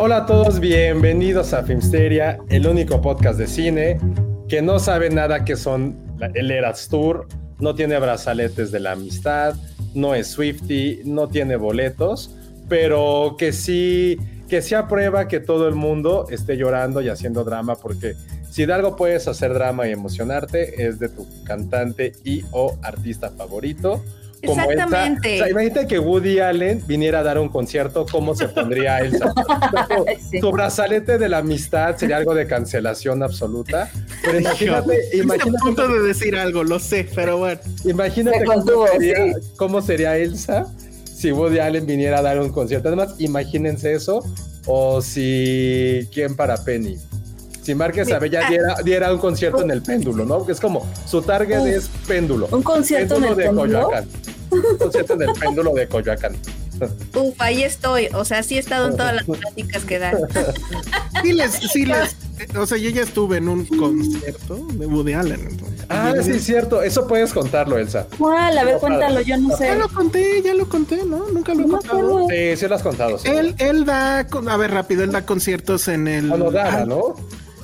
Hola a todos, bienvenidos a Filmsteria, el único podcast de cine que no sabe nada que son el Eras Tour, no tiene brazaletes de la amistad, no es Swifty, no tiene boletos, pero que sí, que sí aprueba que todo el mundo esté llorando y haciendo drama, porque si de algo puedes hacer drama y emocionarte, es de tu cantante y o artista favorito. Como Exactamente. O sea, imagínate que Woody Allen viniera a dar un concierto, ¿cómo se pondría Elsa? Sí. Tu brazalete de la amistad sería algo de cancelación absoluta. Pero imagínate, Estoy a punto de decir algo, lo sé, pero bueno. imagínate Se cómo, sería, sí. cómo sería Elsa si Woody Allen viniera a dar un concierto. Además, imagínense eso. O si quién para Penny. Si Márquez Abella diera, diera un concierto en el péndulo, ¿no? Que es como su target Uf. es péndulo. ¿Un concierto en péndulo el de péndulo? Coyoacán. Un concierto en el péndulo de Coyoacán. Uf, ahí estoy. O sea, sí he estado en todas las pláticas que dan. Sí les, sí les, o sea, yo ya estuve en un concierto de Woody Allen. entonces. Ah, sí, es cierto. Eso puedes contarlo, Elsa. ¿Cuál? A ver, cuéntalo, yo no Ya sé. lo conté, ya lo conté, ¿no? Nunca lo he No contado. Sí, sí lo has contado. sí. Él, él da, con- a ver, rápido, él da conciertos en el. Ah, daba, Ah, ¿no?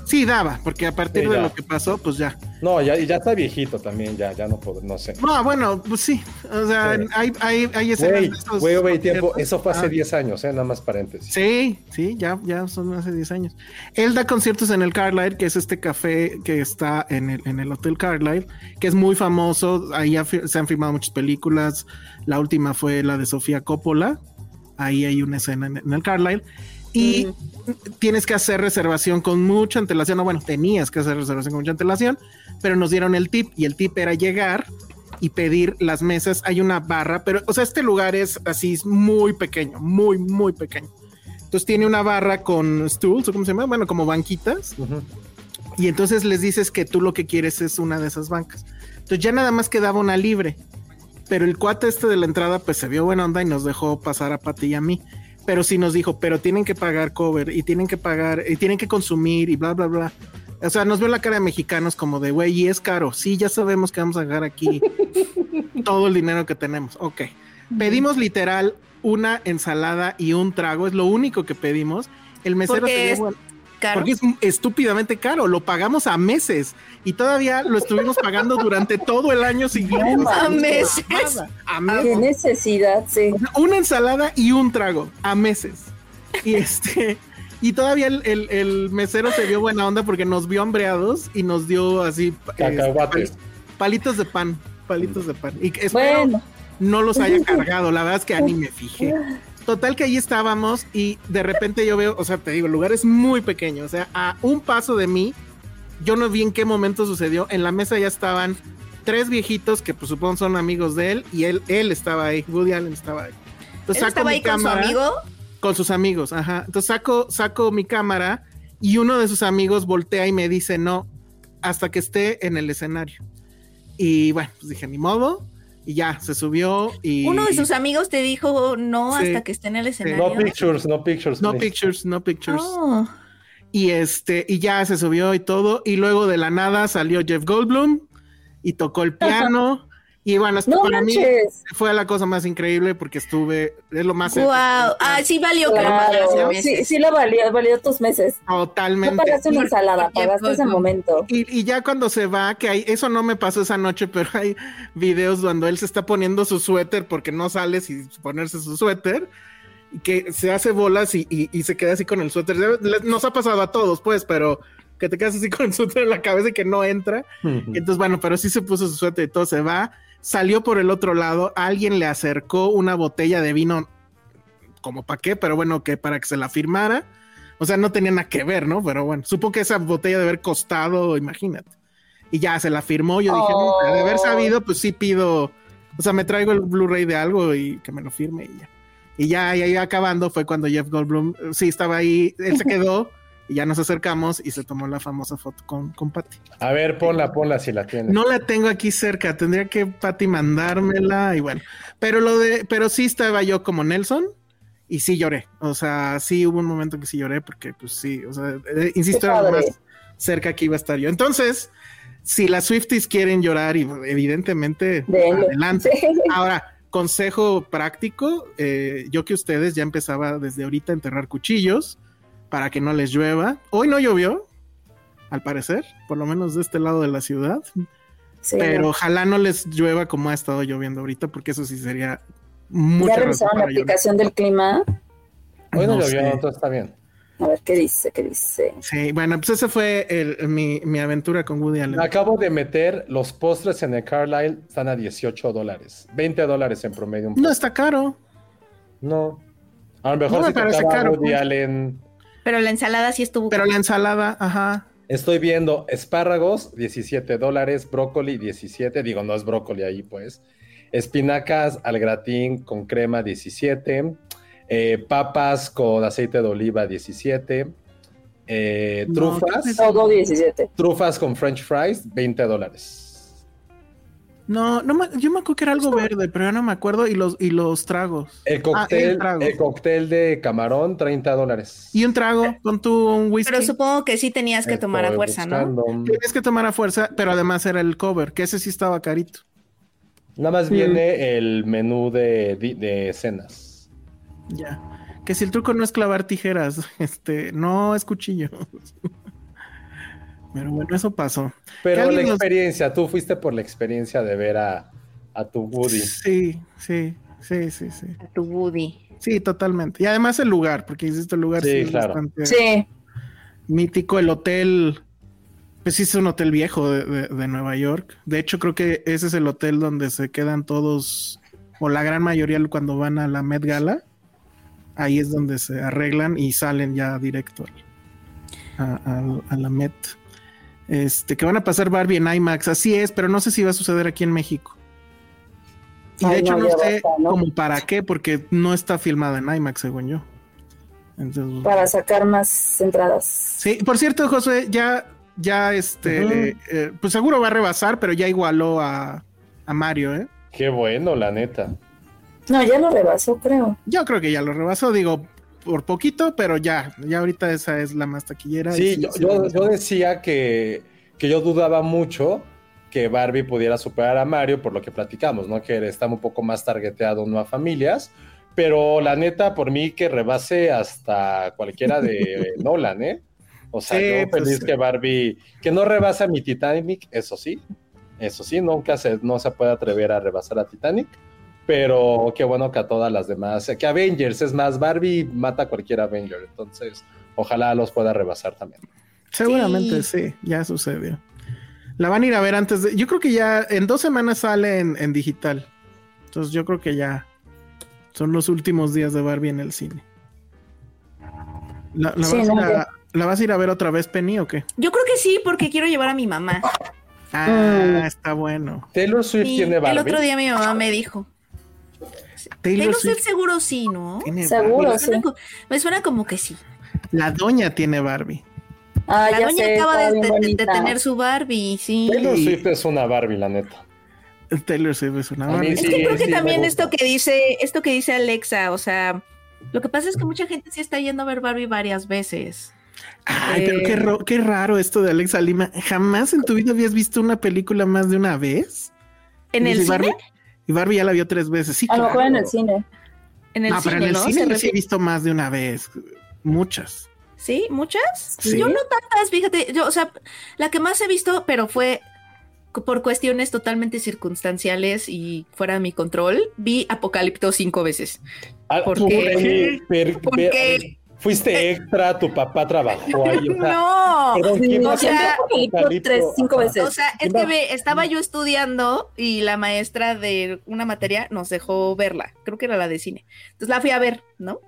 Sí, daba, porque a partir Sí, de lo que pasó, pues ya. No, ya, y ya está viejito también, ya, ya no puedo, no sé. No, bueno, pues sí. O sea, Sí. hay, hay, hay escenas Güey, güey, tiempo. Eso fue hace Ah, 10 años, ¿eh? Nada más paréntesis. Sí, sí, ya, ya son hace 10 años. Él da conciertos en el Carlisle, que es este café que está en el, en el Hotel Carlisle, que es muy famoso. Ahí ha se han filmado muchas películas. La última fue la de Sofía Coppola. Ahí hay una escena en, en el Carlisle. Y tienes que hacer reservación con mucha antelación. O bueno, tenías que hacer reservación con mucha antelación, pero nos dieron el tip y el tip era llegar y pedir las mesas. Hay una barra, pero, o sea, este lugar es así, es muy pequeño, muy, muy pequeño. Entonces tiene una barra con stools, o cómo se llama, bueno, como banquitas. Y entonces les dices que tú lo que quieres es una de esas bancas. Entonces ya nada más quedaba una libre. Pero el cuate este de la entrada, pues se vio buena onda y nos dejó pasar a Pati y a mí. Pero sí nos dijo, pero tienen que pagar cover y tienen que pagar y tienen que consumir y bla, bla, bla. O sea, nos vio la cara de mexicanos como de, güey, y es caro. Sí, ya sabemos que vamos a pagar aquí todo el dinero que tenemos. Ok. Pedimos literal una ensalada y un trago. Es lo único que pedimos. El mesero Porque se Caro. porque es estúpidamente caro, lo pagamos a meses y todavía lo estuvimos pagando durante todo el año siguiente. No, a meses. A Qué meses. necesidad, sí. Una ensalada y un trago a meses. Y este, y todavía el, el- el mesero se vio buena onda porque nos vio hambreados y nos dio así Cacahuates. pal- palitos de pan, palitos de pan. Y espero Bueno, no los haya cargado, la verdad es que ni me fijé. Total que ahí estábamos y de repente yo veo, o sea, te digo, el lugar es muy pequeño, o sea, a un paso de mí, yo no vi en qué momento sucedió, en la mesa ya estaban tres viejitos que pues supongo son amigos de él y él, él estaba ahí, Woody Allen estaba ahí. Entonces Él saco estaba mi ahí con su cámara- amigo. con sus amigos, ajá. Entonces saco, saco mi cámara y uno de sus amigos voltea y me dice no, hasta que esté en el escenario. Y bueno, pues dije, ni modo. Y ya, se subió y... Uno de sus amigos te dijo no Sí. hasta que esté en el escenario. No pictures, no pictures. No please. pictures, no pictures. Oh. Y este, y ya se subió y todo. Y luego de la nada salió Jeff Goldblum y tocó el piano. Y bueno, esto No para mí manches. fue la cosa más increíble porque estuve, es lo más Wow. Ah, sí valió que lo Claro, sí, sí lo valió, valió tus meses. No totalmente. pagaste una ensalada, pagaste ese no. momento. Y, y ya cuando se va, que hay, eso no me pasó esa noche, pero hay videos cuando él se está poniendo su suéter porque no sale sin ponerse su suéter, y que se hace bolas y, y- y se queda así con el suéter. Nos ha pasado a todos, pues, pero que te quedas así con el suéter en la cabeza y que no entra. Entonces, bueno, pero sí se puso su suéter y todo se va. Salió por el otro lado, alguien le acercó una botella de vino, como para qué, pero bueno, que para que se la firmara. O sea, no tenía nada que ver, ¿no? Pero bueno, supongo que esa botella de haber costado, imagínate. Y ya se la firmó. Yo dije, Oh. "Mm, de haber sabido, pues sí pido. O sea, me traigo el Blu-ray de algo y que me lo firme y ya. Y ya, ya iba acabando, fue cuando Jeff Goldblum, sí, estaba ahí, él se quedó y ya nos acercamos y se tomó la famosa foto con, con Patty. A ver, ponla, ponla si la tienes. No la tengo aquí cerca, tendría que Patty mandármela y bueno, pero lo de, pero sí estaba yo como Nelson y sí lloré, o sea, sí hubo un momento que sí lloré porque pues sí, o sea, eh, insisto, era más cerca que iba a estar yo. Entonces, si las Swifties quieren llorar y evidentemente adelante. Ahora, consejo práctico, eh, yo que ustedes ya empezaba desde ahorita a enterrar cuchillos para que no les llueva. Hoy no llovió, al parecer, por lo menos de este lado de la ciudad. Sí. Pero ojalá no les llueva como ha estado lloviendo ahorita, porque eso sí sería ¿Ya mucha razón revisaron la llorar. aplicación del clima? Hoy no, No llovió, todo está bien. A ver qué dice, qué dice. Sí, bueno, pues esa fue el- mi, mi aventura con Woody Allen. Acabo de meter los postres en el Carlisle, están a 18 dólares. 20 dólares en promedio. No está caro. No. A lo mejor No me si parece caro, Woody pues. Allen. Pero la ensalada sí estuvo. Pero la ensalada, ajá. Estoy viendo espárragos, 17 dólares, brócoli, 17. Digo, no es brócoli ahí, pues. Espinacas al gratín con crema, 17. Eh, papas con aceite de oliva, 17. Eh, No, trufas. ¿qué es Todo 17. Trufas con french fries, 20 dólares. No, no me- yo me acuerdo que era algo verde, pero ya no me acuerdo. Y los, y los tragos. El Ah, el cóctel, trago. el cóctel de camarón, 30 dólares. Y un trago con tu un whisky. Pero supongo que sí tenías que tomar a fuerza, ¿no? Tienes que tomar a fuerza, pero además era el cover, que ese sí estaba carito. Nada más viene el menú de, de- de cenas. Ya. Que si el truco no es clavar tijeras, este, no es cuchillo. Pero bueno, eso pasó. Pero la nos- experiencia, tú fuiste por la experiencia de ver a, a tu Woody. Sí, sí, sí, sí, sí. A tu Woody. Sí, totalmente. Y además el lugar, porque insisto, el lugar Sí, sí, es claro. bastante Sí. mítico. El hotel, pues sí es un hotel viejo de, de- de Nueva York. De hecho, creo que ese es el hotel donde se quedan todos, o la gran mayoría cuando van a la Met Gala. Ahí es donde se arreglan y salen ya directo a- a la Met. Este, que van a pasar Barbie en IMAX, así es, pero no sé si va a suceder aquí en México. Y de Ay, hecho no, sé como para qué, porque no está filmada en IMAX, según yo. Entonces, Para sacar más entradas. Sí, por cierto, José, ya, ya este, eh, pues seguro va a rebasar, pero ya igualó a, a Mario, ¿eh? Qué bueno, la neta. No, ya lo rebasó, creo. Yo creo que ya lo rebasó, digo, por poquito, pero ya, ya ahorita esa es la más taquillera. Sí, yo, yo- yo decía que, que yo dudaba mucho que Barbie pudiera superar a Mario por lo que platicamos, ¿no? Que está un poco más targeteado no a familias, pero la neta, por mí que rebase hasta cualquiera de Nolan, ¿eh? O sea, Sí, yo pues, feliz que Barbie, que no rebasa mi Titanic, eso sí, eso sí, nunca se, no se puede atrever a rebasar a Titanic, pero qué bueno que a todas las demás, que Avengers, es más, Barbie mata a cualquier Avenger, entonces ojalá los pueda rebasar también. Seguramente sí. ya sucedió. La van a ir a ver antes de. Yo creo que ya en dos semanas sale en, en digital. Entonces yo creo que ya son los últimos días de Barbie en el cine. ¿La, la Sí, vas, a no, ir a, ya. ¿La vas a ir a ver otra vez, Penny, o qué? Yo creo que sí, porque quiero llevar a mi mamá. Ah, Mm. está bueno. Taylor Swift Sí, tiene Barbie. el otro día mi mamá me dijo. Taylor, Taylor Swift seguro sí, ¿no? Seguro. Barbie. Me suena, co- me suena como que sí. La doña tiene Barbie. Ah, La ya doña sé, acaba de, tener su Barbie, sí. Taylor Sí. Swift es una Barbie, la neta. Taylor Swift es una Barbie. Es sí, que creo que sí, también esto que dice, esto que dice Alexa, o sea, lo que pasa es que mucha gente sí está yendo a ver Barbie varias veces. Ay, pero Eh. qué, ro- qué raro esto de Alexa Lima. ¿Jamás en tu vida habías visto una película más de una vez? ¿En el cine? Y Barbie ya la vio tres veces. Sí, A lo mejor en claro. el cine. En el no, pero cine, en el ¿no? cine ¿Se yo sí he visto más de una vez. Muchas. ¿Sí? ¿Muchas? Sí. Yo no tantas, fíjate. Yo, o sea, la que más he visto, pero fue por cuestiones totalmente circunstanciales y fuera de mi control, vi Apocalipto cinco veces. Ah, ¿Por qué? ¿Por qué? Fuiste extra, tu papá trabajó ahí. o sea, No. Perdón, ¿quién o más sea, tres, cinco veces. O sea, es que ve, estaba yo estudiando y la maestra de una materia nos dejó verla. Creo que era la de cine. Entonces la fui a ver, ¿no?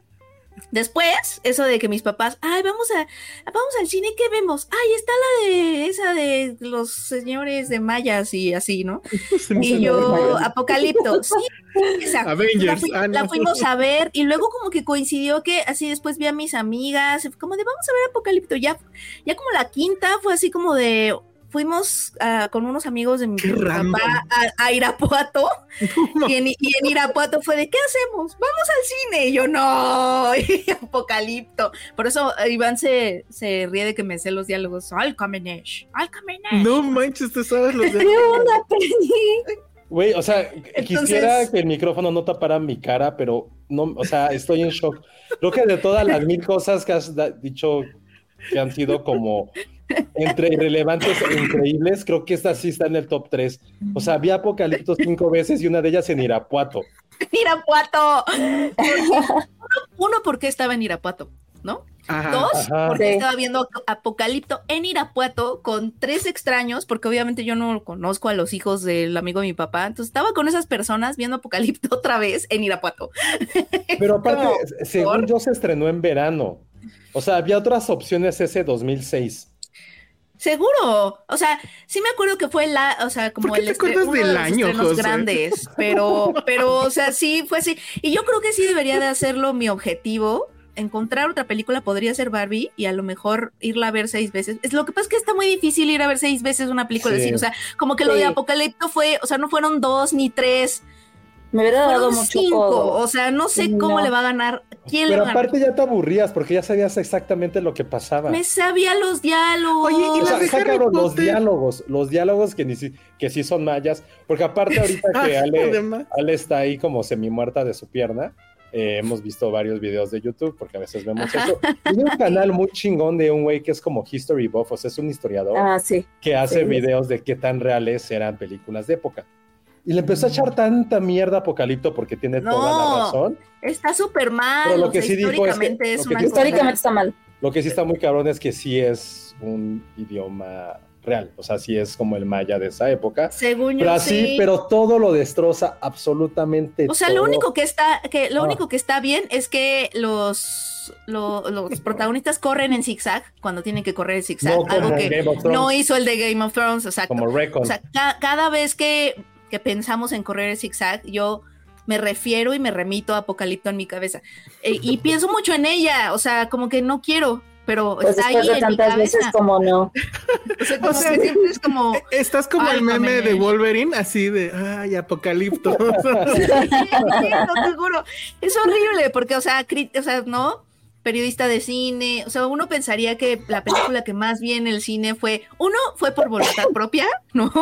Después, eso de que mis papás, ay, vamos a, vamos al cine, ¿qué vemos? Ay, está la de esa de los señores de mayas y así, ¿no? Y yo, Apocalipto, sí, esa. Avengers, La, ah, no. la fuimos a ver y luego como que coincidió que así después vi a mis amigas, como de vamos a ver Apocalipto, ya, ya como la quinta fue así como de fuimos ah, con unos amigos de mi papá a, a Irapuato y en, y en Irapuato fue de ¿qué hacemos? Vamos al cine y yo no y Apocalipto por eso eh, Iván se, se ríe de que me sé los diálogos Alcamenesh, Alcamenesh No manches, te sabes los de. ¿Qué onda, Penny? Güey, o sea, quisiera que el micrófono no tapara mi cara, pero no, o sea, estoy en shock. Creo que de todas las mil cosas que has dicho que han sido como entre irrelevantes e increíbles, creo que esta sí está en el top 3. O sea, vi Apocalipto cinco veces y una de ellas en Irapuato. Irapuato uno, uno porque estaba en Irapuato ¿no? Ajá. Dos, Ajá. porque Sí. estaba viendo Apocalipto en Irapuato con tres extraños, porque obviamente yo no conozco a los hijos del amigo de mi papá, entonces estaba con esas personas viendo Apocalipto otra vez en Irapuato. Pero aparte, según ¿por? yo, se estrenó en verano. O sea, había otras opciones ese 2006. Seguro, o sea, sí me acuerdo que fue la, o sea, como ¿Por qué el te acuerdas uno de del los año, estrenos José? grandes, pero, pero, o sea, sí fue así. Y yo creo que sí debería de hacerlo mi objetivo. Encontrar otra película podría ser Barbie y a lo mejor irla a ver seis veces. Es lo que pasa es que está muy difícil ir a ver seis veces una película de Sí. cine. O sea, como que lo de. Apocalipto fue, o sea, no fueron dos ni tres, Me hubiera dado mucho cinco. codo. O sea, no sé cómo No. le va a ganar. ¿Quién le Pero aparte ya te aburrías porque ya sabías exactamente lo que pasaba. Me sabía los diálogos. Oye, ¿y O las sea, de está Harry cabrón, los diálogos, los diálogos que, ni si- que sí son mayas, porque aparte ahorita que Ah, Ale, está ahí como semi muerta de su pierna, eh, hemos visto varios videos de YouTube, porque a veces vemos eso. Tiene un canal muy chingón de un güey que es como History Buff, o sea, es un historiador Ah, sí. que hace sí. videos de qué tan reales eran películas de época. Y le empezó a echar tanta mierda a Apocalipto porque tiene No. toda la razón. Está súper mal. Pero lo o que sea, sí dijo es que- históricamente es, que está mal. Lo que sí está muy cabrón es que sí es un idioma real, o sea, sí es como el maya de esa época. Según Pero yo así, sí. pero todo lo destroza absolutamente O sea, todo. lo único que está, que lo Ah. único que está bien es que los, lo- los protagonistas corren en zigzag cuando tienen que correr en zigzag, No como algo que no hizo el de Game of Thrones, exacto. como Recon. O sea, ca- cada vez que, que pensamos en correr en zigzag, yo me refiero y me remito a Apocalipto en mi cabeza. Eh, y pienso mucho en ella, o sea, como que no quiero, pero Pues está ahí de en mi tantas cabeza. veces como no. O sea, como O sea, que siempre es como... Estás como el meme de Wolverine, así de, ay, apocalipto. no te juro. Es horrible porque, o sea, o sea, ¿no? Periodista de cine, o sea, uno pensaría que la película que más vi en el cine fue, uno, fue por voluntad propia, ¿no?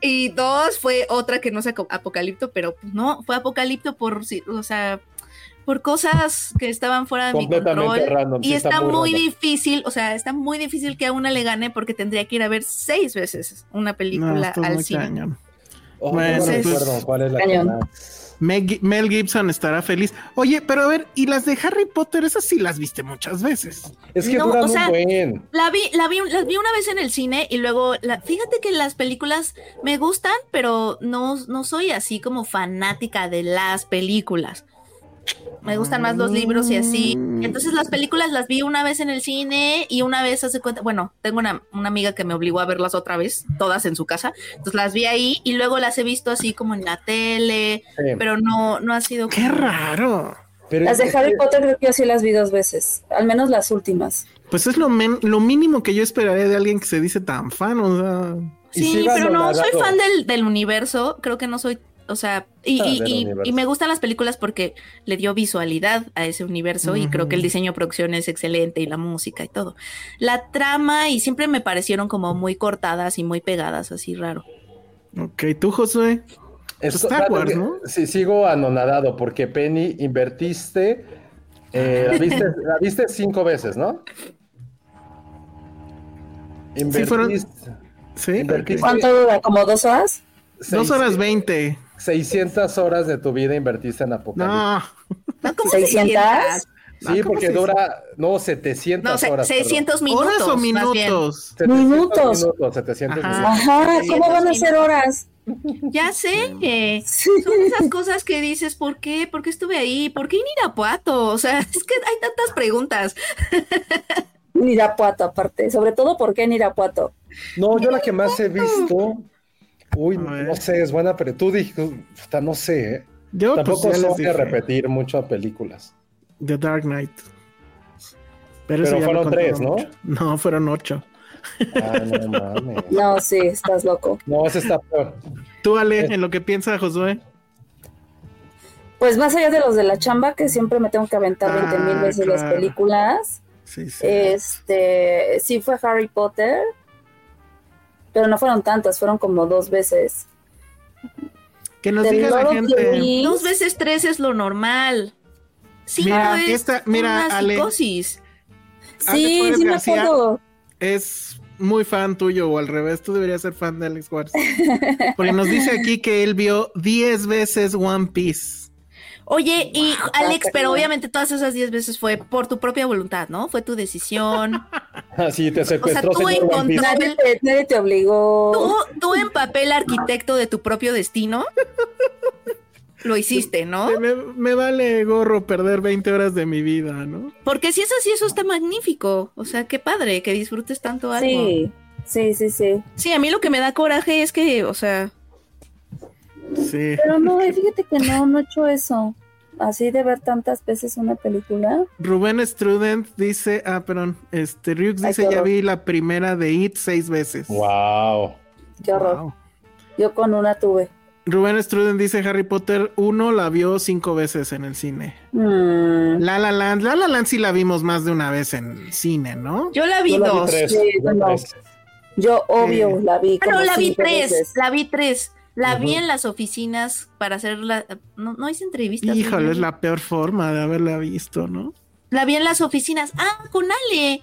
Y dos, fue otra que no sé, Apocalipto, pero pues, no, fue Apocalipto por, sí, o sea, por cosas que estaban fuera de mi control. random, y está está, muy difícil, o sea, está muy difícil que a una le gane porque tendría que ir a ver seis veces una No, película al cine. cañón. Oh, Bueno, no recuerdo cuál es la que más. Meg- Mel Gibson estará feliz. Oye, pero a ver, y las de Harry Potter, esas sí las viste muchas veces. Es que No, duran o sea. La vi, la vi, las vi una vez en el cine y luego, la, fíjate que las películas me gustan, pero no, no soy así como fanática de las películas. Me gustan más los libros y así. Mm. Entonces las películas las vi una vez en el cine y una vez hace cuenta, bueno, tengo una, una amiga que me obligó a verlas otra vez, todas en su casa. Entonces las vi ahí y luego las he visto así como en la tele, Sí. pero no, no ha sido Qué raro. Pero Las de Harry que- Potter creo que yo sí las vi dos veces. Al menos las últimas. Pues es lo, men- lo mínimo que yo esperaría de alguien que se dice tan fan, o sea. Sí, pero no, soy fan del, del universo, creo que no soy, o sea, y, Ah, y- y- me gustan las películas porque le dio visualidad a ese universo y creo que el diseño de producción es excelente y la música y todo. La trama y siempre me parecieron como muy cortadas y muy pegadas, así raro. Ok, tú, Josué. Esto- Star Wars, ¿no? Sí, sigo anonadado porque Penny invertiste, eh, la, viste, la viste cinco veces, ¿no? fueron- Invertiste Sí. Invertí- ok. ¿Cuánto dura? ¿Como dos horas? Dos horas veinte. 600 horas de tu vida invertiste en Apocalipsis. No. No, ¿cómo 600? 600? Sí, ¿cómo porque dura, no, 700 No, se- horas. perdón. 600 minutos. ¿Horas o minutos? 700 Minutos. minutos, 700 Ajá. minutos. Ajá, ¿cómo van a ser horas? Ya sé. eh, Sí. Son esas cosas que dices, ¿por qué? ¿Por qué estuve ahí? ¿Por qué en Irapuato? O sea, es que hay tantas preguntas. En Irapuato, aparte. Sobre todo, ¿por qué en Irapuato? No, yo la que más he visto, uy, A no sé, es buena, pero tú dijiste, no sé, ¿eh? Yo pues, Tampoco soy de dije, repetir mucho películas. The Dark Knight. Pero lo fueron tres, ¿no? mucho. No, fueron ocho. Ah, no mames. No, sí, estás loco. No, ese está peor. Tú, Ale, en lo que piensa Josué. Pues más allá de los de la chamba, que siempre me tengo que aventar 20 mil Ah, veces las películas. Sí, sí. Este, sí fue Harry Potter, pero no fueron tantas, fueron como dos veces. que nos diga la gente. Dos veces tres es lo normal. Cinco Mira, es esta- mira, una Ale. psicosis. Ale Sí, sí me acuerdo. Es muy fan tuyo o al revés, tú deberías ser fan de Alex Juárez. Porque nos dice aquí que él vio 10 veces One Piece. Oye, y Alex, pero obviamente todas esas diez veces fue por tu propia voluntad, ¿no? Fue tu decisión. Así te secuestró, tú señor Piece. encontró- Nadie te, nadie te obligó. Tú, tú en papel arquitecto de tu propio destino, lo hiciste, ¿no? Me, me vale gorro perder 20 horas de mi vida, ¿no? Porque si es así, eso está magnífico. O sea, qué padre que disfrutes tanto algo. Sí, sí, sí, sí. Sí, a mí lo que me da coraje es que, o sea, Sí. Pero no, fíjate que no, no he hecho eso. Así de ver tantas veces una película. Rubén Strudent dice, ah, perdón, este Ryux dice, ya vi la primera de It seis veces. Wow. Qué horror. Wow. Yo con una tuve. Rubén Strudent dice, Harry Potter 1 la vio cinco veces en el cine. Mm, La La Land, La La Land sí la vimos más de una vez en cine, ¿no? yo la vi Yo la vi dos. tres. Sí, yo no. yo obvio la vi. Pero como la vi tres, veces. la vi tres. La vi en las oficinas para hacer la... No, no hice entrevistas. Híjole, ¿no? es la peor forma de haberla visto, ¿no? La vi en las oficinas. Ah, con Ale.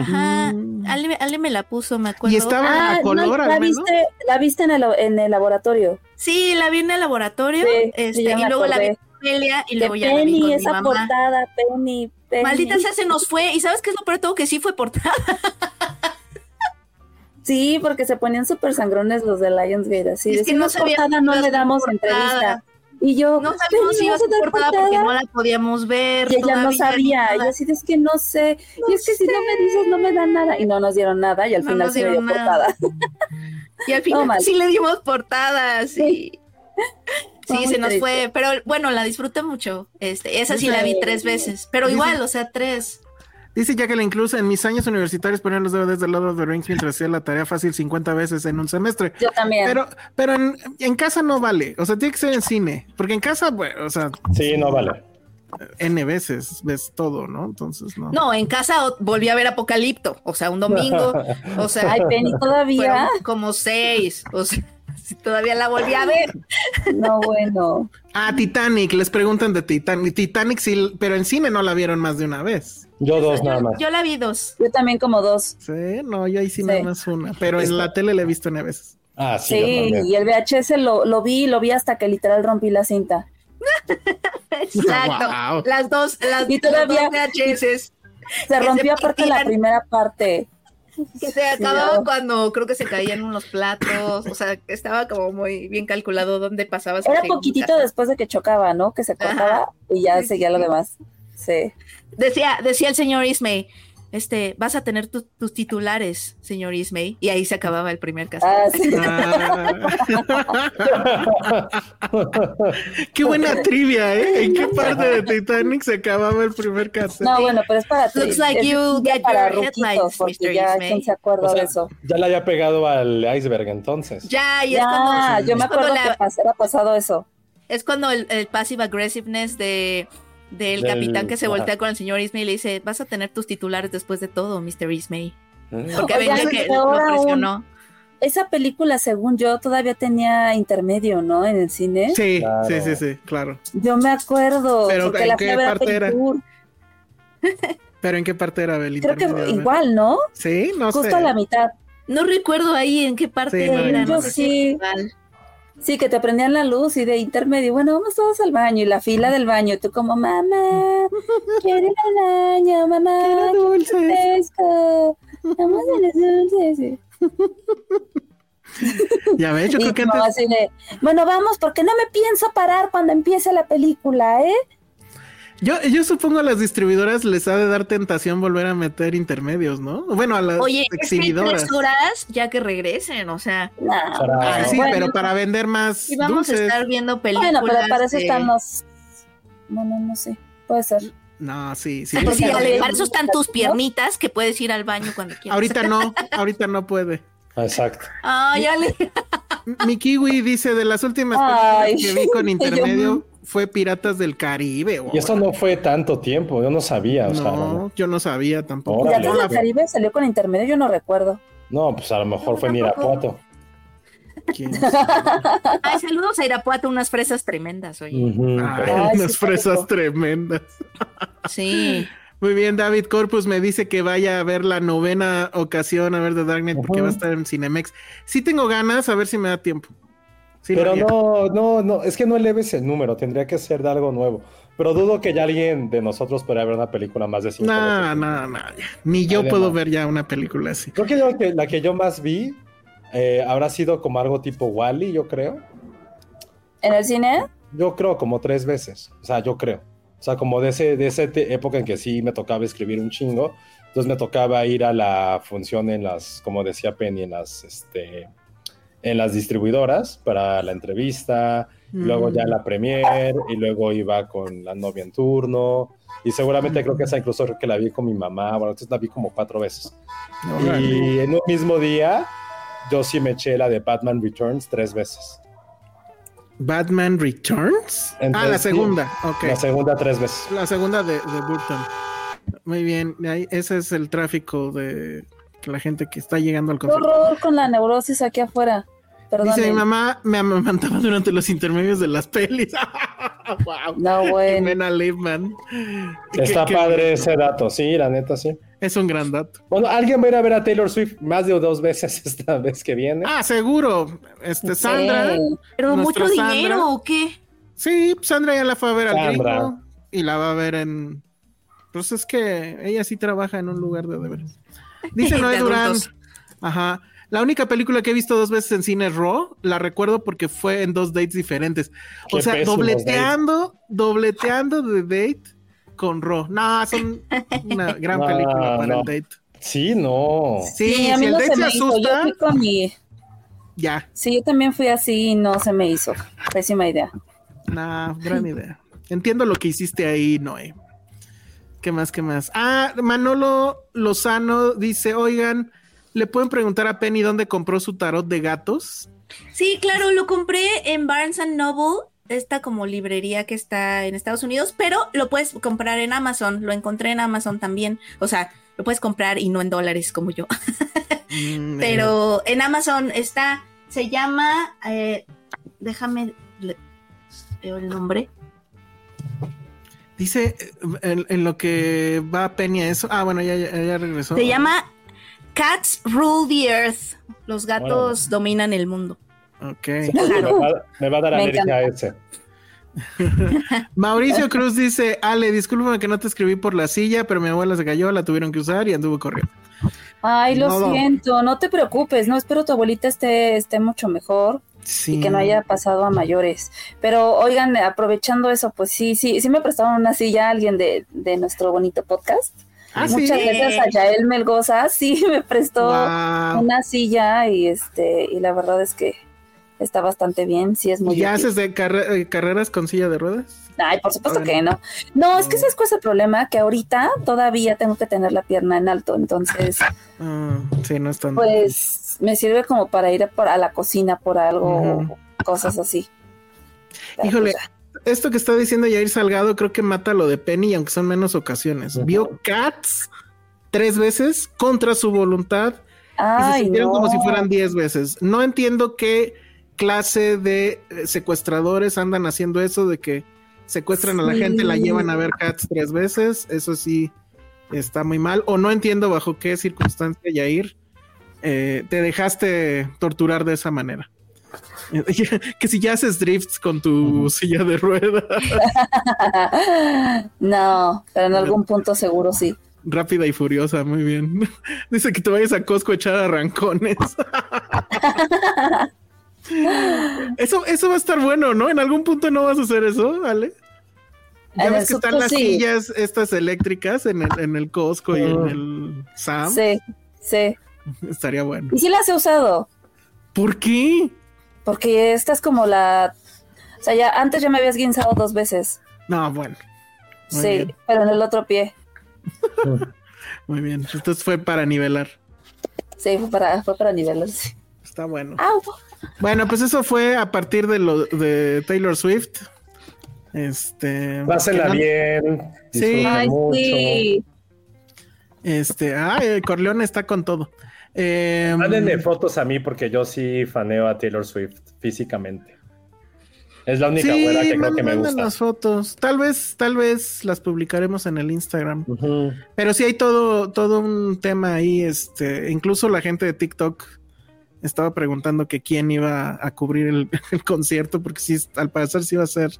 Ajá. Ale, Ale me la puso, me acuerdo. Y estaba Ah, a color no, al la menos. viste, la viste en el, en el laboratorio. Sí, la vi en el laboratorio. Sí, este, y luego la vi con Celia y luego ya la vi con Penny, mi esa mamá. portada, Penny, Penny. Maldita sea, se nos fue. ¿Y sabes qué es lo peor de todo? Que sí fue portada. Sí, porque se ponían súper sangrones los de Lionsgate, así. Es que no portada, no le damos portada. entrevista. Y yo, No "¿Qué, sabíamos si iba a ser portada porque no la podíamos ver. Y ella no sabía, nada. así es que no sé, y es que si no me dices no me dan nada, y no nos dieron nada, y al No final sí dio portada. Y al final No, sí le dimos portadas. Sí, sí muy se nos triste. fue. Pero bueno, la disfruté mucho. Este, esa sí la vi tres veces. Pero igual, o sea, tres. Dice ya que la incluso en mis años universitarios ponían los DVDs de Lord of the Rings mientras hacía la tarea fácil 50 veces en un semestre. Yo también. Pero, pero en, en casa no vale. O sea, tiene que ser en cine. Porque en casa, bueno, o sea, Sí, no vale. N veces ves todo, ¿no? Entonces, no. No, en casa volví a ver Apocalipto. O sea, un domingo. O sea, Ay, Penny, todavía. como seis. O sea, sí, todavía la volví a ver. No, bueno. Ah, Titanic, les preguntan de Titanic. Titanic sí, pero en cine no la vieron más de una vez. Yo dos nada Yo, más. yo la vi dos. Yo también como dos. Sí, no, yo ahí sí, Sí. nada más una. Pero en la tele la he visto N veces. Ah, sí, Sí, y el VHS lo, lo vi, lo vi hasta que literal rompí la cinta. Exacto. Wow. Las dos, las, Y todavía- las dos VHS Se rompió aparte la primera parte. que se acababa no. cuando creo que se caían unos platos. O sea, estaba como muy bien calculado dónde pasaba. Era poquitito después de que chocaba, ¿no? Que se cortaba y ya seguía lo demás. Sí. Decía, decía el señor Ismay, este, vas a tener tu- tus titulares, señor Ismay. Y ahí se acababa el primer caso. Ah, sí. Ah. Qué buena trivia, ¿eh? ¿En qué parte de Titanic se acababa el primer cassette? No, bueno, pero es para ti. Looks like es you ya get para your porque Mr. ya Ismay. quién se acuerda O sea, de eso. ya la había pegado al iceberg entonces. Ya, y es Ya, cuando, yo me acuerdo la- que pas- era pasado eso. es cuando el, el passive aggressiveness de del, Del- capitán que se ajá. voltea con el señor Ismay y le dice, vas a tener tus titulares después de todo, Mr. Ismay. Mm. Porque Oigan, venía que lo presionó. esa película, según yo, todavía tenía intermedio, ¿no? En el cine. Sí, Claro. sí, sí, sí, claro. Yo me acuerdo. Pero, ¿en la qué parte era? Pero ¿en qué parte era Bel? Creo que igual, ¿no? Sí, no Justo sé. a la mitad. No recuerdo ahí en qué parte Sí, no, era. yo no sé si sí. igual. Sí, que te prendían la luz y de intermedio. Bueno, vamos todos al baño y la fila del baño. Tú como, mamá, quiero ir al baño, mamá. Quiero dulces. Fresco. Vamos a los dulces. Ya ves, yo creo que no, antes. de, bueno, vamos, porque no me pienso parar cuando empiece la película, ¿eh? Yo, yo supongo a las distribuidoras les ha de dar tentación volver a meter intermedios, ¿no? Bueno, a las Oye, es que exhibidoras. tres horas ya que regresen, o sea, Nah, Para- Ay, sí, bueno, pero para vender más y vamos dulces. a estar viendo películas. Bueno, pero para eso de- están los. Bueno, no sé. Puede ser. No, sí, sí. Ah, sí, para eso están tus piernitas que puedes ir al baño cuando quieras. ahorita no, ahorita no puede. Exacto. Ay, Ale. Mi kiwi dice de las últimas Ay. películas que vi con Yo- intermedio fue Piratas del Caribe. Y eso no fue tanto tiempo, yo no sabía, o sea, no, yo no sabía tampoco. Órale. Piratas del Caribe salió con intermedio, yo no recuerdo. no, pues a lo mejor fue en Irapuato. Ay, saludos a Irapuato, unas fresas tremendas, oye. Ujú, Ay, pero- Ay, unas sí, fresas rico. tremendas. Sí. Muy bien, David Corpus me dice que vaya a ver la novena ocasión a ver The Dark Knight porque va a estar en Cinemex. Sí tengo ganas, a ver si me da tiempo. Sí, Pero no, no, no, es que no eleves el número, tendría que ser de algo nuevo. Pero dudo que ya alguien de nosotros podría ver una película más de cinco No, veces. no, no, ya. Ni yo Además. puedo ver ya una película así. Creo que, yo- que la que yo más vi eh, habrá sido como algo tipo Wally, yo creo. ¿En el cine? Yo creo como tres veces. O sea, yo creo. O sea, como de ese, de esa época en que sí me tocaba escribir un chingo. Entonces me tocaba ir a la función en las, como decía Penny, en las, este, en las distribuidoras para la entrevista. Luego Mm. ya la premier y luego iba con la novia en turno. Y seguramente creo que esa incluso creo que la vi con mi mamá. Bueno, entonces la vi como cuatro veces. Y en un mismo día, yo sí me eché la de Batman Returns tres veces. Batman Returns. ah, la sí. segunda. Ok. La segunda tres veces. La segunda de, de Burton. Muy bien. Ahí- ese es el tráfico de la gente que está llegando al concierto. horror con la neurosis aquí afuera. Perdón. Dice mi mamá, me amamantaba durante los intermedios de las pelis. wow. No, bueno. Jimena Lipman. Está Qué- padre ese dato, sí, la neta, sí. Es un gran dato. Bueno, alguien va a ir a ver a Taylor Swift más de dos veces esta vez que viene. Ah, seguro. Este, Sandra. Sí. Pero mucho Sandra. dinero, ¿o qué? Sí, Sandra ya la fue a ver al Sandra. gringo y la va a ver en. Pues es que ella sí trabaja en un lugar de deberes. Dice Noé Durán. Ajá. La única película que he visto dos veces en cine es Raw. La recuerdo porque fue en dos dates diferentes. O Qué sea, dobleteando, dobleteando de date con Raw. No, son una gran No, película para no. el date. Sí, no. Sí, Sí, a si mí el no date se. Yo asusta, fui con mi. ya. Sí, yo también fui así y no se me hizo. Pésima idea. Nah, gran idea. Entiendo lo que hiciste ahí, Noé. ¿Qué más, qué más? Ah, Manolo Lozano dice, oigan, ¿le pueden preguntar a Penny dónde compró su tarot de gatos? Sí, claro, lo compré en Barnes and Noble, esta como librería que está en Estados Unidos, pero lo puedes comprar en Amazon, lo encontré en Amazon también, o sea, lo puedes comprar y no en dólares como yo, Mm, pero en Amazon está, se llama, eh, déjame, le- veo el nombre, Dice, eh, en, en lo que va Penny a eso. Ah, bueno, ya, ya, ya regresó. se llama Cats Rule the Earth, los gatos dominan el mundo. Ok. Me va, me va a dar Me América ese. Mauricio Cruz dice, Ale, discúlpame que no te escribí por la silla, pero mi abuela se cayó, la tuvieron que usar y anduvo corriendo. Ay, lo No. siento, no te preocupes, no espero tu abuelita esté, esté mucho mejor Sí. y que no haya pasado a mayores. Pero oigan, aprovechando eso, pues sí, sí, sí me prestaron una silla a alguien de, de nuestro bonito podcast. Ah, sí. Muchas gracias a Yael Melgoza, sí me prestó Wow. una silla y este, y la verdad es que está bastante bien, sí es muy ¿Y ya útil. haces de carre- eh, carreras con silla de ruedas? Ay, por supuesto que no. No, es que ese es el problema, que ahorita todavía tengo que tener la pierna en alto, entonces Ah, sí, no es tan... pues me sirve como para ir a, la cocina por algo, Ujú. cosas así. Híjole, esto que está diciendo Jair Salgado creo que mata lo de Penny, aunque son menos ocasiones. Vio Cats tres veces contra su voluntad y se Ay, sintieron no. como si fueran 10 veces. No entiendo qué clase de eh, secuestradores andan haciendo eso de que secuestran a la gente, la llevan a ver cats tres veces. Eso sí está muy mal. O no entiendo bajo qué circunstancia, Yair, eh, te dejaste torturar de esa manera. que si ya haces drifts con tu silla de ruedas, no, pero en algún punto seguro sí. rápida y furiosa, muy bien. Dice que te vayas a Costco a echar arrancones. eso, eso va a estar bueno, ¿no? En algún punto no vas a hacer eso, ¿vale? Ya En ves que están las sí. sillas estas eléctricas en el, en el Costco y en Mm. el Sam. Sí, sí. Estaría bueno. Y sí las he usado, ¿Por qué? Porque esta es como la... O sea, ya antes ya me habías guinzado dos veces. No, bueno. Muy sí, bien. pero en el otro pie. Muy bien. Entonces fue para nivelar. Sí, fue para, fue para nivelar. sí. Está bueno. Au. Bueno, pues eso fue a partir de lo de Taylor Swift. Este. No- bien. Sí. Ay, mucho. sí. Este, ay, Corleone está con todo. Eh, Mándenme fotos a mí porque yo sí faneo a Taylor Swift físicamente. Es la única sí, güera que creo que me gusta. las fotos. Tal vez, tal vez las publicaremos en el Instagram. Pero sí hay todo, todo un tema ahí. Este, incluso la gente de TikTok estaba preguntando que quién iba a cubrir el, el concierto, porque sí, al parecer sí iba a ser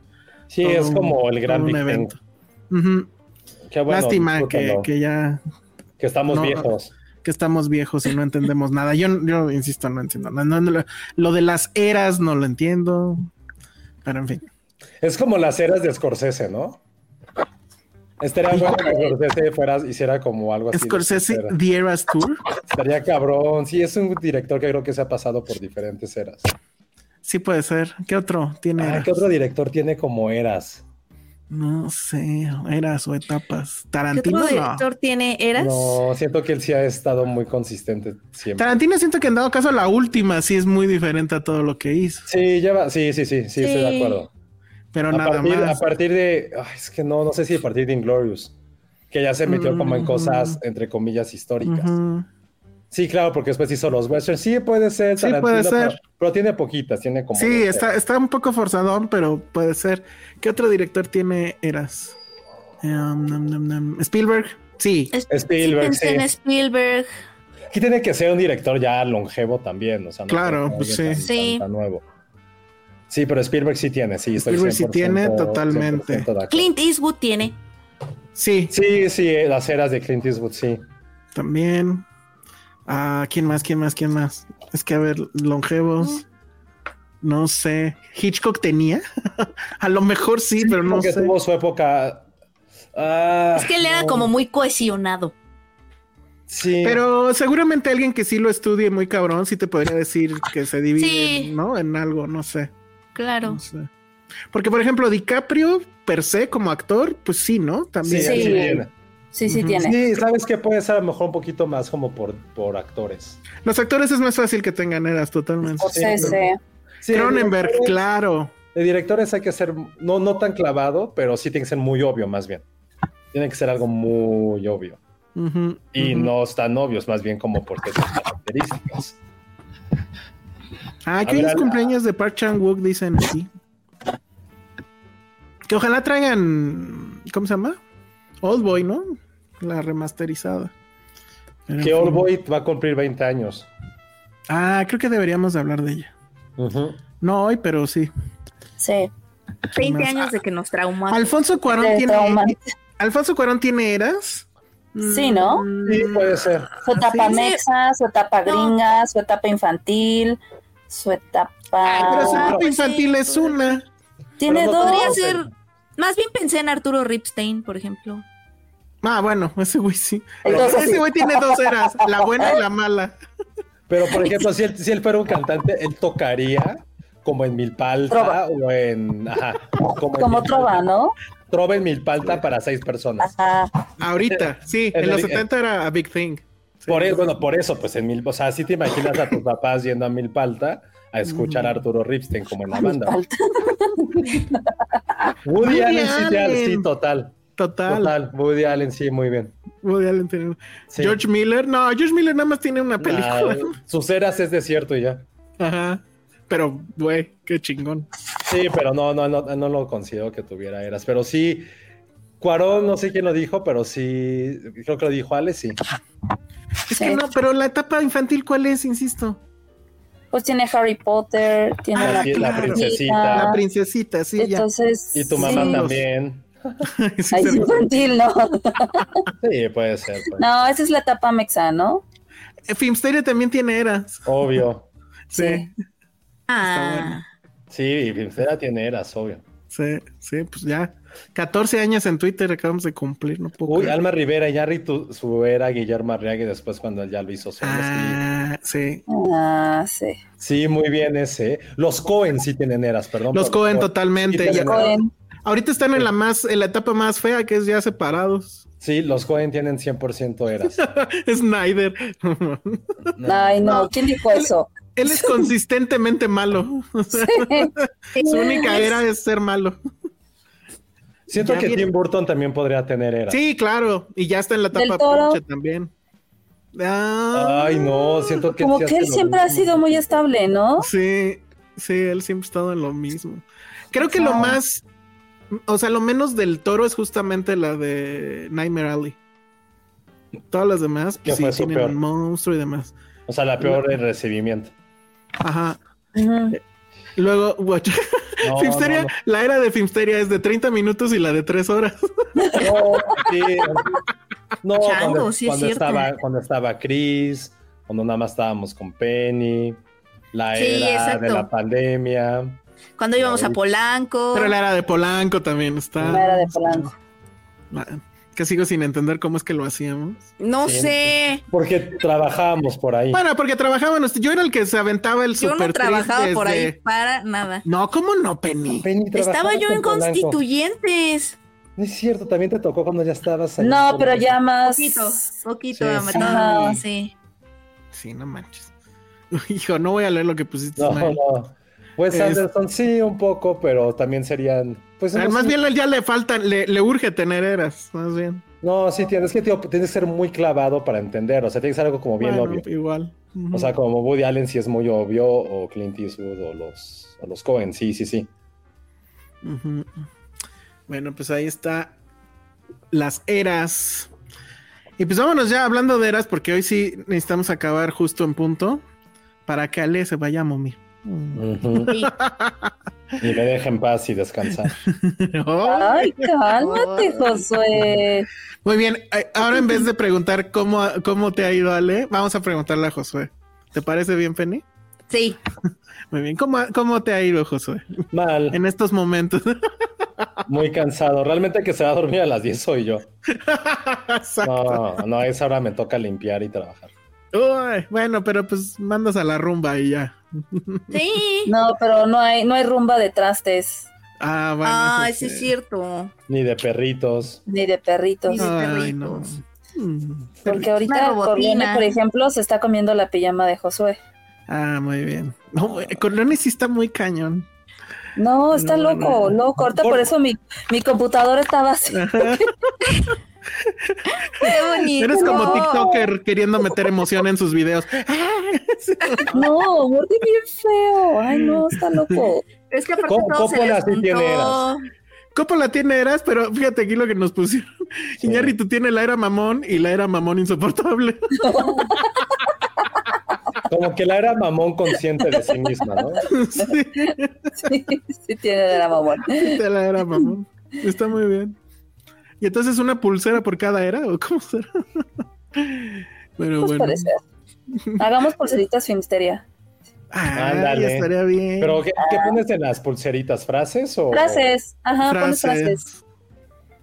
Sí, es un- como el gran Big evento. Ujú. Qué bueno, Lástima que, que ya Que estamos no. viejos. Que estamos viejos y no entendemos nada. Yo, yo insisto, no entiendo nada. No, no, lo, de las eras no lo entiendo. Pero en fin. Es como las eras de Scorsese, ¿no? Estaría bueno que Scorsese fuera, hiciera como algo así. Scorsese. The Eras Tour. Estaría cabrón. Sí, es un director que creo que se ha pasado por diferentes eras. Sí puede ser. ¿Qué otro tiene? Eras? ¿Qué otro director tiene como eras? No sé, eras o etapas. ¿Qué Tarantino no. director tiene Eras? No, siento que él sí ha estado muy consistente siempre. Tarantino siento que en dado caso la última sí es muy diferente a todo lo que hizo. Sí, lleva, sí, sí, sí, sí, estoy de acuerdo. Pero A nada partir, más. a partir de, ay, es que no, no sé si a partir de Inglorious, que ya se metió como en Mm. cosas, entre comillas, históricas. Sí, claro, porque después hizo los westerns. Sí, puede ser. Sí, puede ser. Pero, pero tiene poquitas, tiene como. Sí, está, está un poco forzadón, pero puede ser. ¿Qué otro director tiene eras? Um, nom. Spielberg. Sí. Es- Spielberg, pensé sí. en Spielberg. Aquí tiene que ser un director ya longevo también, o sea, no Claro, pues sí. tan- Sí. tan nuevo. Sí, pero Spielberg sí tiene, sí. estoy Spielberg sí 100%, tiene, totalmente. 100% de acuerdo. Clint Eastwood tiene. Sí, Sí, sí, eh, las eras de Clint Eastwood, sí. también. Ah, ¿quién más? ¿Quién más? ¿Quién más? Es que a ver, longevos. No sé. Hitchcock tenía. a lo mejor sí, pero no sé. tuvo su época. Ah, Es que él era no. como muy cohesionado. Sí. Pero seguramente alguien que sí lo estudie muy cabrón, sí te podría decir que se divide, Sí. ¿no? En algo, no sé. Claro. No sé. Porque, por ejemplo, DiCaprio, per se, como actor, pues sí, ¿no? Sí, También. sí, Sí. Sí, sí tiene. Sí, sabes que puede ser a lo mejor un poquito más como por, por actores. Los actores es más fácil que tengan eras totalmente. Sí, Cronenberg, de directores- claro. De directores hay que ser, no, no tan clavado, pero sí tiene que ser muy obvio, más bien. Tiene que ser algo muy obvio. Y no están obvios, más bien como porque son características. Ah, que al- cumpleaños de Park Chan Wook, dicen aquí. Que ojalá traigan, ¿cómo se llama? Old Boy, ¿no? La remasterizada. Que. All Boy va a cumplir 20 años. Ah, creo que deberíamos de hablar de ella. No hoy, pero sí. Sí. 20 más- años de que nos traumó. Alfonso Cuarón De tiene. Alfonso Cuarón tiene eras. Sí, ¿no? Sí, puede ser. Su etapa Sí. mexa, su etapa No. gringa, su etapa infantil, su Pero su etapa... etapa sí. infantil es una. Tiene Pero no dos. Podría ser. Más bien pensé en Arturo Ripstein, por ejemplo. Ah, bueno, ese güey sí. Entonces, ese sí. güey tiene dos eras, la buena y la mala. Pero, por ejemplo, si él, si él fuera un cantante, él tocaría como en Milpalta Trova. o en. Ajá. Como, trova, ¿no? Trova en Milpalta para seis personas. Ajá. Ahorita, sí, En en los el- 70 era a Big Thing. Sí. Por eso, bueno, por eso, pues en Mil, o sea, si te imaginas a tus papás yendo a Milpalta a escuchar a Arturo Ripstein como en la banda. Woody Allen. sí, total. Total. Total. Woody Allen sí, muy bien. Woody Allen tiene- Sí. George Miller, no, George Miller nada más tiene una película. Nah, sus eras es desierto y ya. Ajá. Pero, güey, qué chingón. Sí, pero no, no, no, no lo considero que tuviera eras. Pero sí, Cuarón, no sé quién lo dijo, pero sí, creo que lo dijo Ale, sí. Es Sí. que no, pero la etapa infantil, ¿cuál es? Insisto. Pues tiene Harry Potter, tiene Ah, la, sí, la princesita. La princesita, sí, ya. Entonces. Y tu mamá sí. también. Sí, Ay, sí, infantil, no. Sí, puede ser. No, esa es la etapa mexa, ¿no? Eh, Filmsteria también tiene eras. Obvio. Sí, Ah, Sí, Filmstera tiene eras, obvio. sí, sí, pues ya. 14 años en Twitter acabamos de cumplir, no puedo Uy, creer. Alma Rivera, ya tu, su era Guillermo Arriaga y después cuando él ya lo hizo. Ah, sí. Ah, sí. Sí, muy bien ese. Los Cohen sí tienen eras, perdón. Los por- Cohen por- totalmente. sí. Cohen. Ahorita están en la más, en la etapa más fea, que es ya separados. Sí, los Cohen tienen 100% eras. Snyder. Ay, no, ¿quién dijo eso? Él es consistentemente malo. Su única era es ser malo. Siento Ya que viene- Tim Burton también podría tener eras. Sí, claro. Y ya está en la etapa Toro. pinche también. Ah, Ay, no, siento que Como que él siempre ha sido muy estable, ¿no? Sí, sí, él siempre ha estado en lo mismo. Creo que lo más, o sea, lo menos del toro es justamente la de Nightmare Alley. Todas las demás, pues sí, tienen peor. un monstruo y demás. O sea, la peor de recibimiento. Ajá. Ujú. Luego, watch. No, Filmsteria, no, la era de Filmsteria es de 30 minutos y la de 3 horas. No, sí. No, Chango, cuando, sí es cuando cierto. estaba, cuando estaba Chris, cuando nada más estábamos con Penny, la Sí, era de la pandemia. Cuando íbamos a Polanco. Pero la era de Polanco también está. La era de Polanco. Ah, Que sigo sin entender cómo es que lo hacíamos. No Sí. sé. Porque trabajábamos por ahí. Bueno, porque trabajábamos. Yo era el que se aventaba el Yo super no trabajaba por ahí para nada. No, ¿cómo no, Penny? Penny, Estaba yo en Polanco. constituyentes. No es cierto, también te tocó cuando ya estabas ahí. No, pero ya más. Poquito, poquito, Sí, sí. Ajá. sí. Sí, no manches. Hijo, no voy a leer lo que pusiste. No, Ismael. No. Wes Es- Anderson sí, un poco, pero también serían. Pues, Ah, no más sé. bien ya le faltan, le, le urge tener eras, más bien. No, sí tienes que, tío, tienes que ser muy clavado para entender. O sea, tiene que ser algo como bien Bueno, obvio. Igual. O sea, como Woody Allen sí es muy obvio, o Clint Eastwood, o los, o los Cohen, sí, sí, sí. Bueno, pues ahí está las eras. Y pues vámonos ya hablando de eras, porque hoy sí necesitamos acabar justo en punto para que Ale se vaya a momir. Ujú. Sí. Y me deje en paz y descansar. Ay, cálmate, Josué. Muy bien, eh, ahora en vez de preguntar cómo, cómo te ha ido Ale, vamos a preguntarle a Josué. ¿Te parece bien, Penny? Sí. Muy bien, ¿cómo, cómo te ha ido, Josué? Mal, En estos momentos. muy cansado. Realmente que se va a dormir a las 10 soy yo. Exacto. No, no, a esa hora me toca limpiar y trabajar. Uy, bueno, pero pues mandas a la rumba y ya. Sí. No, pero no hay, no hay rumba de trastes, Ah, bueno. Ah, eso sí es cierto. Ni de perritos. ni de perritos. Ni de Ay, no. Mm, Porque ahorita. Corleone, por ejemplo, se está comiendo la pijama de Josué. Ah, muy bien. No, Corleone sí está muy cañón. No, está No, loco, no. loco. Ahorita Por- por eso mi, mi computadora estaba así. Qué bonito. Eres como TikToker queriendo meter emoción en sus videos. No, muerde bien feo. Ay, no, está loco. Es que aparte todo se les sí tiene juntó. Coppola tiene eras, pero fíjate aquí lo que nos pusieron. Sí. Iñárritu tiene la era mamón y la era mamón insoportable. Como que la era mamón consciente de sí misma, ¿no? sí, Sí, sí tiene la mamón. de la era mamón. Está muy bien. ¿Y entonces una pulsera por cada era o cómo será? Pero Pues bueno. puede ser. Hagamos pulseritas Filmsteria. Ah, Ándale. estaría bien. Pero, ¿qué, qué pones en las pulseritas? ¿Frases o...? Frases. Ajá, pones Frases. frases.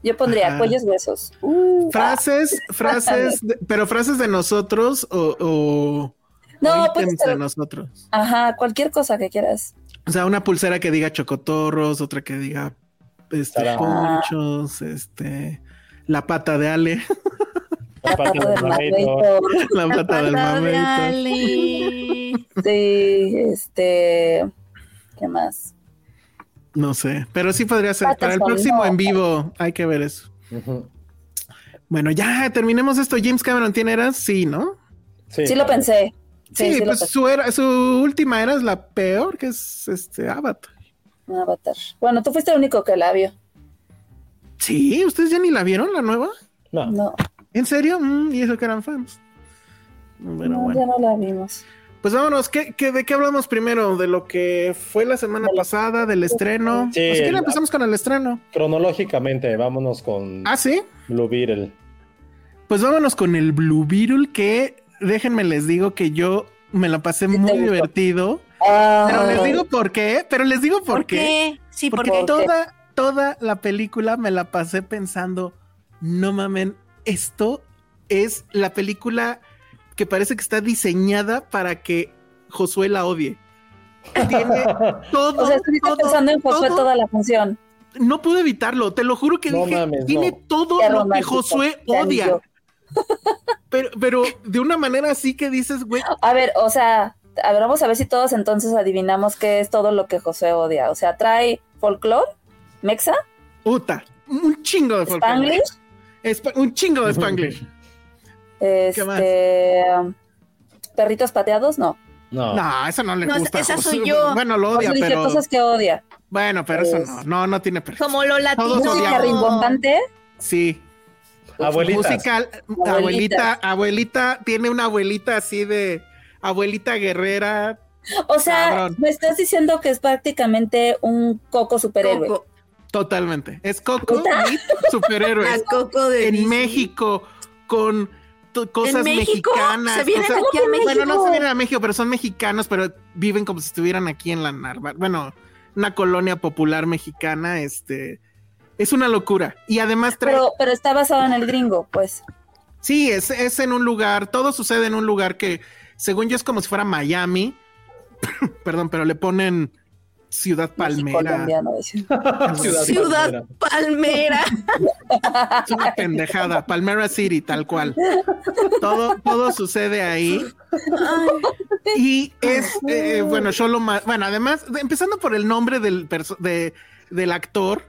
Yo pondría Ajá. cuellos huesos. Uh, Frases, frases, de- pero frases de nosotros o, o, No, o puede ítems de nosotros. Ajá, cualquier cosa que quieras. O sea, una pulsera que diga chocotorros, otra que diga este, Tarán. ponchos, este, la pata de Ale, La pata del mameytor. la La pata del pata de. Sí, este. ¿Qué más? No sé, pero sí podría ser. Patas Para el próximo no. en vivo hay que ver eso. Bueno, ya terminemos esto. James Cameron tiene eras, sí, ¿no? Sí, lo pensé. Sí, Sí, sí lo pues pensé. su, era, su última era es la peor, que es este Avatar. Avatar. Bueno, tú fuiste el único que la vio. Sí, ¿ustedes ya ni la vieron, la nueva? No. No, ¿En serio? Mm, y eso que eran fans. Bueno, no, bueno. ya no la vimos. Pues vámonos, ¿qué, qué, de qué hablamos primero? ¿De lo que fue la semana De pasada, del estreno? Sí, Pues, ¿qué el- empezamos con el estreno? Cronológicamente, vámonos con Ah, sí. Blue Beetle. Pues vámonos con el Blue Beetle, que déjenme les digo que yo me la pasé muy gustó. divertido. Ah, Pero les digo por qué, pero les digo por, ¿Por qué? Sí, Porque porque ¿Por qué? toda, toda la película me la pasé pensando, no mamen, esto es la película que parece que está diseñada para que Josué la odie. Tiene todo, o sea, todo, pensando en Josué todo. toda la función. No pude evitarlo, te lo juro que No dije, mames, tiene no. todo Qué lo que Josué odia. Pero, pero de una manera así que dices, güey, A ver, o sea, a ver, vamos a ver si todos entonces adivinamos qué es todo lo que José odia. O sea, trae folclore, mexa, puta, un chingo de folclore. spanglish, un chingo de Spanglish. este, más? um, perritos pateados, no. No. No, eso no le No, gusta. esa soy yo. Bueno, lo odia, pero. cosas que odia. Bueno, pero eso no, no, no tiene perro. como lo latino. Música rimbombante, Sí. Abuelitas. Musical, abuelita, abuelita, tiene una abuelita así de abuelita guerrera. O sea, Cabrón. me estás diciendo que es prácticamente un coco superhéroe. Coco. Totalmente. Es Coco superhéroes. La Coco de en Disney. México, con cosas México? mexicanas. ¿Se vienen cosas- aquí a México? Bueno, no se vienen a México, pero son mexicanos, pero viven como si estuvieran aquí en la Narva. Bueno, una colonia popular mexicana, este. Es una locura. Y además trae. Pero, pero está basado en el gringo, pues. Sí, es, es en un lugar, todo sucede en un lugar que, según yo, es como si fuera Miami. Perdón, pero le ponen Ciudad Palmera. Ciudad Palmera. Es una pendejada. Palmera City, tal cual. Todo, todo sucede ahí. Y es, eh, bueno, yo lo más. Bueno, además, de- empezando por el nombre del, de, del actor,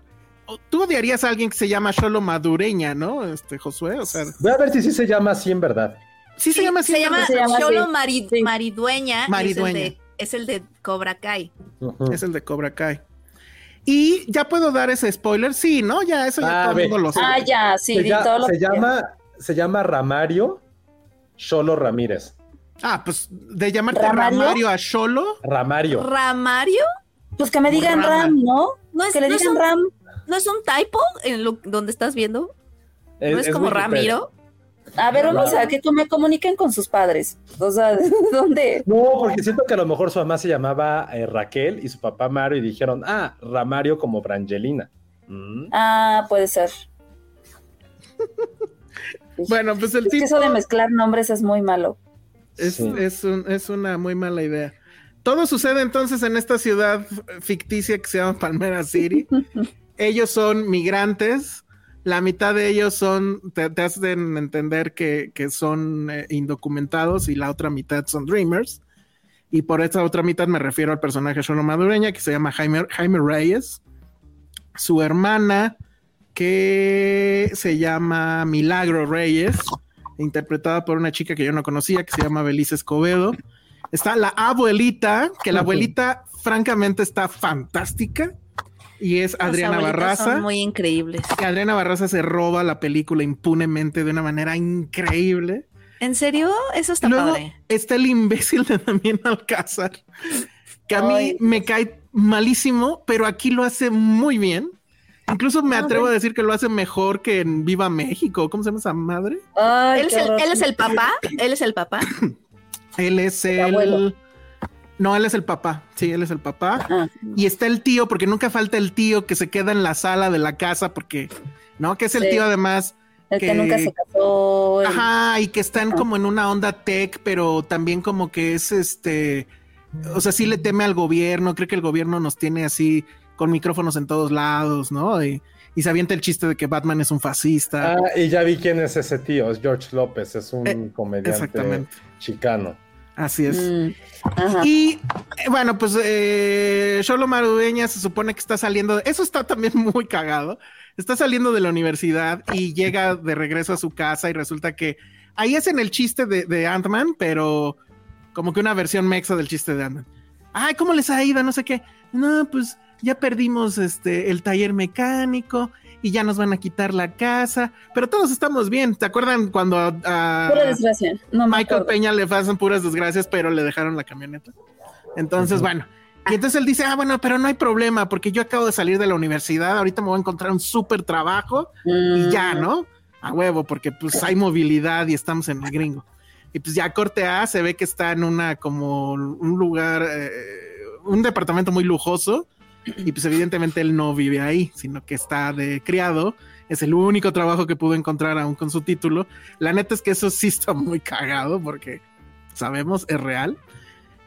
tú odiarías a alguien que se llama Sholo Madureña, ¿no? Este, Josué, o sea, Voy a ver si sí se llama así en verdad. Sí, se llama así. Se llama Se llama así. Cholo Mari- Sí. Maridueña. Maridueña. Es el, de, es el de Cobra Kai. Es el de Cobra Kai. Y ya puedo dar ese spoiler, sí, ¿no? Ya eso ya Ah, todo el mundo lo sabe. Ah, ya, sí, se di ya- todo lo se que llama, se llama Ramario Cholo Ramírez. Ah, pues de llamarte ¿Ramario? Ramario a Sholo. Ramario. ¿Ramario? Pues que me digan Rama. Ram, ¿no? ¿No es, Que le no digan un, Ram. ¿no es un typo en lo donde estás viendo? Es, ¿No es, como Wikipedia. Ramiro? A ver, vamos a que me comuniquen con sus padres. O sea, ¿dónde? No, porque siento que a lo mejor su mamá se llamaba eh, Raquel y su papá Mario y dijeron, ah, Ramario como Brangelina. Mm. Ah, puede ser. Bueno, pues el Es que eso de mezclar nombres es muy malo. es, Sí. es un- es una muy mala idea. Todo sucede entonces en esta ciudad ficticia que se llama Palmera City. ellos son migrantes. La mitad de ellos son, te, te hacen entender que, que son eh, indocumentados y la otra mitad son dreamers. Y por esta otra mitad me refiero al personaje Shono Madureña que se llama Jaime, Jaime Reyes. Su hermana, que se llama Milagro Reyes, interpretada por una chica que yo no conocía, que se llama Belice Escobedo. Está la abuelita, que la abuelita francamente está fantástica, y es Adriana Los Barraza. Son muy increíbles. que Adriana Barraza se roba la película impunemente de una manera increíble. ¿En serio? Eso está Luego padre. está el imbécil de Damián Alcázar, que a mí Ay. me cae malísimo, pero aquí lo hace muy bien. Incluso me Ah, atrevo a decir que lo hace mejor que en Viva México. ¿Cómo se llama esa madre? Ay, Él es, el, él es el papá. Él es el papá. Él es el... abuelo. No, él es el papá. Sí, él es el papá. Y está el tío, porque nunca falta el tío que se queda en la sala de la casa, porque, ¿no? Que es el Sí. tío además el que, que- nunca se casó. Ajá, y que están Ajá. como en una onda tech, pero también como que es este, o sea, sí le teme al gobierno, cree que el gobierno nos tiene así con micrófonos en todos lados, ¿no? Y, y se avienta el chiste de que Batman es un fascista. Ah, y ya vi quién es ese tío, es George López, es un Eh, comediante exactamente. chicano. Así es. Mm. Y eh, bueno, pues eh, Sholo Marudeña se supone que está saliendo. de- Eso está también muy cagado. Está saliendo de la universidad y llega de regreso a su casa y resulta que ahí es en el chiste de, de Ant-Man, pero como que una versión mexa del chiste de Ant-Man. Ay, ¿cómo les ha ido? No sé qué. No, pues ya perdimos este el taller mecánico y ya nos van a quitar la casa, pero todos estamos bien. ¿Te acuerdan cuando a. No Michael. Peña le pasan puras desgracias, pero le dejaron la camioneta. Entonces, bueno. Y entonces él dice, ah, bueno, pero no hay problema, porque yo acabo de salir de la universidad, ahorita me voy a encontrar un súper trabajo y ya, Mm. ¿no? A huevo, porque pues hay movilidad y estamos en el gringo. Y pues ya corte A se ve que está en una como un lugar, eh, un departamento muy lujoso y pues evidentemente él no vive ahí, sino que está de criado. Es el único trabajo que pudo encontrar aún con su título. La neta es que eso sí está muy cagado porque sabemos, es real.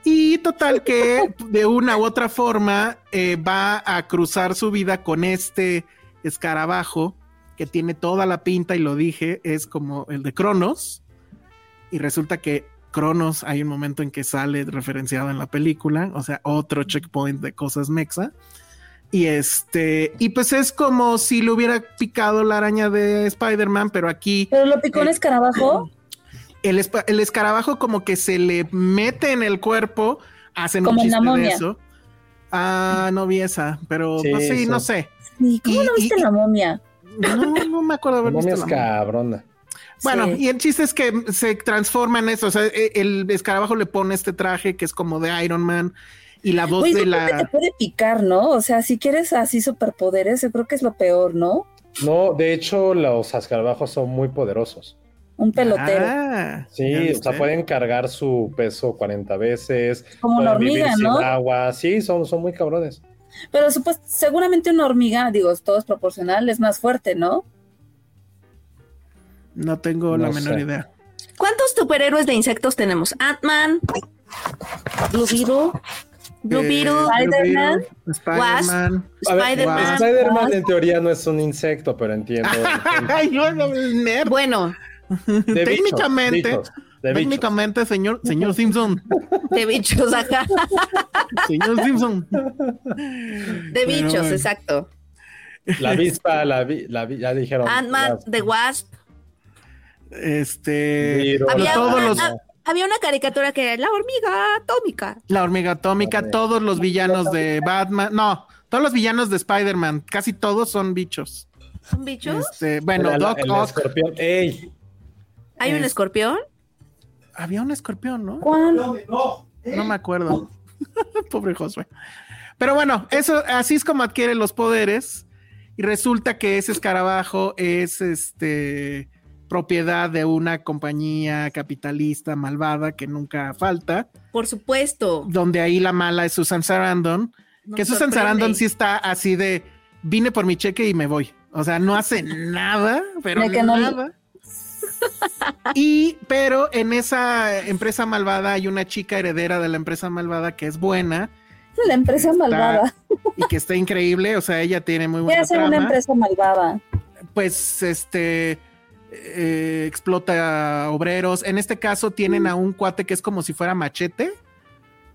Y total que de una u otra forma eh, va a cruzar su vida con este escarabajo que tiene toda la pinta y lo dije, es como el de Cronos. Y resulta que Cronos hay un momento en que sale referenciado en la película, o sea, otro checkpoint de cosas mexa. Y este, y pues es como si le hubiera picado la araña de Spider-Man, pero aquí Pero lo picó un Eh, escarabajo. el, el escarabajo como que se le mete en el cuerpo, hacen Como un chiste de momia. eso. Ah, no vi esa, pero Sí, pues sí, no sé. Sí, ¿Cómo y- no viste y- la momia? No, no me acuerdo haber visto es la momia. cabrona. Bueno, Sí. y el chiste es que se transforma en eso. O sea, e- el escarabajo le pone este traje que es como de Iron Man y la voz Oye, de que te la. puede picar, ¿no? O sea, si quieres así superpoderes, yo creo que es lo peor, ¿no? No, de hecho, los escarabajos son muy poderosos. Un pelotero. Ah, Sí, ¿ya o sea, pueden cargar su peso 40 veces. Como una vivir hormiga, sin ¿no? agua. Sí, son, son muy cabrones. Pero supuest- seguramente una hormiga, digo, todo es proporcional, es más fuerte, ¿no? No tengo la No menor idea. ¿Cuántos superhéroes de insectos tenemos? Ant-Man, Blue Beetle. Blue Eh, Beetle, Spider-Man, Spider-Man. Spider-Man. En teoría no es un insecto, pero entiendo. Bueno, De técnicamente, bichos, de bichos. técnicamente, señor, señor Simpson. de bichos acá. Señor Simpson. De bichos, bueno. exacto. La avispa, la, vi- la vi- ya dijeron. Ant-Man, The Wasp. Este. Pero Había todos una, los- había una caricatura que era la hormiga atómica. La hormiga atómica, todos los villanos de Batman. No, todos los villanos de Spider-Man, casi todos son bichos. ¿Son bichos? Este, bueno, el, Doc el Ock. escorpión. ¡Ey! ¿Hay un es- escorpión? Había un escorpión, ¿no? ¿Cuál? No me acuerdo. Pobre Josué. Pero bueno, eso así es como adquiere los poderes. Y resulta que ese escarabajo es este propiedad de una compañía capitalista malvada que nunca falta, Por supuesto. donde ahí la mala es Susan Sarandon, No que Susan sorprende. Sarandon sí está así de vine por mi cheque y me voy. O sea, no hace nada, pero no- nada. Y, pero en esa empresa malvada hay una chica heredera de la empresa malvada que es buena La empresa malvada. y que está increíble. O sea, ella tiene muy ¿Qué buena hace una trama. empresa malvada? Pues este eh, explota obreros. En este caso tienen a un cuate que es como si fuera machete,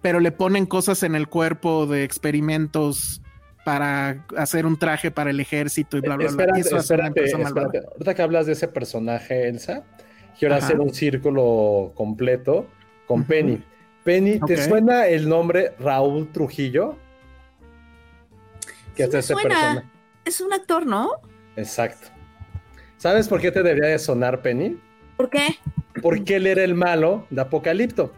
pero le ponen cosas en el cuerpo de experimentos para hacer un traje para el ejército y bla, bla, bla. Espérate, Eso espérate, espérate. Ahorita que hablas de ese personaje, Elsa, quiero Ajá. hacer un círculo completo con. Penny. Penny, ¿te suena el nombre Raúl Trujillo? ¿Qué Sí es me ese suena. personaje? Es un actor, ¿no? Exacto. ¿Sabes por qué te debería de sonar Penny? ¿Por qué? Porque él era el malo de Apocalipto.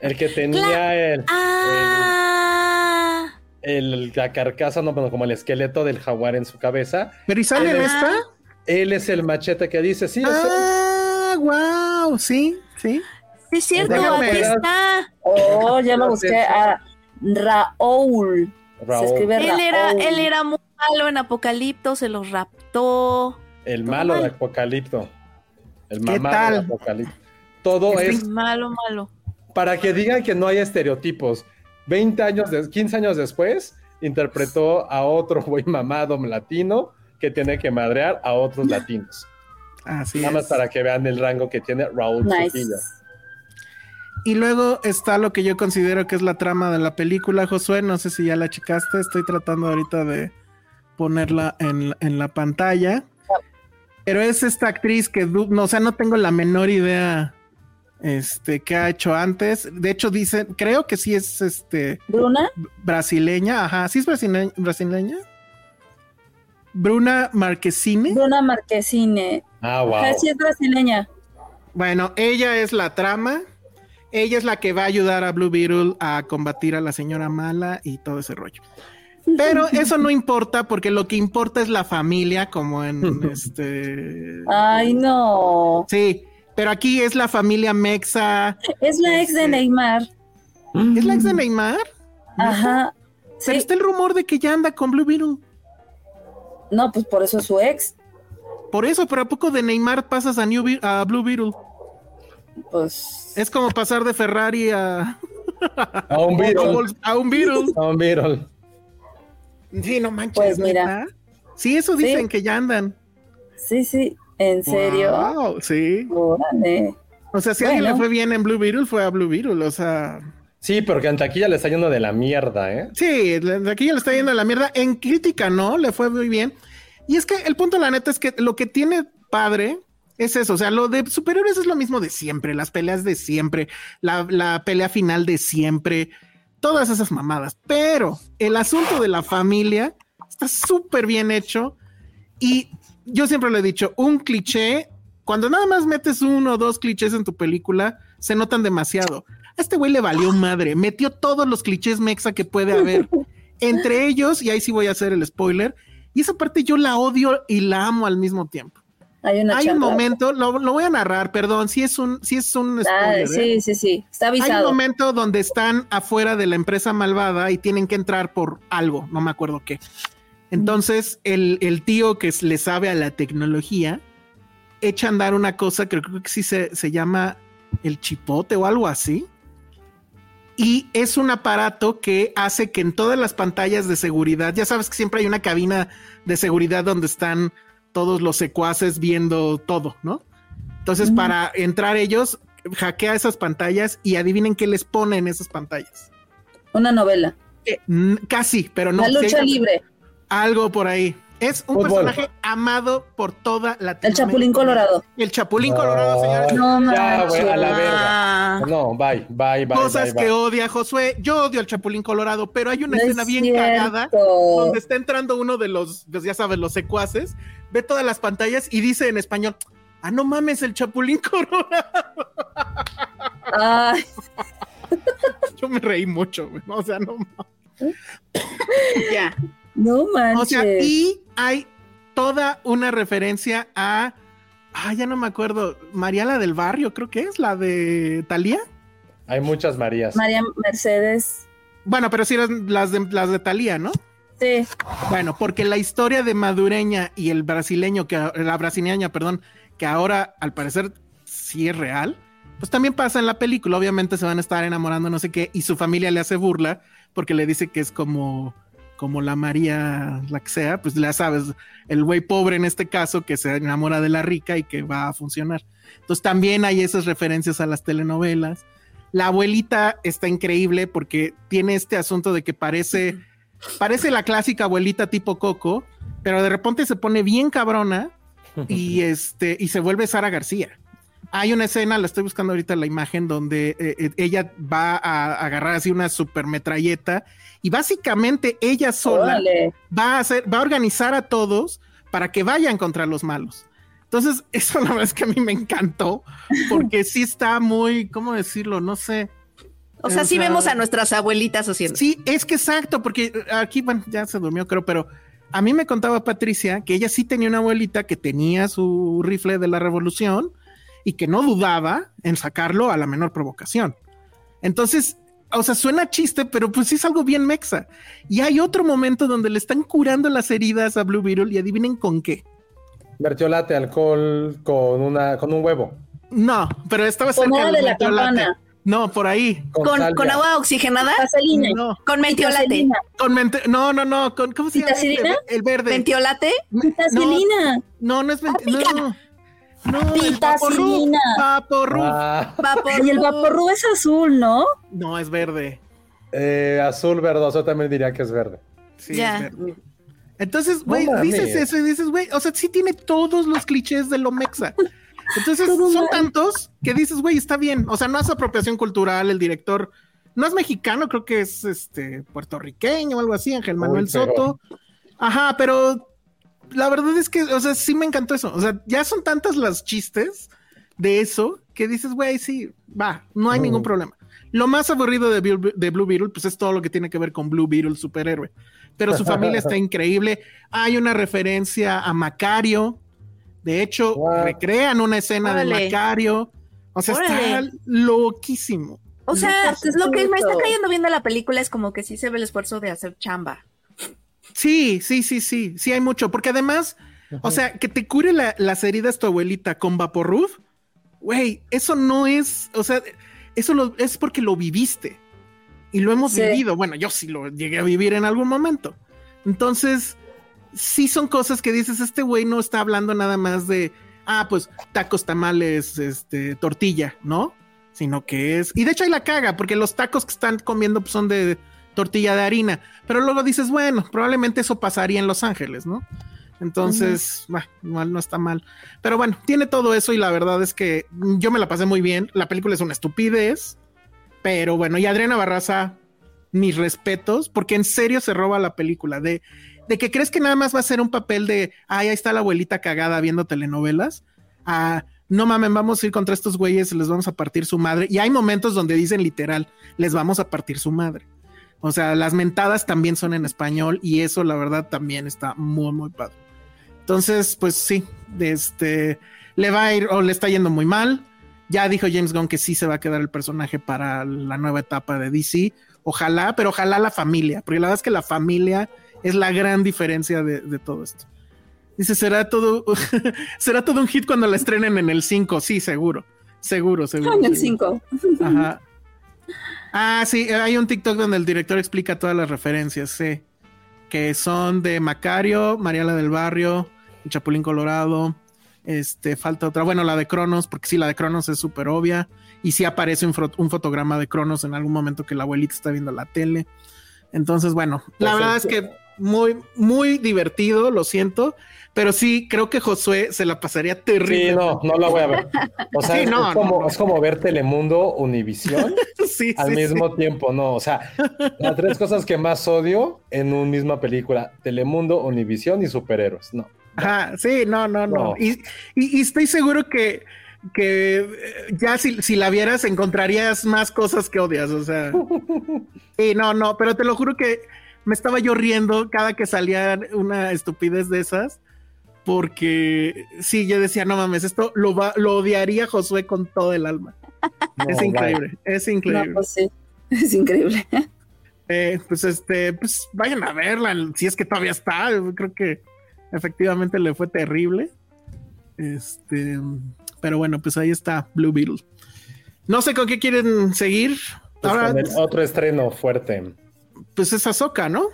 El que tenía el, Ah, el- la carcasa, no, bueno, como el esqueleto del jaguar en su cabeza. Pero ¿y sale en Ah. esta? Él es el machete que dice, sí, es él. Ah, wow, sí, sí. sí es cierto, Déjame aquí está. Oh, ya lo busqué. A Raúl. Se Raúl, escribe Él era, Raúl. él era muy malo en Apocalipto, se los raptó. El malo de mal. Apocalipto. El ¿Qué mamado tal? de Apocalipto. Todo es Malo, malo. para que digan que no hay estereotipos. 20 años, de- 15 años después, interpretó a otro güey mamado latino que tiene que madrear a otros latinos. Así Nada más es. para que vean el rango que tiene Raúl Nice. Y luego está lo que yo considero que es la trama de la película, Josué. No sé si ya la checaste. Estoy tratando ahorita de ponerla en, en la pantalla. Pero es esta actriz que, no, o sea, no tengo la menor idea este, que ha hecho antes. De hecho, dicen, creo que sí es este, Bruna, brasileña. Ajá, sí es brasile- brasileña. Bruna Marquezine. Bruna Marquezine. Ah, wow. Ajá, sí es brasileña. Bueno, ella es la trama. Ella es la que va a ayudar a Blue Beetle a combatir a la señora mala y todo ese rollo. Pero eso no importa porque lo que importa es la familia, como en este. Ay, no. Sí, pero aquí es la familia Mexa. Es la ex de Este- Neymar. ¿Es la ex de Neymar? Ajá. Pero Sí. está el rumor de que ya anda con Blue Beetle. No, pues por eso es su ex. Por eso, pero a poco de Neymar pasas a, New Be- a Blue Beetle. Pues. Es como pasar de Ferrari a, A un. Vol- a un Beetle. A un Beatle. Sí, no manches. Pues mira. Sí, eso dicen Sí. que ya andan. Sí, sí. ¿En serio? Wow, sí. Órale. O sea, si a alguien le fue bien en Blue Beetle, fue a Blue Beetle. O sea, Sí, porque en taquilla le está yendo de la mierda, ¿eh? sí, de aquí ya le está yendo a la mierda. En crítica, no, le fue muy bien. Y es que el punto, la neta, es que lo que tiene padre es eso. O sea, lo de superhéroes es lo mismo de siempre, las peleas de siempre, la, la pelea final de siempre, todas esas mamadas. Pero el asunto de la familia está súper bien hecho. Y yo siempre lo he dicho, un cliché, cuando nada más metes uno o dos clichés en tu película, se notan demasiado. A este güey le valió madre, metió todos los clichés mexa que puede haber. Entre ellos, y ahí sí voy a hacer el spoiler, y esa parte yo la odio y la amo al mismo tiempo. Hay una Hay un momento, lo, lo voy a narrar, perdón, si es un, si es un Ah, spoiler. ¿eh? sí, sí, sí. Está Hay un avisado. momento donde están afuera de la empresa malvada y tienen que entrar por algo, no me acuerdo qué. Entonces, el, el tío que le sabe a la tecnología echa a andar una cosa que creo que sí se, se llama el chipote o algo así. Y es un aparato que hace que en todas las pantallas de seguridad, ya sabes que siempre hay una cabina de seguridad donde están todos los secuaces viendo todo, ¿no? Entonces, para entrar ellos, hackea esas pantallas y adivinen qué les pone en esas pantallas. Una novela. Eh, casi, pero no. la lucha libre. Algo por ahí. Es un Fútbol. personaje amado por toda la El Chapulín Colorado. El Chapulín Colorado, señores. No Ya, güey, a la manches. verga. Ah, No, bye, bye, bye. Cosas bye, que bye. odia Josué. Yo odio al Chapulín Colorado, pero hay una No escena es bien cierto. cagada donde está entrando uno de los, pues ya sabes, los secuaces, ve todas las pantallas y dice en español, ah, no mames, el Chapulín Colorado. Ay, Yo me reí mucho, güey. O sea, no mames. ya. no manches. O sea, y hay toda una referencia a, ah, ya no me acuerdo, Mariala del Barrio, creo que es la de Talía. Hay muchas Marías. María Mercedes. Bueno, pero sí las, las de las de Talía, ¿no? Sí. Bueno, porque la historia de Madureña y el brasileño, que la brasileña, perdón, que ahora al parecer sí es real, pues también pasa en la película. Obviamente se van a estar enamorando, no sé qué, y su familia le hace burla porque le dice que es como, como la María, la que sea, pues ya sabes, el güey pobre en este caso que se enamora de la rica y que va a funcionar. Entonces también hay esas referencias a las telenovelas. La abuelita está increíble porque tiene este asunto de que parece, parece la clásica abuelita tipo Coco, pero de repente se pone bien cabrona y este y se vuelve Sara García. Hay una escena, la estoy buscando ahorita la imagen, donde eh, eh, ella va a agarrar así una super metralleta y básicamente ella sola Órale. va a hacer, va a organizar a todos para que vayan contra los malos. Entonces, eso la verdad es que a mí me encantó, porque sí está muy, ¿cómo decirlo? No sé. O sea, O sí sea, vemos a nuestras abuelitas haciendo. Sí, es que exacto, porque aquí, bueno, ya se durmió, creo, pero a mí me contaba Patricia que ella sí tenía una abuelita que tenía su rifle de la revolución y que no dudaba en sacarlo a la menor provocación. Entonces, o sea, suena chiste, pero pues sí es algo bien mexa. Y hay otro momento donde le están curando las heridas a Blue Beetle y adivinen con qué. Vertiolate, alcohol con una, con un huevo. No, pero estaba cerca de la campana. No, por ahí. Con, Con, agua oxigenada, Vaselina. No, con mentiolate. Con mente- no, no, no, con ¿cómo se llama? ¿Vitacilina? El verde. Mentiolate, Vitacilina. No, no es ment- Tópica. no. No. Vaporru. Ah, Vapor Y el vaporru es azul, ¿no? No, es verde. eh, azul verdoso también diría que es verde. Sí, Ya. es verde. Entonces, No güey, mames. dices eso y dices, güey, o sea, sí tiene todos los clichés de lo mexa. Entonces, Todo son mal. tantos que dices, güey, está bien. O sea, no es apropiación cultural, el director no es mexicano, creo que es este puertorriqueño o algo así, Ángel Manuel Uy, pero- Soto. Ajá, pero la verdad es que, o sea, sí me encantó eso. O sea, ya son tantas las chistes de eso que dices, güey, sí, va, no hay Mm. ningún problema. Lo más aburrido de, Bill- de Blue Beetle, pues es todo lo que tiene que ver con Blue Beetle, superhéroe. Pero su familia está increíble. Hay una referencia a Macario. De hecho, What? recrean una escena Órale. de Macario. O sea, está loquísimo. O sea, lo que me está cayendo viendo la película es como que sí se ve el esfuerzo de hacer chamba. Sí, sí, sí, sí, sí hay mucho, porque además, o sea, que te cure la- las heridas tu abuelita con Vaporruf, güey, eso no es, o sea, eso lo, es porque lo viviste y lo hemos Sí. vivido. Bueno, yo sí lo llegué a vivir en algún momento. Entonces, sí son cosas que dices, este güey no está hablando nada más de, ah, pues tacos, tamales, este, tortilla, ¿no? Sino que es, y de hecho ahí la caga, porque los tacos que están comiendo pues, son de tortilla de harina, pero luego dices, bueno, probablemente eso pasaría en Los Ángeles, ¿no? Entonces, bah, igual no está mal. Pero bueno, tiene todo eso y la verdad es que yo me la pasé muy bien. La película es una estupidez, pero bueno, y Adriana Barraza, mis respetos, porque en serio se roba la película. De, de que crees que nada más va a ser un papel de, ay, ahí está la abuelita cagada viendo telenovelas, a, no mamen, vamos a ir contra estos güeyes, les vamos a partir su madre. Y hay momentos donde dicen literal, les vamos a partir su madre. O sea, las mentadas también son en español y eso la verdad también está muy, muy padre. Entonces, pues sí, este, le va a ir o le está yendo muy mal. Ya dijo James Gunn que sí se va a quedar el personaje para la nueva etapa de DC. Ojalá, pero ojalá la familia, porque la verdad es que la familia es la gran diferencia de, de todo esto. Dice, será todo, será todo un hit cuando la estrenen en el 5. Sí, seguro, seguro, seguro. En el seguro. 5. Ajá. Ah, sí, hay un TikTok donde el director explica todas las referencias, sí. Que son de Macario, Mariala del Barrio, el Chapulín Colorado. Este, falta otra. Bueno, la de Cronos, porque sí, la de Cronos es súper obvia. Y sí aparece un, fotograma de Cronos en algún momento que la abuelita está viendo la tele. Entonces, bueno, la Pues, verdad es que muy, muy divertido, lo siento. Pero sí, creo que Josué se la pasaría terrible. Sí, no, no la voy a ver. O sea, Sí, es, no, es como, no. es como ver Telemundo, Univisión sí, al sí, mismo tiempo, no. O sea, las tres cosas que más odio en una misma película: Telemundo, Univisión y superhéroes. No. Ajá, sí, no, no, no. No. Y, y- y estoy seguro que, que eh, ya si, si la vieras encontrarías más cosas que odias, o sea. Sí, no, no, pero te lo juro que me estaba yo riendo cada que salía una estupidez de esas, porque sí, yo decía, no mames, esto lo, va, lo odiaría Josué con todo el alma. No, es increíble, es increíble. No, pues sí. Es increíble. Eh, pues este, pues vayan a verla, si es que todavía está, yo creo que efectivamente le fue terrible. Este, pero bueno, pues ahí está Blue Beetle. No sé con qué quieren seguir. Pues Ahora, con el otro estreno fuerte. Pues es Azoka, ¿no?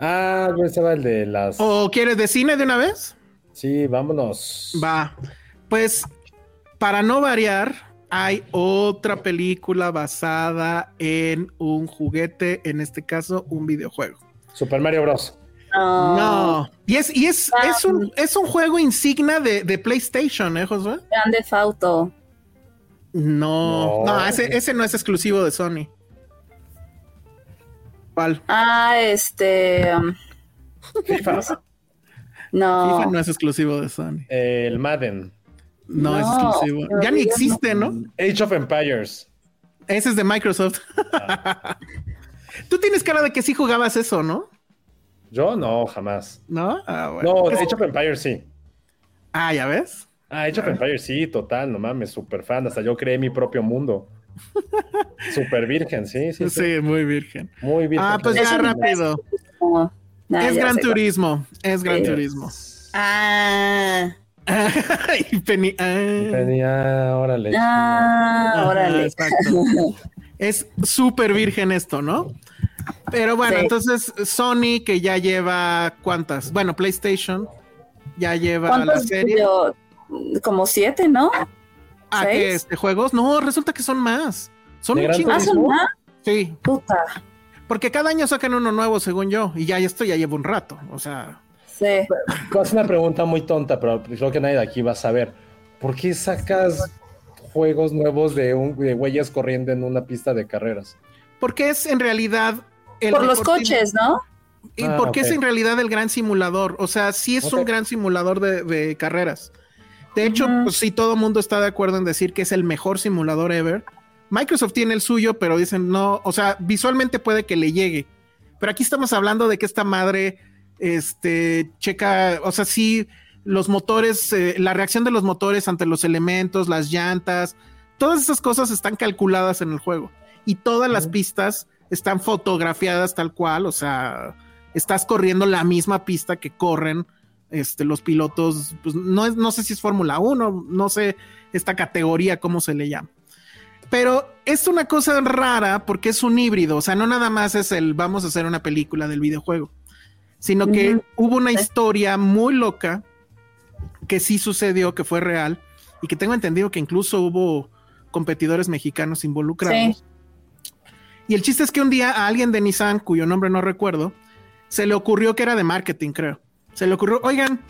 Ah, yo estaba el de las. ¿O quieres de cine de una vez? Sí, vámonos. Va. Pues para no variar, hay otra película basada en un juguete, en este caso un videojuego. Super Mario Bros. No. No. Y es, y es, Ah. es, un, es un juego insignia de, de PlayStation, ¿eh, Josué? Grande Fauto. No, no, No. ese, ese no es exclusivo de Sony. ¿Cuál? Ah, este. um, FIFA. no. FIFA no es exclusivo de Sony. el Madden. No, es exclusivo. Ya ni existe, ¿no? Age of Empires. Ese es de Microsoft. Tú tienes cara de que sí jugabas eso, ¿no? Yo no, jamás. ¿No? Ah, bueno. No, Age of Empires sí. Ah, ¿ya ves? Ah, Age of Empires sí, total, no mames, súper fan. Hasta yo creé mi propio mundo. Súper virgen, sí, sí, Sí, sí. muy virgen. Muy virgen. Ah, pues ya rápido. No. Es Gran cuál. Turismo. Es Gran Sí. Turismo. Ah, y Penny. ah. Órale. Ah, órale. exacto. Es súper virgen esto, ¿no? Pero bueno, Sí. entonces Sony, que ya lleva cuántas, bueno, PlayStation ya lleva la ¿Cuántos serie. video- como siete, ¿no? ¿A qué este, juegos? No, resulta que son más. Son ¿De un chingo. Ah, son más. Sí, Puta. porque cada año sacan uno nuevo, según yo, y ya esto ya lleva un rato. O sea, Sí. Es una pregunta muy tonta, pero creo que nadie de aquí va a saber. ¿Por qué sacas juegos nuevos de, un, de güeyes corriendo en una pista de carreras? porque es en realidad el Por los coches, ¿no? Y Ah, porque ok. es en realidad el gran simulador. O sea, sí es un gran simulador de, de carreras. De hecho, Ujú. pues sí, todo el mundo está de acuerdo en decir que es el mejor simulador ever. Microsoft tiene el suyo, pero dicen no, o sea, visualmente puede que le llegue. Pero aquí estamos hablando de que esta madre, este, checa, o sea, sí, los motores, eh, la reacción de los motores ante los elementos, las llantas, todas esas cosas están calculadas en el juego. Y todas las pistas están fotografiadas tal cual, o sea, estás corriendo la misma pista que corren este, los pilotos, pues no, es, no sé si es Fórmula 1, no sé esta categoría, cómo se le llama. Pero es una cosa rara porque es un híbrido, o sea, no nada más es el vamos a hacer una película del videojuego, sino que hubo una historia muy loca que sí sucedió, que fue real, y que tengo entendido que incluso hubo competidores mexicanos involucrados. Sí. Y el chiste es que un día a alguien de Nissan, cuyo nombre no recuerdo, se le ocurrió que era de marketing, creo. Se le ocurrió, oigan,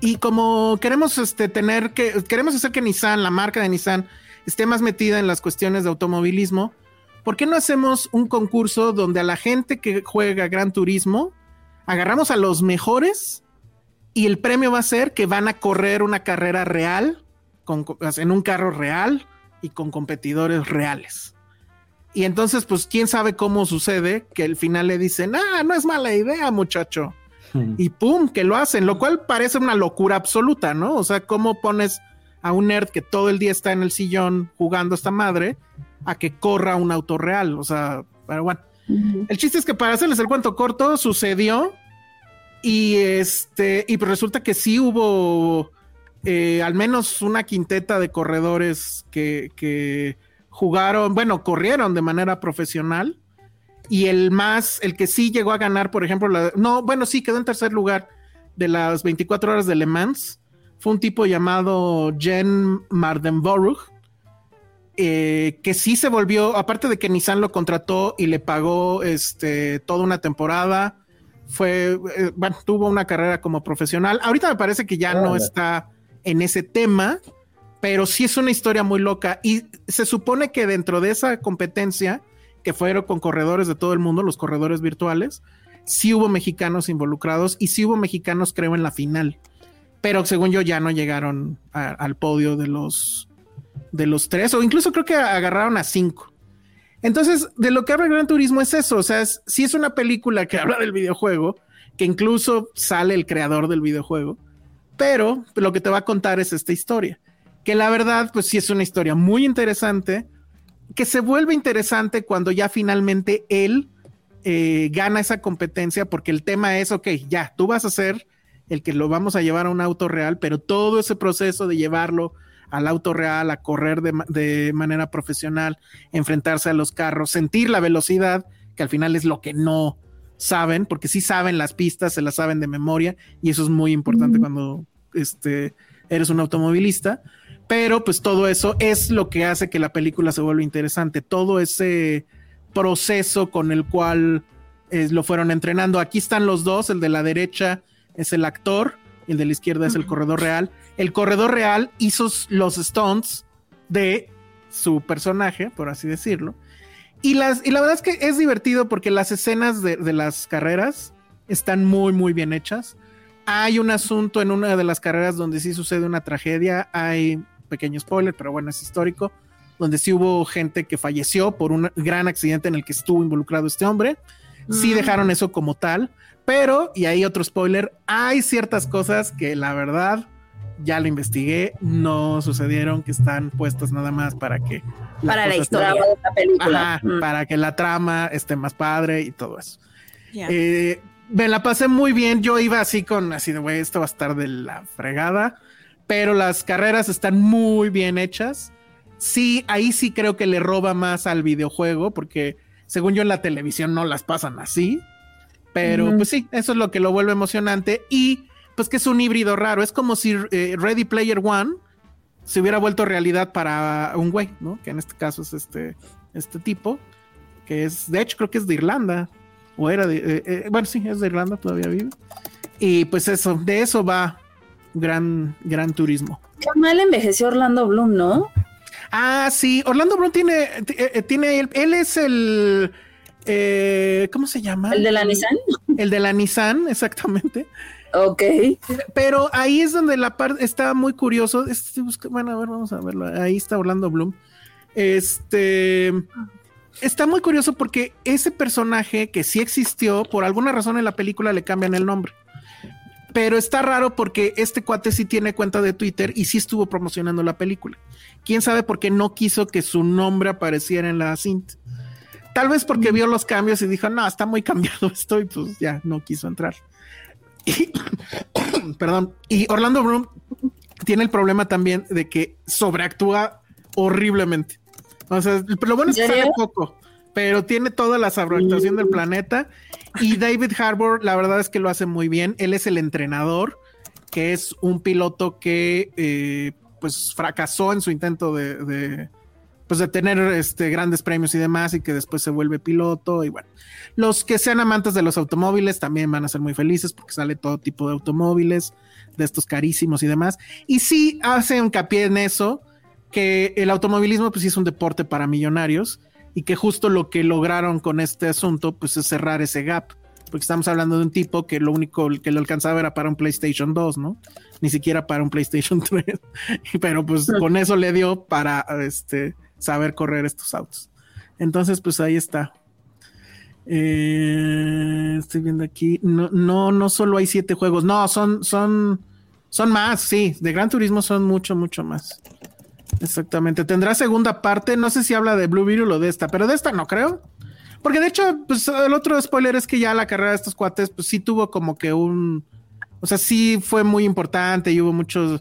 y como queremos este, tener que, queremos hacer que Nissan, la marca de Nissan, esté más metida en las cuestiones de automovilismo, ¿por qué no hacemos un concurso donde a la gente que juega Gran Turismo agarramos a los mejores y el premio va a ser que van a correr una carrera real con- en un carro real y con competidores reales? Y entonces, pues, quién sabe cómo sucede que al final le dicen, ah, no es mala idea, muchacho. Y pum, que lo hacen, lo cual parece una locura absoluta, ¿no? O sea, ¿cómo pones a un nerd que todo el día está en el sillón jugando esta madre a que corra un auto real? O sea, pero bueno. El chiste es que para hacerles el cuento corto, sucedió y este, y resulta que sí hubo eh, al menos una quinteta de corredores que, que jugaron, bueno, corrieron de manera profesional y el más, el que sí llegó a ganar, por ejemplo, la, no, bueno, sí quedó en tercer lugar de las 24 horas de Le Mans, fue un tipo llamado Jen Mardenborough, eh, que sí se volvió, aparte de que Nissan lo contrató y le pagó este, toda una temporada, fue, eh, bueno, tuvo una carrera como profesional. Ahorita me parece que ya no está en ese tema, pero sí es una historia muy loca y se supone que dentro de esa competencia, que fueron con corredores de todo el mundo, los corredores virtuales, sí hubo mexicanos involucrados y sí hubo mexicanos, creo, en la final. Pero según yo ya no llegaron al podio de los de los tres, o incluso creo que agarraron a cinco. Entonces, de lo que habla Gran Turismo es eso, o sea, es, sí es una película que habla del videojuego, que incluso sale el creador del videojuego, pero lo que te va a contar es esta historia, que la verdad, pues sí es una historia muy interesante, que se vuelve interesante cuando ya finalmente él eh, gana esa competencia, porque el tema es, ok, ya, tú vas a ser el que lo vamos a llevar a un auto real, pero todo ese proceso de llevarlo al auto real, a correr de, de manera profesional, enfrentarse a los carros, sentir la velocidad, que al final es lo que no saben, porque sí saben las pistas, se las saben de memoria, y eso es muy importante cuando este, eres un automovilista. Pero pues todo eso es lo que hace que la película se vuelva interesante, todo ese proceso con el cual eh, lo fueron entrenando. Aquí están los dos, el de la derecha es el actor, el de la izquierda es el corredor real. El corredor real hizo los stunts de su personaje, por así decirlo. Y, las, y la verdad es que es divertido porque las escenas de, de las carreras están muy, muy bien hechas. Hay un asunto en una de las carreras donde sí sucede una tragedia. Hay pequeño spoiler, pero bueno, es histórico. Donde sí hubo gente que falleció por un gran accidente en el que estuvo involucrado este hombre. Sí Mm. dejaron eso como tal. Pero, y ahí otro spoiler, hay ciertas cosas que la verdad ya lo investigué, no sucedieron, que están puestas nada más para que Para la cosa esté- historia. De la película. Ajá, Mm. para que la trama esté más padre y todo eso. Ya. Eh, me la pasé muy bien. Yo iba así con así de güey, esto va a estar de la fregada. Pero las carreras están muy bien hechas. Sí, ahí sí creo que le roba más al videojuego, porque según yo en la televisión no las pasan así. Pero pues sí, eso es lo que lo vuelve emocionante. Y pues que es un híbrido raro. Es como si eh, Ready Player One se hubiera vuelto realidad para un güey, ¿no? Que en este caso es este, este tipo, que es, de hecho, creo que es de Irlanda, o era de, eh, eh, bueno, sí, es de Irlanda, todavía vive. Y pues eso, de eso va gran, gran turismo. Qué mal envejeció Orlando Bloom, ¿no? Ah, sí, Orlando Bloom tiene, eh, eh, tiene, él, él es el, eh, ¿cómo se llama? ¿El de la Nissan? El de la Nissan, exactamente. Ok. Pero ahí es donde la parte está muy curioso. Busca- bueno, a ver, vamos a verlo. Ahí está Orlando Bloom. Este está muy curioso porque ese personaje que sí existió, por alguna razón en la película le cambian el nombre. Pero está raro porque este cuate sí tiene cuenta de Twitter y sí estuvo promocionando la película. Quién sabe por qué no quiso que su nombre apareciera en la cinta. Tal vez porque vio los cambios y dijo, no, está muy cambiado esto y pues ya no quiso entrar. Y, perdón, y Orlando Bloom tiene el problema también de que sobreactúa horriblemente. O sea, lo bueno es que ¿En sale poco, pero tiene toda la sobreactuación del planeta. Y David Harbour, la verdad es que lo hace muy bien. Él es el entrenador, que es un piloto que eh, pues fracasó en su intento de, de, pues de tener este, grandes premios y demás, y que después se vuelve piloto. Y bueno, los que sean amantes de los automóviles también van a ser muy felices porque sale todo tipo de automóviles, de estos carísimos y demás. Y sí hace hincapié en eso, que el automovilismo pues sí es un deporte para millonarios y que justo lo que lograron con este asunto pues es cerrar ese gap. Porque estamos hablando de un tipo que lo único que le alcanzaba era para un PlayStation 2, ¿no? Ni siquiera para un PlayStation 3. Pero pues con eso le dio para este, saber correr estos autos. Entonces, pues ahí está. Eh, estoy viendo aquí. No, no, no solo hay siete juegos. No, son, son, son más, sí. De Gran Turismo son mucho, mucho más. Exactamente. Tendrá segunda parte. No sé si habla de Blue Beetle o de esta, pero de esta no creo. Porque de hecho, pues el otro spoiler es que ya la carrera de estos cuates, pues sí tuvo como que un. O sea, sí fue muy importante y hubo mucho eh,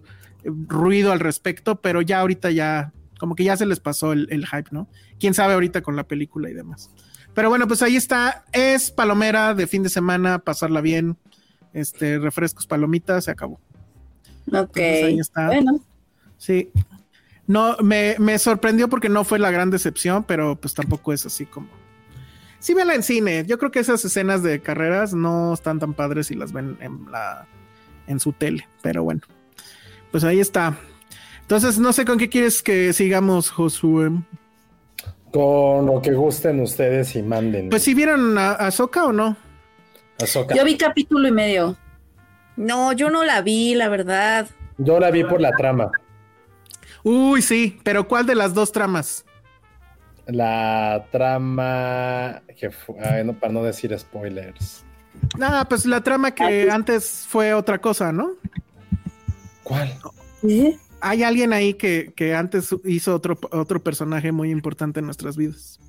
ruido al respecto, pero ya ahorita ya, como que ya se les pasó el, el hype, ¿no? Quién sabe ahorita con la película y demás. Pero bueno, pues ahí está. Es palomera de fin de semana, pasarla bien. Este, refrescos, palomitas, se acabó. Ok. Entonces, ahí está. Bueno, Sí. No, me, me sorprendió porque no fue la gran decepción, pero pues tampoco es así como. Sí, véanla en cine. Yo creo que esas escenas de carreras no están tan padres si las ven en la en su tele. Pero bueno. Pues ahí está. Entonces, no sé con qué quieres que sigamos, Josué. Con lo que gusten ustedes y manden. Pues si vieron a, a Soka o no. Ahsoka. yo vi capítulo y medio. No, yo no la vi, la verdad. Yo la vi por la trama. Uy, sí, pero ¿cuál de las dos tramas? La trama que fu- ay, no, para no decir spoilers. Ah, pues la trama que antes fue otra cosa, ¿no? ¿Cuál? ¿Eh? Hay alguien ahí que, que antes hizo otro, otro personaje muy importante en nuestras vidas.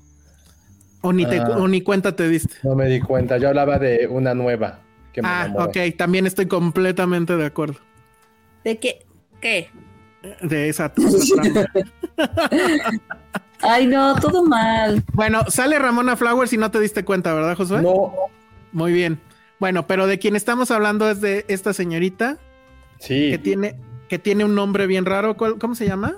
O ni, te, Ah. o ni cuenta te diste. No me di cuenta. Yo hablaba de una nueva. Que me Ah, ok, también estoy completamente de acuerdo ¿De qué? ¿Qué? De esa. Ay, no, todo mal. Bueno, sale Ramona Flowers y no te diste cuenta, ¿verdad, Josué? No. Muy bien. Bueno, pero de quien estamos hablando es de esta señorita Sí. que tiene, que tiene un nombre bien raro. ¿Cuál- ¿Cómo se llama?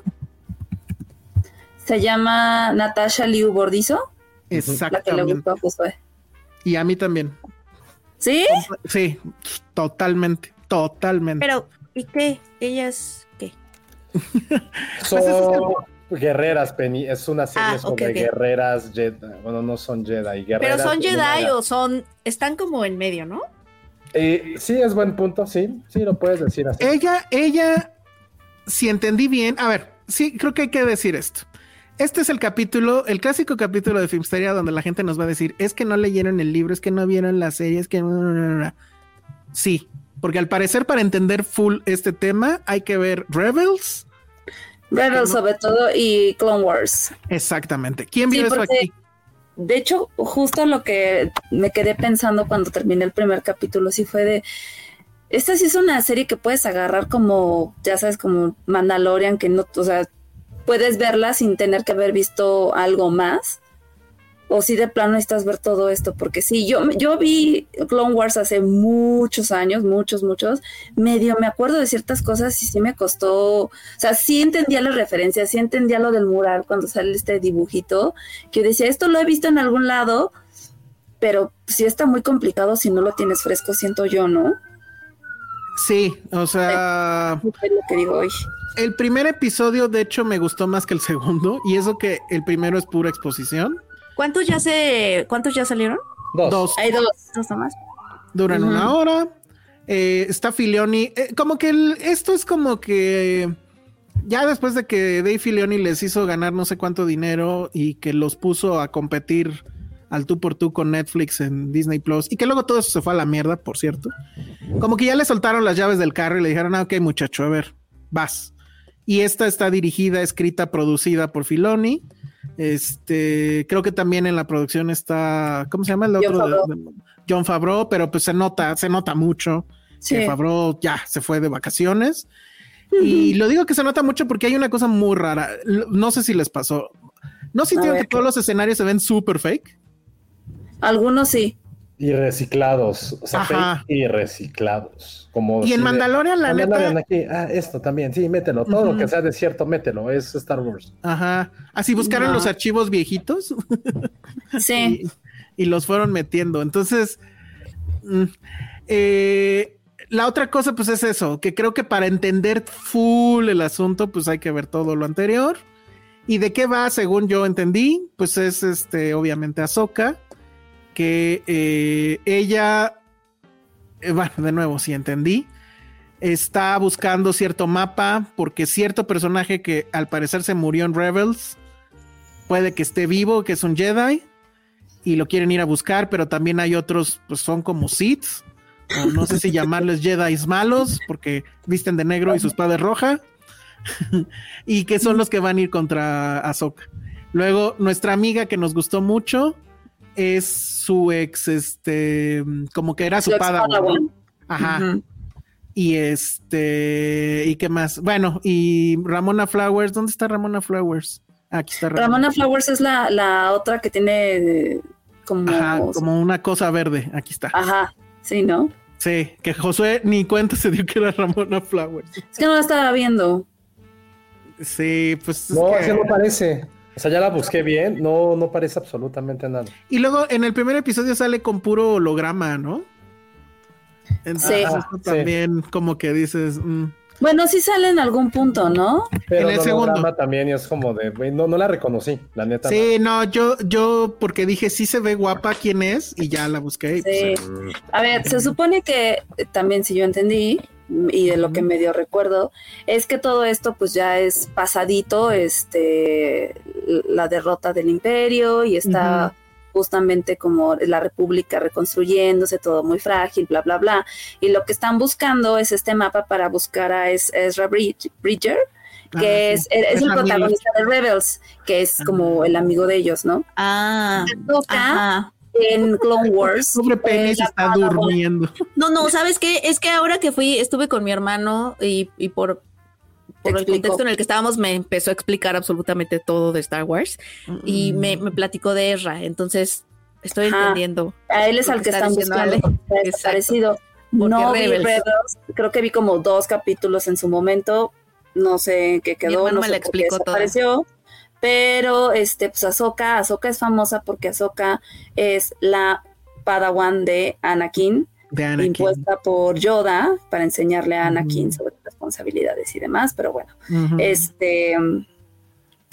Se llama Natasha Liu Bordizo, la que le Exactamente. gustó a Josué. Y a mí también. ¿Sí? Sí, totalmente, totalmente. Pero, ¿y qué? ¿Ellas? Son Pues ese guerreras, Penny. Es una serie Ah, sobre guerreras Jedi. Bueno, no son Jedi. Pero guerreras son en una- Jedi o son. Están como en medio, ¿no? Eh, sí, es buen punto. Sí, sí, lo puedes decir así. Ella, ella, si entendí bien, a ver, sí, creo que hay que decir esto. Este es el capítulo, el clásico capítulo de Filmsteria donde la gente nos va a decir, es que no leyeron el libro, es que no vieron la serie, es que... no, no, no, no". Sí, porque al parecer para entender full este tema hay que ver Rebels. Rebels sobre todo y Clone Wars. Exactamente. ¿Quién vio Sí, eso aquí? De hecho, justo lo que me quedé pensando cuando terminé el primer capítulo, sí fue de, esta sí es una serie que puedes agarrar como, ya sabes, como Mandalorian, que no, o sea, puedes verla sin tener que haber visto algo más. O si de plano necesitas ver todo esto, porque sí, yo, yo vi Clone Wars hace muchos años, muchos, muchos, medio me acuerdo de ciertas cosas y sí me costó, o sea, sí entendía las referencias, sí entendía lo del mural cuando sale este dibujito, que decía, esto lo he visto en algún lado, pero sí está muy complicado si no lo tienes fresco, siento yo, ¿no? Sí, o sea... Es lo que digo hoy. El primer episodio, de hecho, me gustó más que el segundo, y eso que el primero es pura exposición. ¿Cuántos ya se, cuántos ya salieron? Dos. Dos. Hay dos. Dos nomás. duran una hora. Eh, está Filioni. eh, como que el- esto es como que ya después de que Dave Filioni les hizo ganar no sé cuánto dinero y que los puso a competir al tú por tú con Netflix en Disney Plus y que luego todo eso se fue a la mierda, por cierto. Como que ya le soltaron las llaves del carro y le dijeron, ah, ok, muchacho, a ver, vas. Y esta está dirigida, escrita, producida por Filoni. Este, creo que también en la producción está, ¿cómo se llama el otro? Favreau. John Favreau, pero pues se nota, se nota mucho Sí. que Favreau ya se fue de vacaciones. Y lo digo que se nota mucho porque hay una cosa muy rara. No sé si les pasó. ¿No sintieron que todos los escenarios se ven súper fake? Algunos sí. Y reciclados. O sea, Ajá. fake y reciclados. Como Y en de, Mandalorian, la Mandalorian neta. aquí, ah, esto también, sí, mételo. Todo lo que sea desierto, mételo. Es Star Wars. Ajá. Así buscaron No. los archivos viejitos Sí. y, y los fueron metiendo. Entonces, mm, eh, la otra cosa, pues es eso, que creo que para entender full el asunto, pues hay que ver todo lo anterior. ¿Y de qué va? Según yo entendí, pues es este, obviamente, Ahsoka, que eh, ella, eh, bueno, de nuevo, si entendí, está buscando cierto mapa porque cierto personaje que al parecer se murió en Rebels puede que esté vivo, que es un Jedi, y lo quieren ir a buscar, pero también hay otros, pues son como Sith, o no sé si llamarles Jedi malos, porque visten de negro y su espada es roja, y que son los que van a ir contra Ahsoka. Luego, nuestra amiga que nos gustó mucho es su ex, este, como que era su Su. Ajá. Y este, ¿y qué más? Bueno, y Ramona Flowers, ¿dónde está Ramona Flowers? Aquí está Ramona. Ramona Flowers es la, la otra que tiene eh, como... Ajá, como una cosa verde, aquí está. Ajá, sí, ¿no? Sí, que Josué ni cuenta se dio que era Ramona Flowers. Es que no la estaba viendo. Sí, pues. es No, que- así no parece. O sea, ya la busqué bien. No, no parece absolutamente nada. Y luego en el primer episodio sale con puro holograma, ¿no? Entonces, Sí. eso sí. también como que dices. mm, Bueno, sí sale en algún punto, ¿no? Pero En el segundo. holograma también y es como de, no, no la reconocí, la neta. Sí, no, yo, yo, porque dije, sí se ve guapa quién es, y ya la busqué. Sí. pues, A ver, se supone que también si yo entendí y de lo que medio recuerdo es que todo esto pues ya es pasadito, este la derrota del imperio y está justamente como la república reconstruyéndose, todo muy frágil, bla bla bla. Y lo que están buscando es este mapa para buscar a Es- Ezra Bridg- Bridger, ah, que sí. es, es Es el amigo. protagonista de Rebels, que es como el amigo de ellos, ¿no? Ah, Toca ajá. En Clone Wars. Pobre Penny eh, se está Padawan. durmiendo. No, no, ¿sabes qué? Es que ahora que fui, estuve con mi hermano y, y por, por el contexto en el que estábamos me empezó a explicar absolutamente todo de Star Wars y me, me platicó de Ezra. Entonces, estoy Ajá. entendiendo. A él es al que que está están diciendo buscando Ale. desaparecido. Porque No vi Rebels. Rebels, creo que vi como dos capítulos en su momento, no sé en qué quedó, hermano no me sé la explicó toda. Pero este, pues Ahsoka, Ahsoka es famosa porque Ahsoka es la padawan de Anakin, De Anakin. impuesta por Yoda para enseñarle a Anakin sobre responsabilidades y demás, pero bueno, este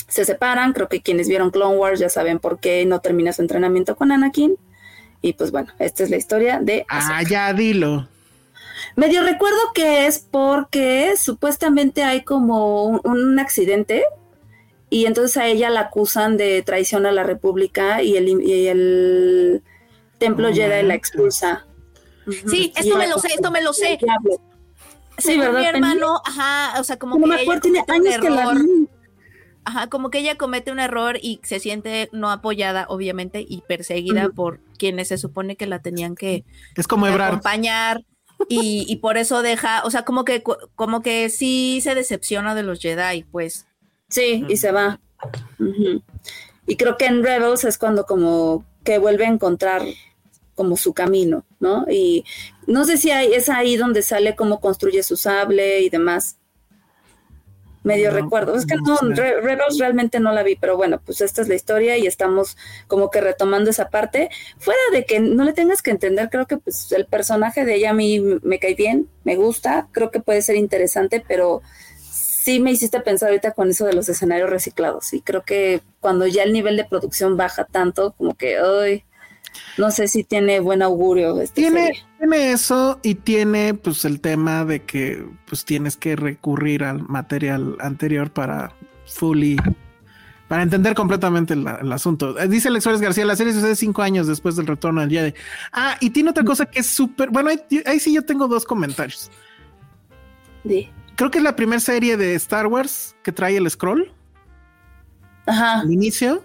se separan, creo que quienes vieron Clone Wars ya saben por qué no termina su entrenamiento con Anakin. Y pues bueno, esta es la historia de Ah, ya dilo. Medio recuerdo que es porque supuestamente hay como un, un accidente y entonces a ella la acusan de traición a la República y el, y el templo No Jedi la expulsa. Sí, esto me lo sé, esto me lo sé. Sí, Según ¿verdad, mi hermano, ajá, o sea, como No que me ella acuerdo, tiene comete un años que la error. vi. Ajá, como que ella comete un error y se siente no apoyada, obviamente, y perseguida por quienes se supone que la tenían que Es como acompañar y, y por eso deja, o sea, como que como que sí se decepciona de los Jedi, pues. Sí, y se va. Y creo que en Rebels es cuando como que vuelve a encontrar como su camino, ¿no? Y no sé si hay, es ahí donde sale cómo construye su sable y demás. Medio No, recuerdo. Es que no no, sé. Re- Rebels realmente no la vi, pero bueno, pues esta es la historia y estamos como que retomando esa parte. Fuera de que no le tengas que entender, creo que pues el personaje de ella a mí me cae bien, me gusta, creo que puede ser interesante, pero sí me hiciste pensar ahorita con eso de los escenarios reciclados. Y creo que cuando ya el nivel de producción baja tanto, como que, ay, no sé si tiene buen augurio. Esta Tiene, serie. tiene eso y tiene pues el tema de que pues tienes que recurrir al material anterior para fully para entender completamente el, el asunto. Eh, Dice Alex Suárez García, la serie sucede cinco años después del retorno del Jedi. Ah, y tiene otra cosa que es súper, bueno, ahí, ahí sí yo tengo dos comentarios. Sí. Creo que es la primera serie de Star Wars que trae el scroll Ajá. al inicio,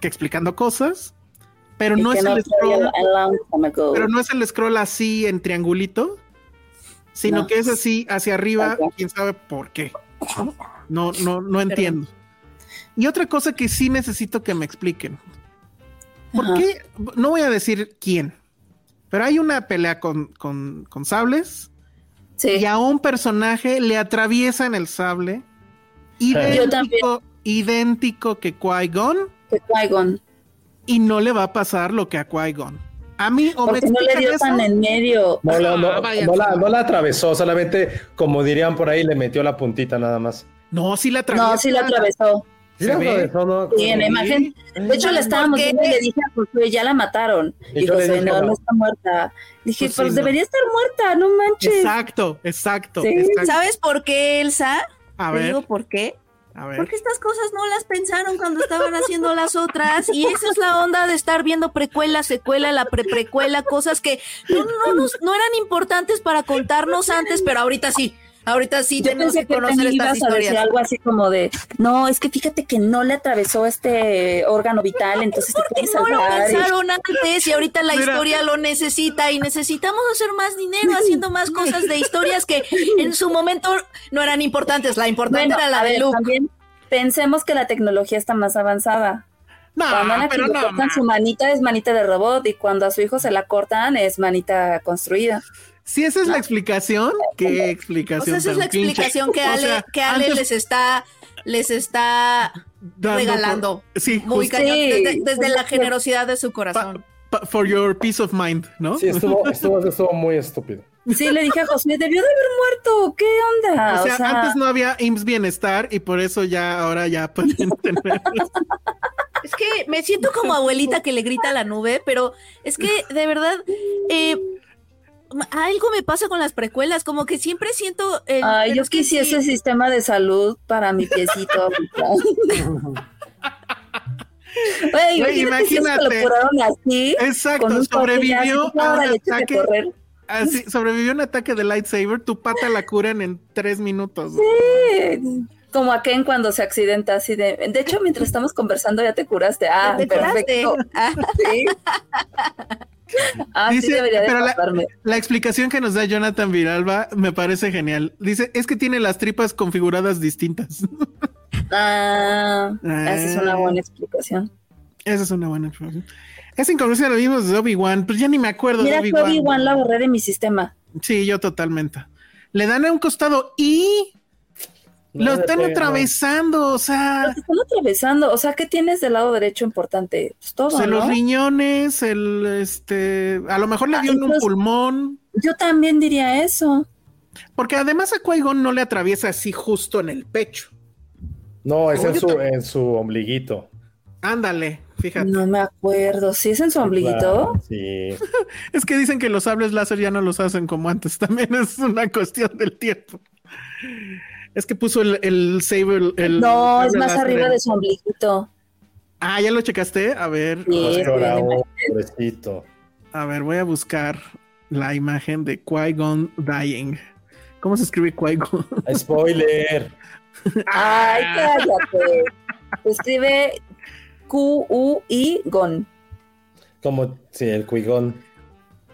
que explicando cosas, pero no es el scroll pero no es el scroll así en triangulito, sino No. que es así hacia arriba, quién sabe por qué. No, no, no entiendo. Y otra cosa que sí necesito que me expliquen. ¿Por Ajá. qué? No voy a decir quién, pero hay una pelea con, con, con sables Sí. y a un personaje le atraviesan el sable idéntico, idéntico que Qui-Gon Que Qui-Gon. y no le va a pasar lo que a Qui-Gon. A mí o me Porque no le dio eso, tan en medio. No, la- no, Ah, no la, no la atravesó, solamente, como dirían por ahí, le metió la puntita nada más. No, sí la atraviesa. No, sí la atravesó. ¿Sí ¿Se la ve? atravesó, no? Sí, en la imagen. De hecho, la estábamos viendo y le dije a Josué, ya la mataron. Y Y dije, no, no. no está muerta. Dije, Pues pues, sí, no. debería estar muerta, no manches. Exacto, exacto, Sí. exacto. ¿Sabes por qué, Elsa? A Te ver, digo por qué. a ver. Porque estas cosas no las pensaron cuando estaban haciendo las otras. Y esa es la onda de estar viendo precuela, secuela, la pre-precuela, cosas que no, no, nos- no eran importantes para contarnos antes, pero ahorita sí. Ahorita sí Yo tenemos pensé que que conocer estas ibas a decir algo así como de, no, es que fíjate que no le atravesó este órgano vital, entonces te Porque puedes no lo pensaron antes y ahorita la Mira. historia lo necesita y necesitamos hacer más dinero haciendo más cosas de historias que en su momento no eran importantes. La importante Bueno, era la a de ver, Luke. también pensemos que la tecnología está más avanzada. No, Cuando a pero le no. cortan su manita es manita de robot y cuando a su hijo se la cortan es manita construida. Si esa es la explicación, ¿qué O sea, explicación? esa es la tan pinche? explicación que O Ale, sea, que Ale antes les está, les está regalando. por- sí, muy justo, cañón, Sí, desde, desde la generosidad de su corazón. pa- for your peace of mind, ¿no? Sí, estuvo, estuvo, estuvo muy estúpido. Sí, le dije a José, debió de haber muerto, ¿qué onda? O sea, antes no había IMSS Bienestar y por eso ya ahora ya pueden tener. Es que me siento como abuelita que le grita a la nube, pero es que de verdad eh, algo me pasa con las precuelas, como que siempre siento. el- Ay, yo quisiese sí. sistema de salud para mi piecito. Güey, Güey, imagínate, si lo así. Exacto, sobrevivió a un ataque. correr. Así, sobrevivió un ataque de lightsaber, tu pata la curan en tres minutos. Sí, Como a Ken cuando se accidenta así de. De hecho, mientras estamos conversando ya te curaste. Ah, ¿Te curaste? perfecto. Ah, Sí. Ah, Dice, pero la-. La explicación que nos da Jonathan Viralba me parece genial. Dice, es que tiene las tripas configuradas distintas. Ah, esa es una Ah. buena explicación. Esa es una buena explicación. Esa incongruencia lo vimos de Obi-Wan, pues ya ni me acuerdo Mira de Obi-Wan. Obi-Wan la borré de mi sistema. Sí, yo totalmente. Le dan a un costado y lo están atravesando, o sea, Los están atravesando. O sea, ¿qué tienes del lado derecho importante? Pues todo, se los ¿no? riñones, el este, a lo mejor le Ah, dio en un pulmón, Yo también diría eso. porque además a Qui-Gon no le atraviesa así justo en el pecho. No, es en su, en su ombliguito. Ándale, fíjate. No me acuerdo. ¿Sí es en su ombliguito? Claro, sí. Es que dicen que los sables láser ya no los hacen como antes, también es una cuestión del tiempo. Es que puso el, el saber. El No, es más arriba de su ombliguito. Ah, ¿ya lo checaste? A ver, Sí, a ver, voy a buscar la imagen de Qui-Gon dying. ¿Cómo se escribe Qui-Gon? Spoiler. Ay, cállate. Se escribe Q-U-I-Gon. Como, sí, el cuigón.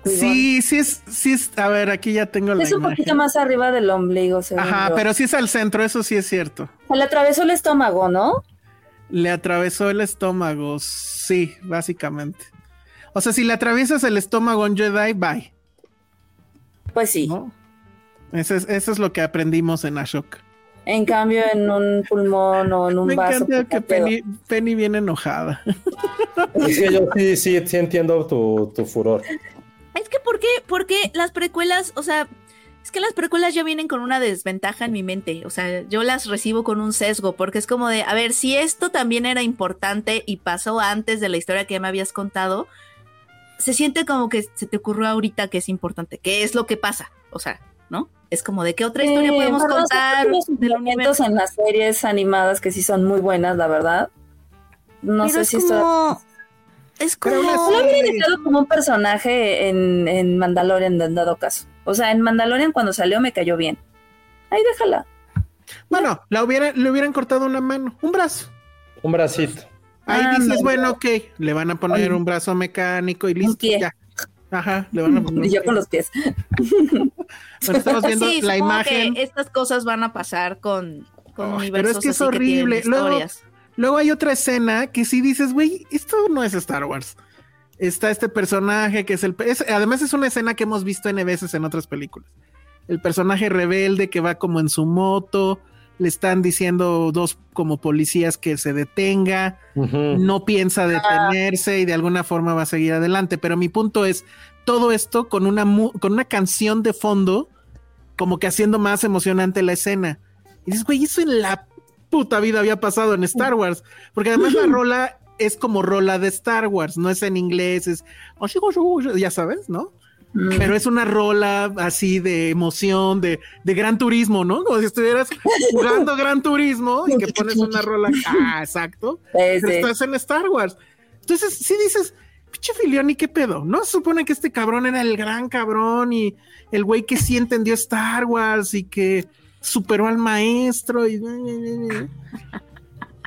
Sí, sí es, sí es. A ver, aquí ya tengo la Es un imagen. poquito más arriba del ombligo, según Ajá, yo. pero sí es al centro, eso sí es cierto. Se le atravesó el estómago, ¿no? Le atravesó el estómago, sí, básicamente. O sea, si le atraviesas el estómago en Jedi, bye. Pues sí. ¿no? Eso, es, eso es lo que aprendimos en Ashoka. En cambio, en un pulmón o en un Me vaso. encanta pues, que. Penny, Penny viene enojada. Es que yo sí, sí, sí entiendo tu, tu furor. Es que ¿por qué? Porque las precuelas, o sea, es que las precuelas ya vienen con una desventaja en mi mente. O sea, yo las recibo con un sesgo, porque es como de, a ver, si esto también era importante y pasó antes de la historia que ya me habías contado, se siente como que se te ocurrió ahorita que es importante. ¿Qué es lo que pasa? O sea, ¿no? Es como de qué otra historia Sí, podemos verdad, contar los en las series animadas que sí son muy buenas, la verdad. No Pero sé es si esto. Es como... Lo hubiera dejado como un personaje en, en Mandalorian, en dado caso. O sea, en Mandalorian cuando salió me cayó bien. Ahí déjala. Bueno, la hubiera, le hubieran cortado una mano, un brazo. Un bracito. Ahí Ah, dices, no. bueno, ok, le van a poner Ay. un brazo mecánico y listo, ya. Ajá, le van a poner. Y yo con los pies. Bueno, estamos viendo Sí, la imagen. que estas cosas van a pasar con, con Ay, pero es universos que es así que tienen horrible. Luego- historias. Luego hay otra escena que sí dices, güey, esto no es Star Wars. Está este personaje que es el... es- además es una escena que hemos visto N veces en otras películas. El personaje rebelde que va como en su moto, le están diciendo dos como policías que se detenga, no piensa detenerse y de alguna forma va a seguir adelante. Pero mi punto es, todo esto con una, mu- con una canción de fondo, como que haciendo más emocionante la escena. Y dices, güey, eso en la puta vida había pasado en Star Wars. Porque además la rola es como rola de Star Wars, no es en inglés, es ya sabes, ¿no? Mm. Pero es una rola así de emoción, de, de gran turismo, ¿no? Como si estuvieras jugando gran turismo y que pones una rola. Ah, exacto Sí, pero sí. estás en Star Wars. Entonces, sí dices, pinche Filioni, ¿qué pedo? ¿No se supone que este cabrón era el gran cabrón y el güey que sí entendió Star Wars y que superó al maestro y...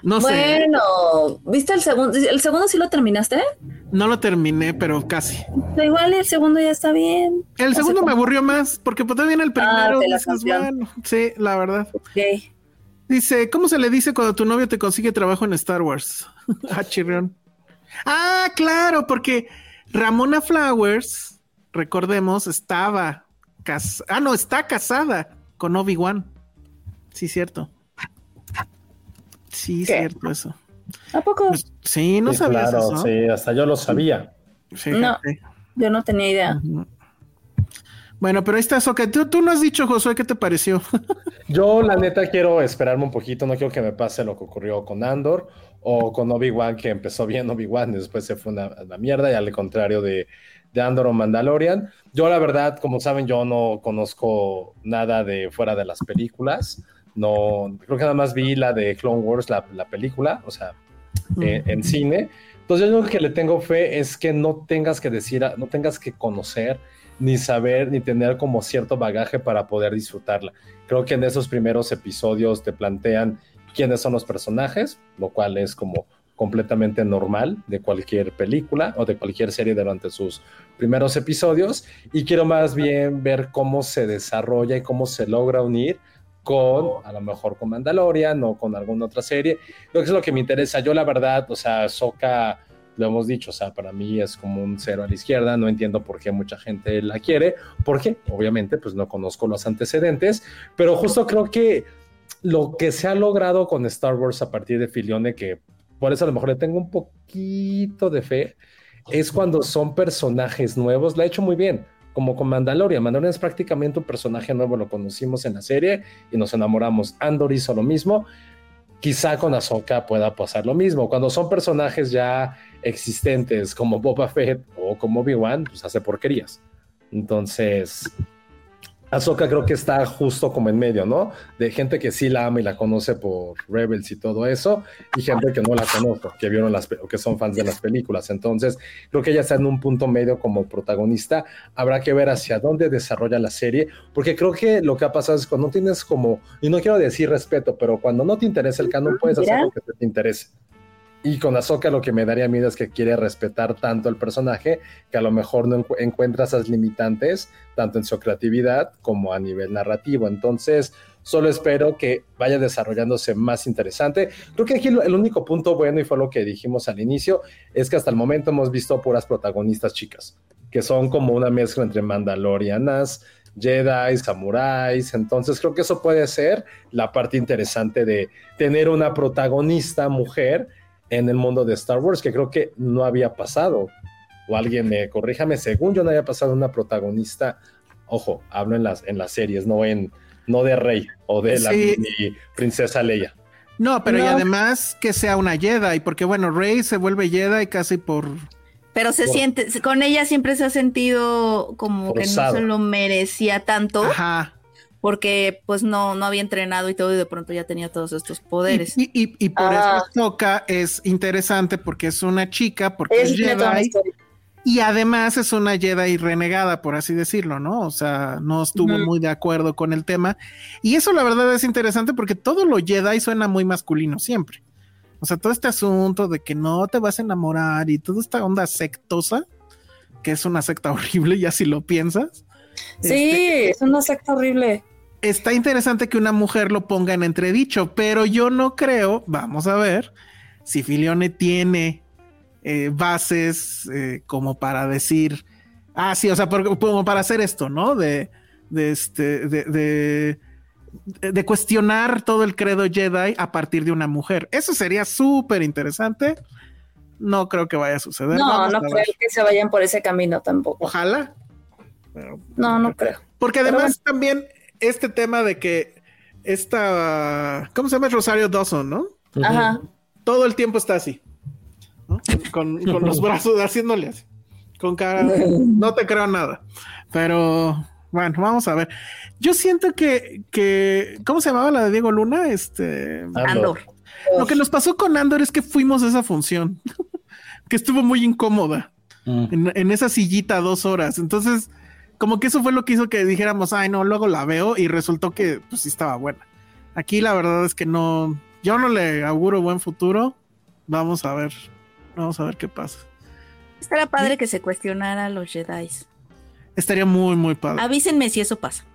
No sé, Bueno, ¿viste el segundo? ¿El segundo sí lo terminaste? no lo terminé, pero casi. Pero igual el segundo ya está bien. El segundo me aburrió más, porque pues todavía en el primero dices, canción. bueno, sí, la verdad. Dice, ¿cómo se le dice cuando tu novio te consigue trabajo en Star Wars? ah, chirrión. Ah, claro, porque Ramona Flowers, recordemos, estaba cas- ah, no, está casada con Obi-Wan. Sí, cierto. Sí, ¿Qué? cierto eso. ¿A poco? Pues, sí, no Sí, sabías claro, eso. sí, hasta yo lo sabía. Fíjate. Yo no tenía idea. Bueno, pero ahí está Soca. Tú, tú no has dicho, Josué, ¿qué te pareció? Yo, la neta, quiero esperarme un poquito. No quiero que me pase lo que ocurrió con Andor o con Obi-Wan, que empezó bien Obi-Wan y después se fue una, a la mierda, y al contrario de, de Andor o Mandalorian. Yo, la verdad, como saben, yo no conozco nada de fuera de las películas. No, creo que nada más vi la de Clone Wars, la, la película, o sea, eh, en cine. Entonces, yo lo que le tengo fe es que no tengas que decir, no tengas que conocer, ni saber, ni tener como cierto bagaje para poder disfrutarla. Creo que en esos primeros episodios te plantean quiénes son los personajes, lo cual es como completamente normal de cualquier película o de cualquier serie durante sus primeros episodios. Y quiero más bien ver cómo se desarrolla y cómo se logra unir con, a lo mejor con Mandalorian o con alguna otra serie. Creo que es lo que me interesa. Yo la verdad, o sea, Soca, lo hemos dicho, o sea, para mí es como un cero a la izquierda, no entiendo por qué mucha gente la quiere, porque obviamente pues no conozco los antecedentes, pero justo creo que lo que se ha logrado con Star Wars a partir de Filione, que por eso a lo mejor le tengo un poquito de fe, es cuando son personajes nuevos, la ha hecho muy bien, como con Mandalorian. Mandalorian es prácticamente un personaje nuevo, lo conocimos en la serie y nos enamoramos. Andor hizo lo mismo. Quizá con Ahsoka pueda pasar lo mismo. Cuando son personajes ya existentes como Boba Fett o como Obi-Wan, pues hace porquerías. Entonces, Ahsoka creo que está justo como en medio, ¿no? De gente que sí la ama y la conoce por Rebels y todo eso, y gente que no la conoce, que vieron las, o que son fans de las películas. Entonces, creo que ella está en un punto medio como protagonista. Habrá que ver hacia dónde desarrolla la serie, porque creo que lo que ha pasado es cuando no tienes como, y no quiero decir respeto, pero cuando no te interesa el canon, puedes hacer lo que te interese. Y con Ahsoka lo que me daría miedo es que quiere respetar tanto el personaje que a lo mejor no encu- encuentra esas limitantes tanto en su creatividad como a nivel narrativo. Entonces, Solo espero que vaya desarrollándose más interesante. Creo que aquí el único punto bueno, y fue lo que dijimos al inicio, es que hasta el momento hemos visto puras protagonistas chicas, que son como una mezcla entre mandalorianas, Jedi, samuráis. Entonces creo que eso puede ser la parte interesante de tener una protagonista mujer en el mundo de Star Wars, que creo que no había pasado. O alguien me corríjame, según yo no había pasado una protagonista, ojo, hablo en las, en las series, no en no de Rey o de la princesa Leia. No, pero y además que sea una Jedi, porque bueno, Rey se vuelve Jedi casi por pero se siente, con ella siempre se ha sentido como que no se lo merecía tanto. Ajá. Porque pues no, no había entrenado y todo, y de pronto ya tenía todos estos poderes. Y, y, por eso ah. Toca es interesante porque es una chica, porque es, Jedi. Y además es una Jedi renegada, por así decirlo, ¿no? O sea, no estuvo muy de acuerdo con el tema. Y eso la verdad es interesante porque todo lo Jedi suena muy masculino siempre. O sea, todo este asunto de que no te vas a enamorar y toda esta onda sectosa, que es una secta horrible, ya si lo piensas. Sí, este, es una secta horrible. Está interesante que una mujer lo ponga en entredicho, pero yo no creo, vamos a ver, si Filione tiene eh, bases eh, como para decir, ah, sí, o sea, como para hacer esto, ¿no? De, de este, de de cuestionar todo el credo Jedi a partir de una mujer. Eso sería súper interesante. No creo que vaya a suceder. No, no creo que se vayan por ese camino tampoco. Ojalá. no, no creo. Porque además también este tema de que esta, ¿cómo se llama? Rosario Dawson, ¿no? Ajá. Todo el tiempo está así. Con, con los brazos haciéndole así. Con cara. No te creo nada. Pero bueno, vamos a ver. Yo siento que, que, ¿cómo se llamaba la de Diego Luna? Este Andor. Lo que nos pasó con Andor es que fuimos a esa función, que estuvo muy incómoda mm. en, esa sillita dos horas. Entonces, como que eso fue lo que hizo que dijéramos, ay, no, luego la veo y resultó que pues sí estaba buena. Aquí la verdad es que no, yo no le auguro buen futuro. Vamos a ver, vamos a ver qué pasa. Estaría padre que se cuestionara a los Jedi. Estaría muy, muy padre. Avísenme si eso pasa.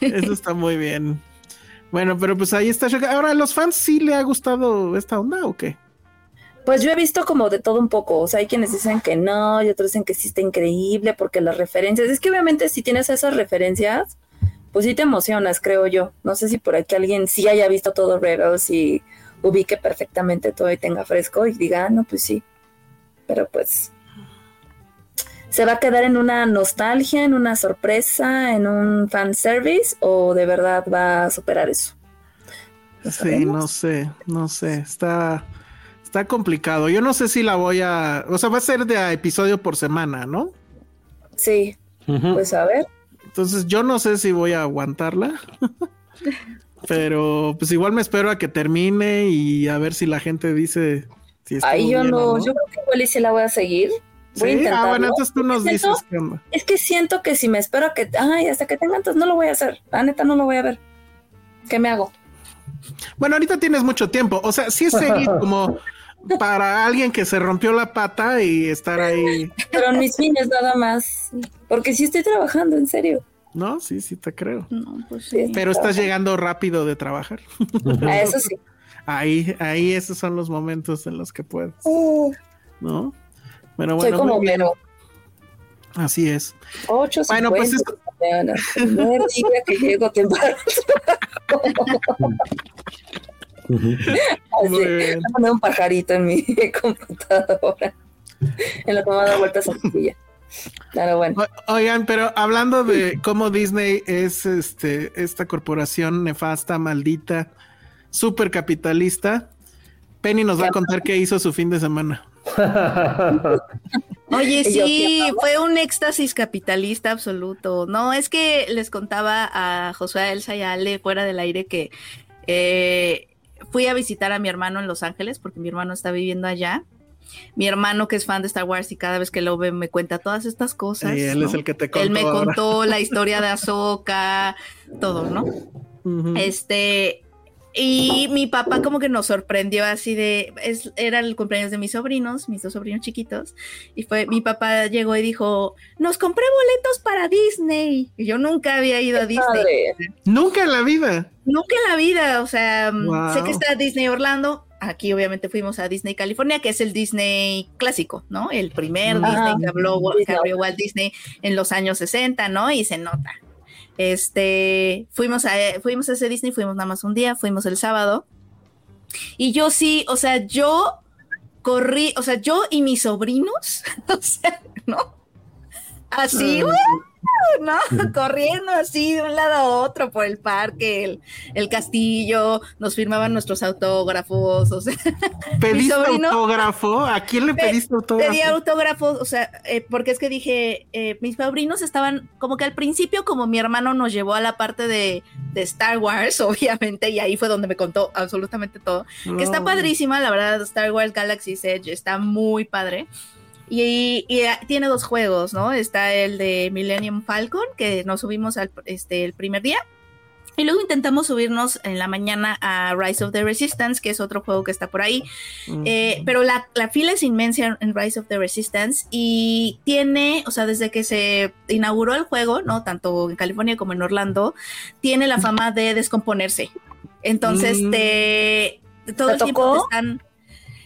Eso está muy bien. Bueno, pero pues ahí está. Ahora, ¿a los fans sí le ha gustado esta onda o qué? Pues yo he visto como de todo un poco. O sea, hay quienes dicen que no y otros dicen que sí está increíble porque las referencias. Es que obviamente si tienes esas referencias, pues sí te emocionas, creo yo. No sé si por aquí alguien sí haya visto todo Rebels y ubique perfectamente todo y tenga fresco y diga, ah, no, pues sí. Pero pues ¿Se va a quedar en una nostalgia, en una sorpresa, en un fan service o de verdad va a superar eso? sí, no sé, no sé, está, está complicado. Yo no sé si la voy a, o sea, va a ser de episodio por semana, ¿no? Sí, pues a ver. Entonces yo no sé si voy a aguantarla, pero pues igual me espero a que termine y a ver si la gente dice si Ahí yo no, yo creo que igual y si la voy a seguir Voy a intentarlo. Ah, bueno, entonces tú nos dices Es que siento que si me espero a que, ay, hasta que tenga, entonces no lo voy a hacer. La neta no lo voy a ver. ¿Qué me hago? Bueno, ahorita tienes mucho tiempo. O sea, sí es seguir como para alguien que se rompió la pata y estar ahí. Pero en mis fines nada más. Porque sí estoy trabajando, en serio. No, sí, sí te creo. No, pues sí. Pero estás llegando rápido de trabajar. A eso sí. Ahí, ahí esos son los momentos en los que puedes. Uh. ¿No? Bueno, bueno. Soy como Mero. Así es. Ocho bueno, pues es... No diga que llego temprano. Así, poner un pajarito en mi computadora. En la tomada de vueltas a silla. Claro, bueno. oigan, pero hablando de cómo Disney es este esta corporación nefasta, maldita, súper capitalista, Penny nos va a contar qué hizo su fin de semana. Oye, sí, fue un éxtasis capitalista absoluto. No, es que les contaba a Josué Elsa y a Ale fuera del aire que eh, fui a visitar a mi hermano en Los Ángeles porque mi hermano está viviendo allá. Mi hermano que es fan de Star Wars y cada vez que lo ve me cuenta todas estas cosas. Y él es el que te contó. Él me contó la historia de Ahsoka, todo, ¿no? Este, Y mi papá como que nos sorprendió así de, es, era el cumpleaños de mis sobrinos, mis dos sobrinos chiquitos, y fue, mi papá llegó y dijo, nos compré boletos para Disney. Y yo nunca había ido a Disney. Nunca en la vida. Nunca en la vida, o sea, Wow. sé que está Disney Orlando. Aquí obviamente fuimos a Disney California, que es el Disney clásico, ¿no? El primer. Disney que, habló, que abrió Walt Disney en los años 60, ¿no? Y se nota. Este, fuimos a, fuimos a ese Disney, fuimos nada más un día, fuimos el sábado. Y yo sí, o sea, yo corrí, o sea, yo y mis sobrinos, o sea, ¿no? Así, Mm. ¡uh! ¿No? Corriendo así de un lado a otro por el parque, el, el castillo, nos firmaban nuestros autógrafos, o sea, ¿Pediste sobrino- autógrafo? ¿A quién le Pe- pediste autógrafo? pedí autógrafos, o sea, eh, porque es que dije, eh, mis sobrinos estaban como que al principio, como mi hermano nos llevó a la parte de, de Star Wars, obviamente, y ahí fue donde me contó absolutamente todo, que está padrísima, la verdad, Star Wars Galaxy's Edge está muy padre. Y, y, eh, tiene dos juegos, ¿no? Está el de Millennium Falcon, que nos subimos al, este, el primer día. Y luego intentamos subirnos en la mañana a Rise of the Resistance, que es otro juego que está por ahí. Eh, pero la, la fila es inmensa en Rise of the Resistance y tiene, o sea, desde que se inauguró el juego, ¿no? Tanto en California como en Orlando, tiene la fama de descomponerse. Entonces, te, todo ¿Te el tiempo tocó? te están...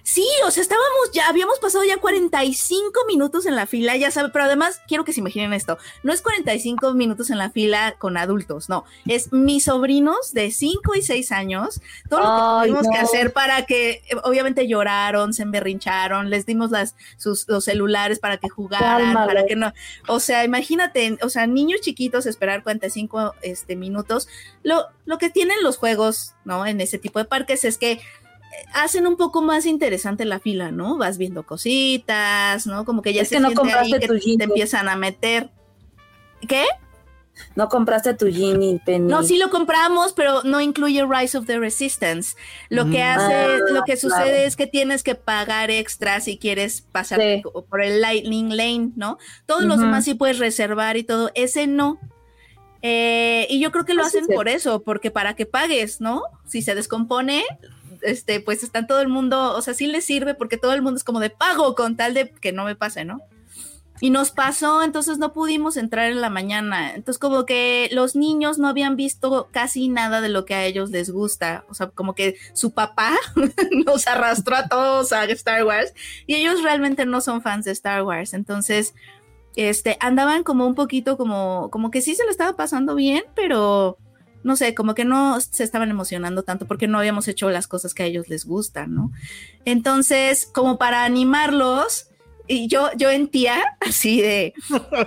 Sí, o sea, estábamos ya, habíamos pasado ya 45 minutos en la fila, ya sabe, pero además quiero que se imaginen esto, no es 45 minutos en la fila con adultos, no, es mis sobrinos de 5 y 6 años, todo lo que tuvimos que hacer para que, obviamente lloraron, se emberrincharon, les dimos las, sus, los celulares para que jugaran, Cálmale. para que no, o sea, imagínate, o sea, niños chiquitos esperar 45 este, minutos, lo, lo que tienen los juegos, ¿no? En ese tipo de parques es que hacen un poco más interesante la fila, ¿no? Vas viendo cositas, ¿no? Como que ya Es se que no ahí compraste que tu te empiezan a meter. ¿Qué? No compraste tu Genie, Penny. No, sí lo compramos, pero no incluye Rise of the Resistance. Lo que Mm. hace, Ah, lo que sucede claro. es que tienes que pagar extra si quieres pasar Sí. por el Lightning Lane, ¿no? Todos los demás sí puedes reservar y todo, ese no. Eh, y yo creo que lo Ah, hacen por eso, porque para que pagues, ¿no? Si se descompone, este, pues está todo el mundo, o sea, sí les sirve porque todo el mundo es como de pago con tal de que no me pase, ¿no? Y nos pasó, entonces no pudimos entrar en la mañana. Entonces como que los niños no habían visto casi nada de lo que a ellos les gusta. O sea, como que su papá nos arrastró a todos a Star Wars y ellos realmente no son fans de Star Wars. Entonces, este, andaban como un poquito como, como que sí se lo estaba pasando bien, pero no sé, como que no se estaban emocionando tanto porque no habíamos hecho las cosas que a ellos les gustan, ¿no? Entonces, como para animarlos, y yo, yo en así de,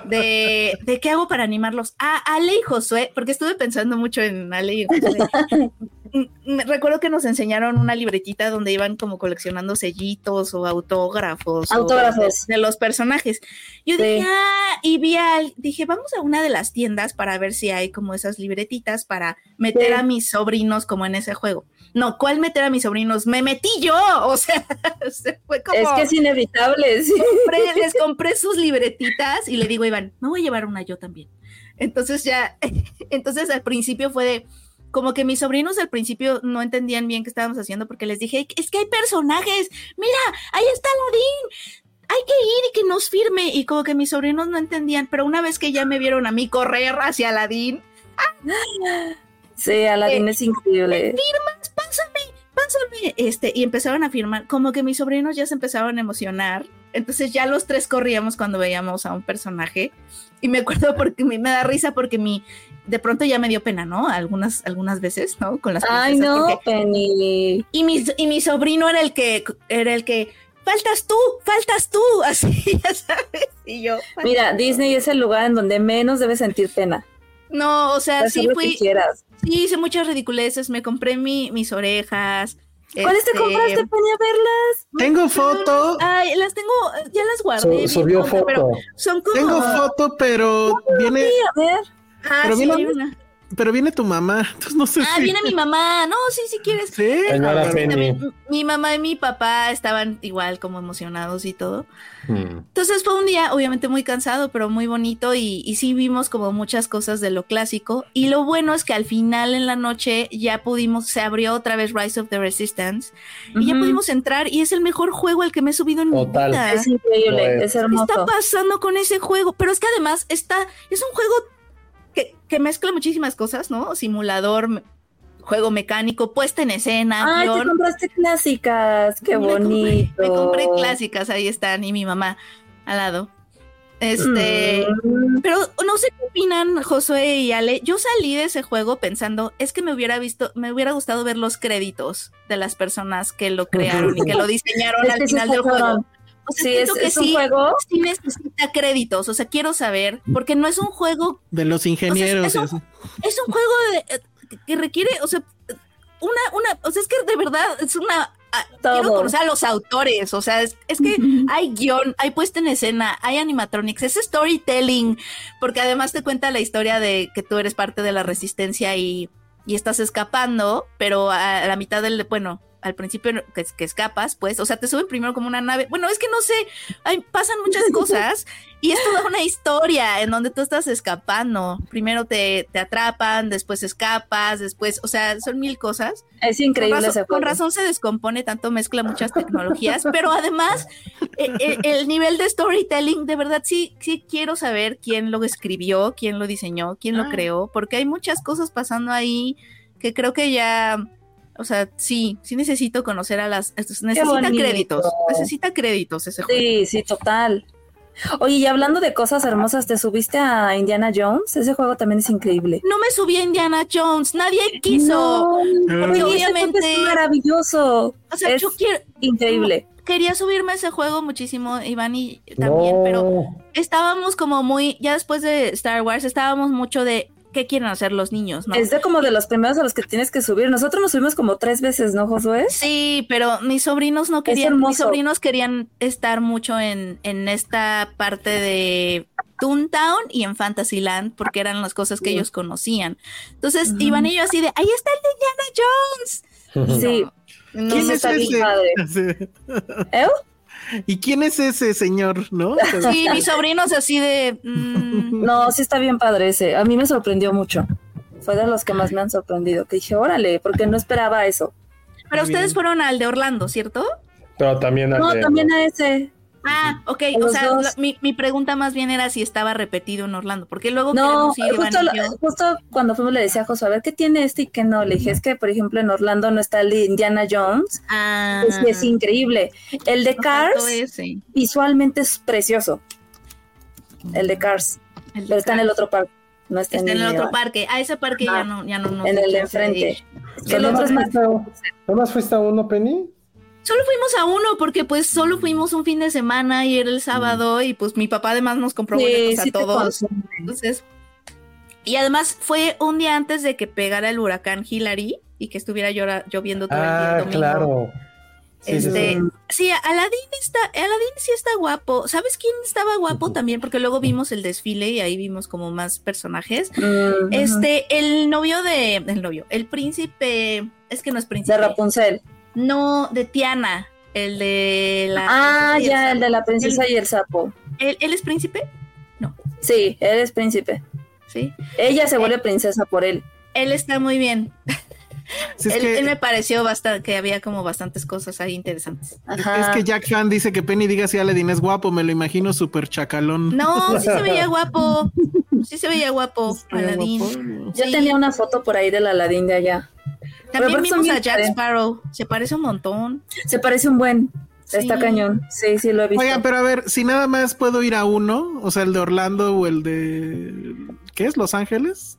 de, de qué hago para animarlos. A Ale y Josué, porque estuve pensando mucho en Ale y Josué. Me- Recuerdo que nos enseñaron una libretita donde iban como coleccionando sellitos o autógrafos. o Autógrafos. de, de los personajes. Yo Sí. dije, ah, y vi al, dije, vamos a una de las tiendas para ver si hay como esas libretitas para meter Sí. a mis sobrinos como en ese juego. No, ¿cuál meter a mis sobrinos? Me metí yo, o sea, se fue como Es que es inevitable, sí. compré- les compré sus libretitas y le digo Iván, me voy a llevar una yo también. Entonces ya, entonces al principio fue de, como que mis sobrinos al principio no entendían bien qué estábamos haciendo porque les dije, es que hay personajes, mira, ahí está Aladín, hay que ir y que nos firme. Y como que mis sobrinos no entendían, pero una vez que ya me vieron a mí correr hacia Aladín, Sí, Aladdin Eh, es increíble. pásame, pásame. Este, y empezaron a firmar, como que mis sobrinos ya se empezaron a emocionar. Entonces ya los tres corríamos cuando veíamos a un personaje. Y me acuerdo porque me, me da risa porque mi, de pronto ya me dio pena, ¿no? Algunas, algunas veces, ¿no? Con las Ay, no, porque- Penny. y mi, y mi sobrino era el que, era el que, faltas tú, faltas tú, así, ya sabes. Y yo, Mira, Disney es el lugar en donde menos debes sentir pena. no, o sea, hacer sí fui, sí hice muchas ridiculeces, me compré mi, mis orejas. ¿Cuáles te este, compraste, Penny, a verlas? Tengo foto, Ay, las tengo, ya las guardé. Su- subió tonta, Pero foto. son como. tengo foto, pero viene, Sí, a ver. Ah, pero sí, hay una. Pero viene tu mamá, entonces no sé Ah, si- viene mi mamá. No, sí, si quieres. Sí. Señora Ah, Penny. Mi, mi mamá y mi papá estaban igual como emocionados y todo. Hmm. Entonces fue un día obviamente muy cansado, pero muy bonito y, y sí vimos como muchas cosas de lo clásico. Y lo bueno es que al final en la noche ya pudimos, se abrió otra vez Rise of the Resistance y ya pudimos entrar y es el mejor juego al que me he subido en Total. mi vida. Es increíble, es. es ¿Qué hermoso. está pasando con ese juego? Pero es que además está, es un juego que, que mezcla muchísimas cosas, ¿no? Simulador, juego mecánico, puesta en escena, Ay, te guion. compraste clásicas, qué Me compré- bonito. Me compré, clásicas, ahí están, y mi mamá al lado. Este, Mm, pero no sé qué opinan Josué y Ale. Yo salí de ese juego pensando, es que me hubiera visto, me hubiera gustado ver los créditos de las personas que lo crearon y que lo diseñaron al final del juego. O sea, Sí, es, que es un sí, juego. sí necesita créditos. O sea, quiero saber, porque no es un juego de los ingenieros. O sea, es un juego de, eh, que requiere, o sea, una, una, o sea, es que de verdad es una. ah, Quiero conocer a los autores, o sea, es, es que hay guion, hay puesta en escena, hay animatronics, es storytelling, porque además te cuenta la historia de que tú eres parte de la resistencia y, y estás escapando, pero a la mitad del, bueno, al principio que, que escapas, pues, o sea, te suben primero como una nave. Bueno, es que no sé, hay, pasan muchas cosas y es toda una historia en donde tú estás escapando. Primero te, te atrapan, después escapas, después, o sea, son mil cosas. Es increíble con, razón, ese con razón se descompone, tanto mezcla muchas tecnologías, pero además eh, eh, el nivel de storytelling, de verdad sí, sí quiero saber quién lo escribió, quién lo diseñó, quién lo Ah. creó, porque hay muchas cosas pasando ahí que creo que ya, o sea, sí, sí necesito conocer a las, necesita créditos, necesita créditos ese juego. Sí, sí, total. Oye, y hablando de cosas hermosas, ¿te subiste a Indiana Jones? Ese juego también es increíble. No me subí a Indiana Jones, nadie quiso. No, ese juego obviamente- es maravilloso. O sea, es yo quiero, increíble. quería subirme a ese juego muchísimo, Iván y también, No. pero estábamos como muy, ya después de Star Wars, estábamos mucho de qué quieren hacer los niños, ¿no? Es de como de los primeros a los que tienes que subir. Nosotros nos subimos como tres veces, ¿no, Josué? Sí, pero mis sobrinos no querían, mis hermoso. sobrinos querían estar mucho en, en esta parte de Toontown y en Fantasyland, porque eran las cosas que Sí. ellos conocían. Entonces, iban ellos así de, ahí está el de Indiana Jones. Sí. No, ¿Quién Eso es ese? padre. Sí. ¿Eh? ¿Y quién es ese señor, no? Sí, mis sobrinos así de, mm, No, sí está bien padre ese. A mí me sorprendió mucho. Fue de los que más me han sorprendido. Que dije, órale, porque no esperaba eso. pero Muy ustedes bien. fueron al de Orlando, ¿cierto? Pero también No, al de- también a ese. Ah, ok. O sea, mi, mi pregunta más bien era si estaba repetido en Orlando, porque luego No, ir, justo, cuando fuimos le decía a Josué, a ver qué tiene este y qué no. Le dije, es que, por ejemplo, en Orlando no está el de Indiana Jones. Ah, Es, es increíble. El de no Cars ese, visualmente es precioso. El de Cars. el de Pero está en el otro parque. No está, Está en el otro parque. A ese parque Ah, ya no, ya no nos en el de enfrente. ir. Que el ¿No otro es más fuiste a- ¿No más fuiste a uno, Penny? Solo fuimos a uno porque pues solo fuimos un fin de semana y era el sábado y pues mi papá además nos compró Sí, boletos sí a todos. Entonces, y además fue un día antes de que pegara el huracán Hillary y que estuviera llora- lloviendo todo el día Ah, claro. Sí, Este, sí. sí, Aladdin está, Aladdin sí está guapo. ¿Sabes quién estaba guapo también? Porque luego vimos el desfile y ahí vimos como más personajes. Este, el novio de, el novio, el príncipe, es que no es príncipe. De Rapunzel. No, de Tiana, el de la. Ah, princesa y ya, el de la sapo. princesa y el sapo. ¿Él, él es príncipe? Sí, él es príncipe. Sí. Ella se vuelve princesa por él. Él está muy bien. Si es, él, que, él me pareció bastante, que había como bastantes cosas ahí interesantes. Ajá. es que Jack Fan dice que Penny diga si Aladdin es guapo, me lo imagino súper chacalón. No, sí se veía guapo. Sí se veía guapo, Aladdin. Guapo. Yo sí. tenía una foto por ahí del Aladín de allá. También vimos a Jack. Sparrow. Se parece un montón. Se parece un buen. Está Sí. cañón. Sí, sí, lo he visto. Oigan, pero a ver, si nada más puedo ir a uno, o sea, el de Orlando o el de... ¿Qué es? ¿Los Ángeles?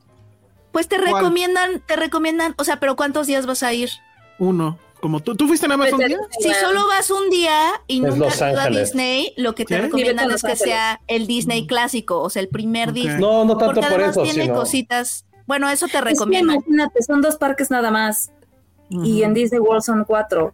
Pues te ¿Cuál? recomiendan, te recomiendan, o sea, pero ¿cuántos días vas a ir? Uno. Como tú, ¿tú fuiste nada más un Vete- día? Si solo vas un día y Es nunca Los has ido a. Disney, lo que te recomiendan es que sea el Disney clásico, o sea, el primer. Disney. No, no tanto Porque por eso, tiene sino... cositas. Bueno, eso te Es que imagínate, son dos parques nada más. Y en Disney World son cuatro.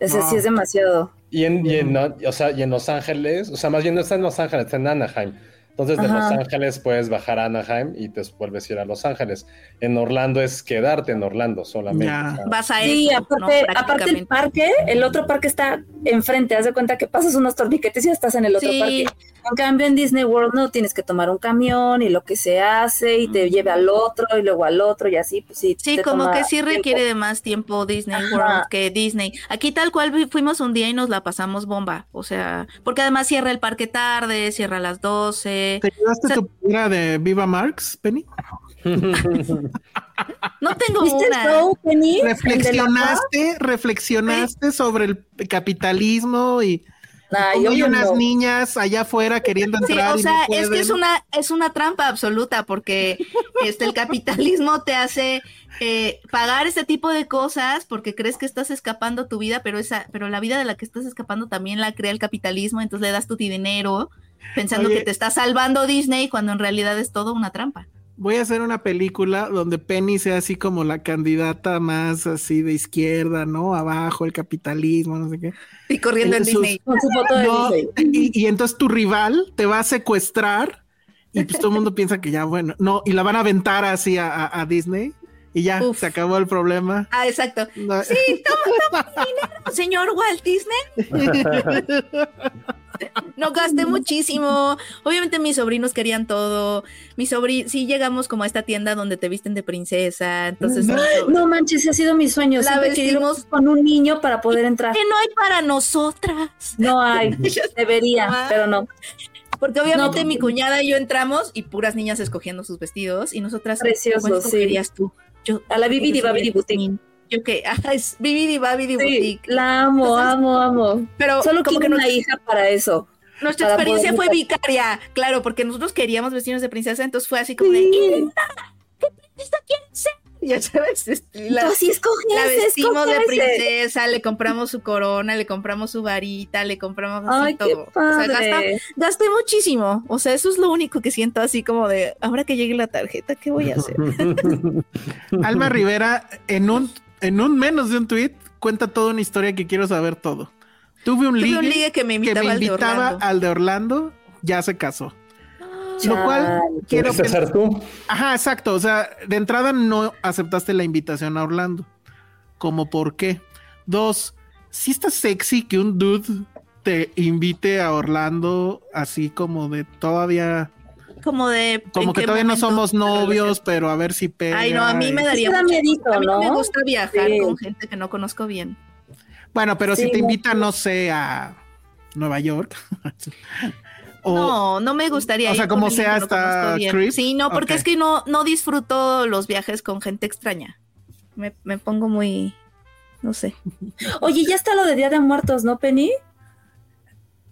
Ese Wow. sí es demasiado. Y en, y, en, o sea, y en Los Ángeles, o sea, más bien no está en Los Ángeles, está en Anaheim. Entonces de Ajá. Los Ángeles puedes bajar a Anaheim y te vuelves a ir a Los Ángeles. En Orlando es quedarte en Orlando solamente. Ya. O sea, Vas a Sí, eso, aparte, ¿no? aparte el parque, el otro parque está enfrente, haz de cuenta que pasas unos torniquetes y ya estás en el otro Sí. parque. En cambio en Disney World no tienes que tomar un camión y lo que se hace y te lleve al otro y luego al otro y así, pues sí. Sí, como que sí tiempo. requiere de más tiempo Disney Ajá. World que Disney. Aquí tal cual fuimos un día y nos la pasamos bomba. O sea, porque además cierra el parque tarde, cierra a las 12. ¿Te llevaste O sea- tu playera de Viva Marx, Penny? No tengo ¿Viste el una. show, Penny? ¿Reflexionaste, reflexionaste sobre el capitalismo y Hay unas no. niñas allá afuera queriendo Sí, entrar o y sea, no es que es una, es una trampa absoluta porque este, el capitalismo te hace eh, pagar ese tipo de cosas porque crees que estás escapando tu vida, pero esa, pero la vida de la que estás escapando también la crea el capitalismo, entonces le das tu dinero pensando Oye. que te está salvando Disney cuando en realidad es todo una trampa. Voy a hacer una película donde Penny sea así como la candidata más así de izquierda, ¿no? Abajo, el capitalismo, no sé qué. Y corriendo en Sus- Disney. Con su foto de No, Disney. y, y entonces tu rival te va a secuestrar y pues todo el mundo piensa que ya, bueno, no, y la van a aventar así a, a- a Disney y ya, Uf. se acabó el problema. Ah, exacto. No- Sí, toma, toma mi dinero, señor Walt Disney. No gasté muchísimo. Obviamente mis sobrinos querían todo. Mis sobrinos, sí llegamos como a esta tienda donde te visten de princesa. Entonces, No. manches, ese ha sido mi sueño. La Siempre vestimos- con un niño para poder entrar. que no hay para nosotras. No hay, debería, Ah. pero no. Porque obviamente No, mi cuñada y yo entramos y puras niñas escogiendo sus vestidos y nosotras. Preciosos, ¿cuál sí. tú? Yo, A la soy Babidi Boutique. Yo que, ah, es Bibidi Babidi Sí, Boutique. la amo, Entonces, amo, amo. Pero Solo como que una hija para eso. Nuestra para experiencia poder fue vicaria, claro, porque nosotros queríamos vestirnos de princesa, entonces fue así como de, Sí. "Linda, ¿qué princesa quieres ser? Ya sabes, la, así escoges, la vestimos de princesa, le compramos su corona, le compramos su varita, le compramos así Ay, qué todo. O sea, gasta- padre. gasté muchísimo. O sea, eso es lo único que siento así como de, ahora que llegue la tarjeta, ¿qué voy a hacer? Alma Rivera, en un, en un menos de un tweet, cuenta toda una historia que quiero saber todo. Tuve un Tuve ligue, un ligue que me invitaba, al de invitaba Orlando. al de Orlando, ya se casó. Lo cual Chale. quiero ¿Quieres que... ser tú? Ajá, exacto. O sea, de entrada no aceptaste la invitación a Orlando. ¿Cómo por qué? Dos, si está sexy que un dude te invite a Orlando así como de todavía, Como de. como ¿en que todavía no somos novios, pero a ver si pega. Ay, no, a mí me daría da miedito, A mí no me ¿no? gusta viajar Sí. con gente que no conozco bien. Bueno, pero si te no. invita, no sé, a Nueva York. o, no, no me gustaría. o sea, ir como sea no hasta creep. Sí, no, porque es que no, no disfruto los viajes con gente extraña. Me, me pongo muy. No sé. Oye, ya está lo de Día de Muertos, ¿no, Penny?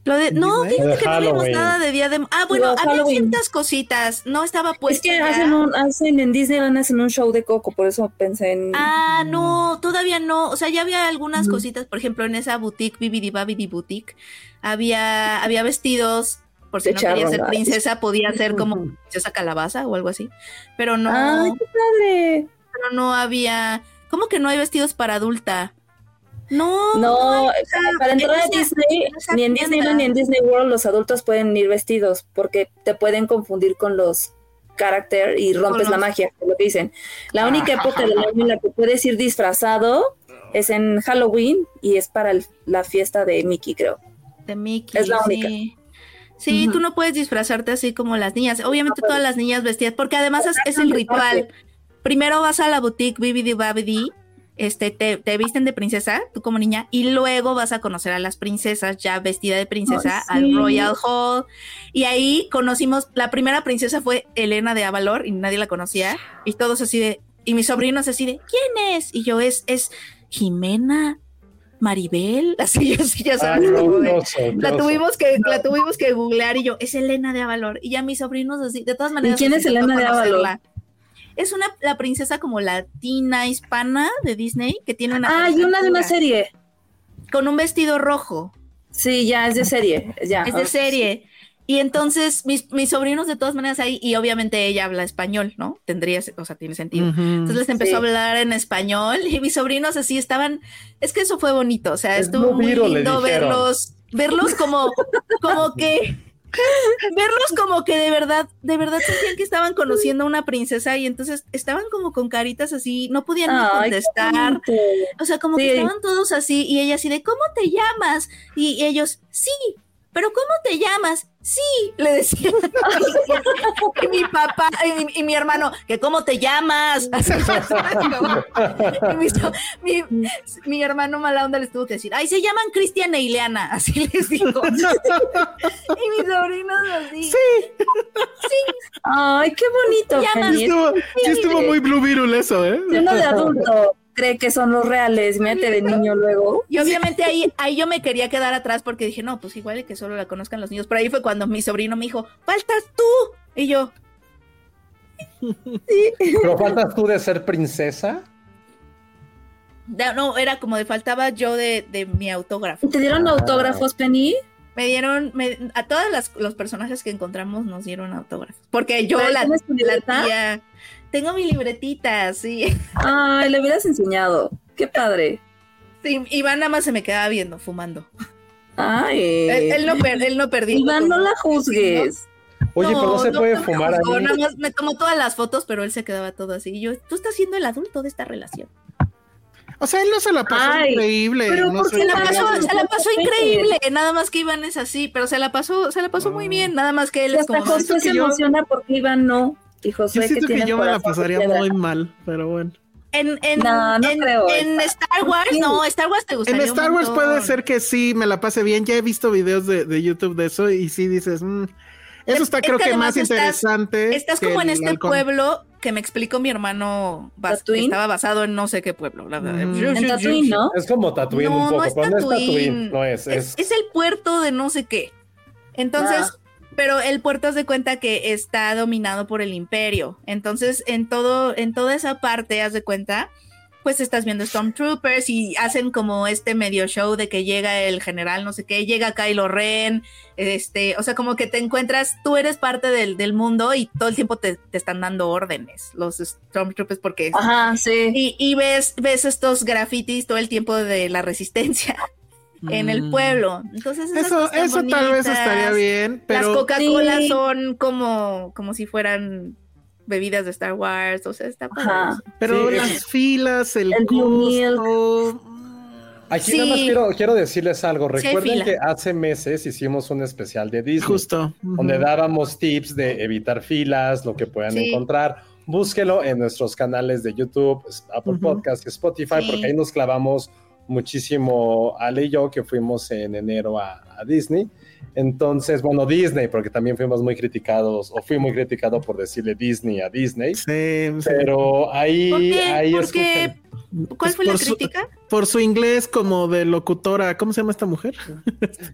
Lo de, no, Disney. fíjate que no vimos nada de día de. Ah, bueno, No, había Halloween. ciertas cositas. No estaba pues. es que hacen, un, hacen en Disneyland hacen un show de Coco, por eso pensé en... Ah, no, todavía no. O sea, ya había algunas cositas. Por ejemplo, en esa boutique, Bibidi Babidi Boutique, había, había vestidos. Por si De no quería ser princesa, podía ser como princesa calabaza o algo así. Pero no, ¡Ay, qué padre! pero no había. ¿Cómo que no hay vestidos para adulta? No, No, para entrar a Disney, esa ni en. Disneyland ni en Disney World los adultos pueden ir vestidos porque te pueden confundir con los carácter y rompes la magia, es lo que dicen. La única época del año en la que puedes ir disfrazado es en Halloween y es para el- la fiesta de Mickey, creo. de Mickey. Es la única. Sí, Sí, tú no puedes disfrazarte así como las niñas. Obviamente todas las niñas vestidas, porque además es, es el ritual. Primero vas a la boutique Bibidi Babidi, este, te, te visten de princesa, tú como niña, y luego vas a conocer a las princesas ya vestida de princesa sí. al Royal Hall. Y ahí conocimos, la primera princesa fue Elena de Avalor y nadie la conocía. Y todos así de, y mis sobrinos así de, ¿quién es? Y yo, es, es Jimena, Maribel, así, así ya sabes. no, la tuvimos que, la tuvimos que googlear y yo, es Elena de Avalor. Y ya mis sobrinos así, de todas maneras. quién nos es Elena de Avalor? Es una, la princesa como latina, hispana de Disney, que tiene una. Ah, y una de una serie. Con un vestido rojo. Sí, ya, es de serie. Ya. Es de serie. Y entonces mis, mis sobrinos de todas maneras ahí, y obviamente ella habla español, ¿no? Tendría, o sea, tiene sentido. Entonces les empezó Sí. a hablar en español y mis sobrinos así estaban, es que eso fue bonito, o sea, Es estuvo muy lindo verlos, verlos como, como que, verlos como que de verdad, de verdad sentían que estaban conociendo a una princesa y entonces estaban como con caritas así, no podían ni contestar. O sea, como Sí. que estaban todos así y ella así de, ¿cómo te llamas? Y ellos, sí, pero ¿cómo te llamas? Sí, le decían. y mi papá y mi, y mi hermano, que ¿cómo te llamas? Así, y mi, mi- mi hermano mala onda les tuvo que decir, ay, se llaman Cristian e Ileana, así les dijo. y mis sobrinos así. Ay, qué bonito. Sí estuvo, sí estuvo muy Blue Beetle eso, ¿eh? Uno de adulto cree que son los reales, mete de niño luego. Y obviamente ahí, ahí yo me quería quedar atrás porque dije, no, pues igual y que solo la conozcan los niños. Pero ahí fue cuando mi sobrino me dijo, faltas tú. Y yo, Pero faltas tú de ser princesa. no, era como de faltaba yo de, de mi autógrafo. ¿Te dieron Ah. autógrafos, Penny? Me dieron, me- a todos los personajes que encontramos nos dieron autógrafos. Porque yo ¿Pero la, la tía, tengo mi libretita, sí. Ay, le hubieras enseñado. Qué padre. sí. Iván nada más se me quedaba viendo, fumando. Ay. Él, él no, per- él no perdió. Iván, no la juzgues. Oye, pero no se puede fumar ahí. Nada más me tomó todas las fotos, pero él se quedaba todo así. Y yo, tú estás siendo el adulto de esta relación. O sea, él no se la pasó Ay, increíble. pero no ¿por sé qué Se la pasó, se la pasó increíble. Nada más que Iván es así, pero se la pasó, se la pasó muy bien. Nada más que él Y es hasta como. José que se yo- emociona porque Iván no. Y Yo José que siento que tiene yo me la pasaría muy mal, pero bueno. En, en, No, no en, creo, en Star Wars, no, Star Wars te En gustaría. un Star Wars puede ser que sí me la pase bien. Ya he visto videos de, de YouTube de eso y sí dices, mm, eso Es- está es creo que que, más estás- interesante. Estás que como en este halcón. pueblo que me explicó mi hermano, bas- que estaba basado en no sé qué pueblo. la verdad. Ujú. En Tatooine, ¿no? Es como Tatooine No, un poco, no es pero no es Tatooine. Tatooine. No es, Es, es, es el puerto de no sé qué. Entonces, Ah. Pero el puerto haz de cuenta que está dominado por el imperio. Entonces, en todo, en toda esa parte, haz de cuenta, pues estás viendo Stormtroopers y hacen como este medio show de que llega el general, no sé qué, llega Kylo Ren, este, o sea, como que te encuentras, tú eres parte del, del mundo y todo el tiempo te, te están dando órdenes, los Stormtroopers, porque Ajá, sí. y, y ves, ves estos grafitis todo el tiempo de la resistencia en el Mm. pueblo. Entonces, Eso, eso tal vez estaría bien, pero Las Coca-Cola Sí. son como, como si fueran bebidas de Star Wars. O sea, está padre pero Sí, las filas, el, el costo. Aquí Sí. nada más quiero, quiero decirles algo. Recuerden que hace meses hicimos un especial de Disney. Justo. donde dábamos tips de evitar filas, lo que puedan Sí. encontrar. Búsquelo en nuestros canales de YouTube, Apple Ujú. Podcast y Spotify, Sí. porque ahí nos clavamos muchísimo, Ale y yo, que fuimos en enero a, a Disney. Entonces, bueno, Disney, porque también fuimos muy criticados, o fui muy criticado por decirle Disney a Disney. Sí, sí. Pero ahí, ¿Por qué? ahí ¿Por escuchen. qué? ¿Cuál Es fue la su- crítica? Por su inglés como de locutora, ¿cómo se llama esta mujer?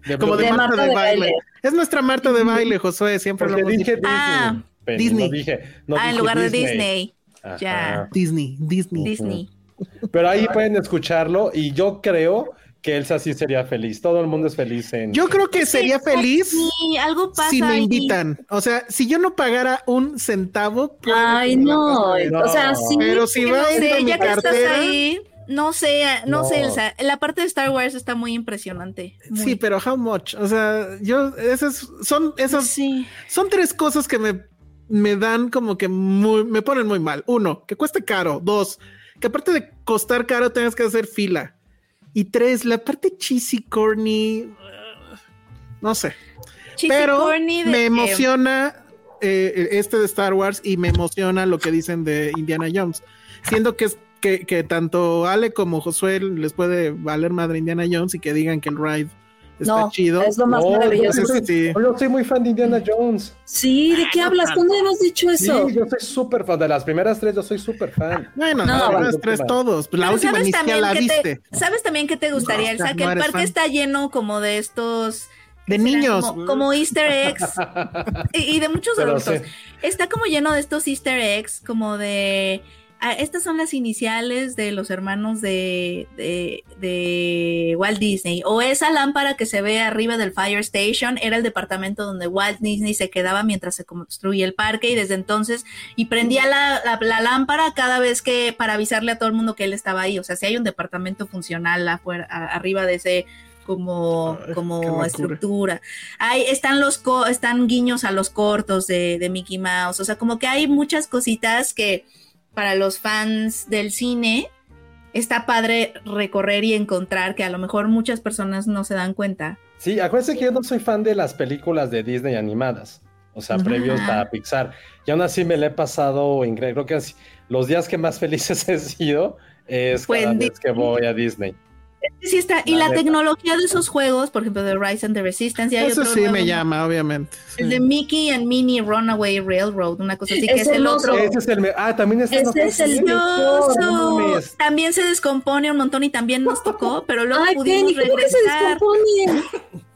De Como de, De Marta, Marta de, de baile. baile. Es nuestra Marta de baile, Josué, siempre lo hemos dije dicho. Disney. Ah, Disney. No dije, no ah, en lugar de Disney. Ajá. Ya. Disney, Disney. Disney. Pero ahí pueden escucharlo y yo creo que Elsa sí sería feliz. Todo el mundo es feliz en. Yo creo que sería feliz Sí, algo pasa si me ahí. invitan. O sea, si yo no pagara un centavo, puede Ay, no. bien. O sea, No. sí. Pero si va no a sé, mi ya que estás cartera. ahí, no sé, no, No. sé, Elsa. La parte de Star Wars está muy impresionante. muy. Sí, pero how much? O sea, yo, esas son, esas Sí. son tres cosas que me, me dan como que muy, me ponen muy mal. Uno, que cueste caro. Dos, que aparte de costar caro tengas que hacer fila. Y tres, la parte cheesy, corny, uh, no sé. Cheesy pero corny me emociona eh, este de Star Wars y me emociona lo que dicen de Indiana Jones. Siendo que es que, que tanto Ale como Josué les puede valer madre Indiana Jones y que digan que el ride está No, chido. es lo más No, maravilloso. yo soy- Sí. Yo soy muy fan de Indiana Jones. Sí, ¿de qué hablas? ¿Cuándo hemos dicho eso? Sí, yo soy súper fan. De las primeras tres, yo soy súper fan. Bueno, No, las tres todos. La Pero última ¿sabes ni siquiera también la que viste. te- ¿Sabes también qué te gustaría, No, Elsa? Que no el eres parque fan. está lleno como de estos... De niños. Como, como easter eggs. y, y de muchos Pero adultos. sí. Está como lleno de estos easter eggs, como de... ah, estas son las iniciales de los hermanos de, de, de Walt Disney. O esa lámpara que se ve arriba del Fire Station era el departamento donde Walt Disney se quedaba mientras se construía el parque y desde entonces y prendía la, la- la lámpara cada vez que para avisarle a todo el mundo que él estaba ahí. O sea, si hay un departamento funcional afuera, a- arriba de ese como, Ay, qué como estructura. Hay, están los co- están guiños a los cortos de, de Mickey Mouse. O sea, como que hay muchas cositas que para los fans del cine está padre recorrer y encontrar que a lo mejor muchas personas no se dan cuenta. Sí, acuérdense que yo no soy fan de las películas de Disney animadas, o sea, Ajá. previos a Pixar. Y aún así me la he pasado increíble. Creo que los días que más felices he sido es Fue cada vez que voy a Disney. Sí está. Y La tecnología de esos juegos, por ejemplo, de Rise and the Resistance, y hay Eso otro sí nuevo, me llama, obviamente. El sí. de Mickey and Minnie Runaway Railroad, una cosa así, Sí, que es es el otro. Ese es el... Ah, también está en Ese es el mames. También se descompone un montón y también nos tocó, pero luego Ay, pudimos Penny, ¿cómo que se regresar. descompone?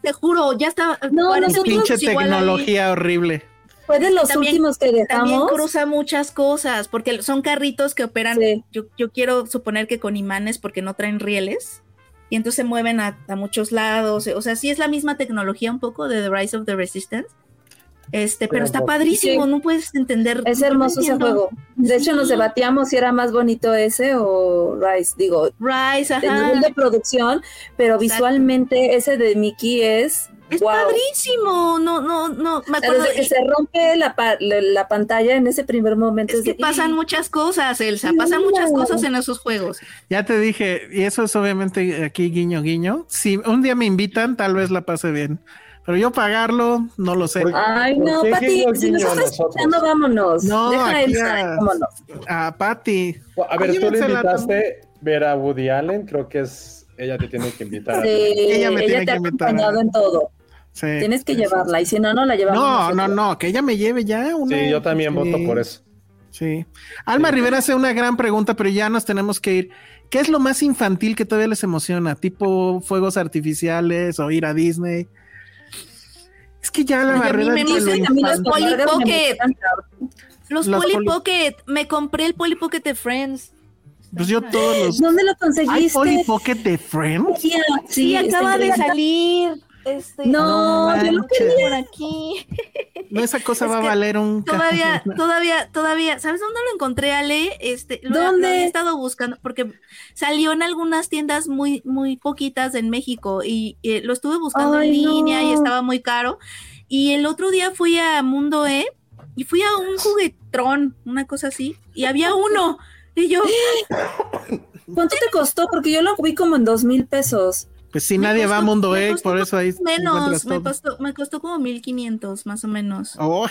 Te juro, ya estaba. No, 40 nosotros- Pinche tecnología horrible. Fue de los También- últimos que También dejamos. cruza muchas cosas, porque son carritos que operan, Sí. yo, yo quiero suponer que con imanes porque no traen rieles, y entonces se mueven a, a muchos lados, o sea, sí es la misma tecnología un poco de The Rise of the Resistance, este, pero está padrísimo, Sí. no puedes entender. Es no hermoso ese juego. De hecho, nos debatíamos si era más bonito ese o Rise. Digo, Rise, el ajá. nivel de producción, pero Exacto. visualmente ese de Mickey es. Es wow. padrísimo, no, no, no, me acuerdo. desde que se rompe la, pa- la, la pantalla en ese primer momento. Es que de- pasan muchas cosas, Elsa, pasan muchas cosas en esos juegos. Ya te dije, y eso es obviamente aquí guiño guiño. Si un día me invitan, tal vez la pase bien. Pero yo pagarlo, no lo sé. Ay, ¿Por no, Pati, guiño, si nos estás escuchando, vámonos. No, Deja Elsa, a- vámonos. A Patty. A ver, tú le invitaste ver a Woody Allen, creo que es... Ella te tiene que invitar. Sí, Ella me tiene te que ha invitar. acompañado en todo. Sí. Tienes que llevarla, y si no, no la llevamos. No, no, no, que ella me lleve ya. una- Sí, yo también Sí, voto por eso. Sí. Alma Rivera hace una gran pregunta, pero ya nos tenemos que ir. ¿Qué es lo más infantil que todavía les emociona? ¿Tipo fuegos artificiales o ir a Disney? Es que ya la a mí barrera me lo A mí las infantil- Polly botargas me Pocket. Los Los Polly Polly- Pocket, me compré el Polly Pocket de Friends. Pues yo todos los. ¿Dónde lo ¿Hay conseguiste? Polly Pocket de Friends? Sí, está acaba de salir. Este, No, No yo lo quería. por aquí. No, esa cosa Es va a valer un Todavía, todavía, todavía. ¿Sabes dónde lo encontré, Ale? Este, lo, ¿Dónde? lo he estado buscando porque salió en algunas tiendas muy, muy poquitas en México y eh, lo estuve buscando Ay, en línea y estaba muy caro. Y el otro día fui a Mundo E y fui a un juguetrón, una cosa así, y había uno. Y yo, ¿Cuánto te costó? Porque yo lo vi como en dos mil pesos. Pues si Me nadie va a costó- Mundo me E, costó por eso ahí menos, me costó, me costó como 1500 más o menos. Oh,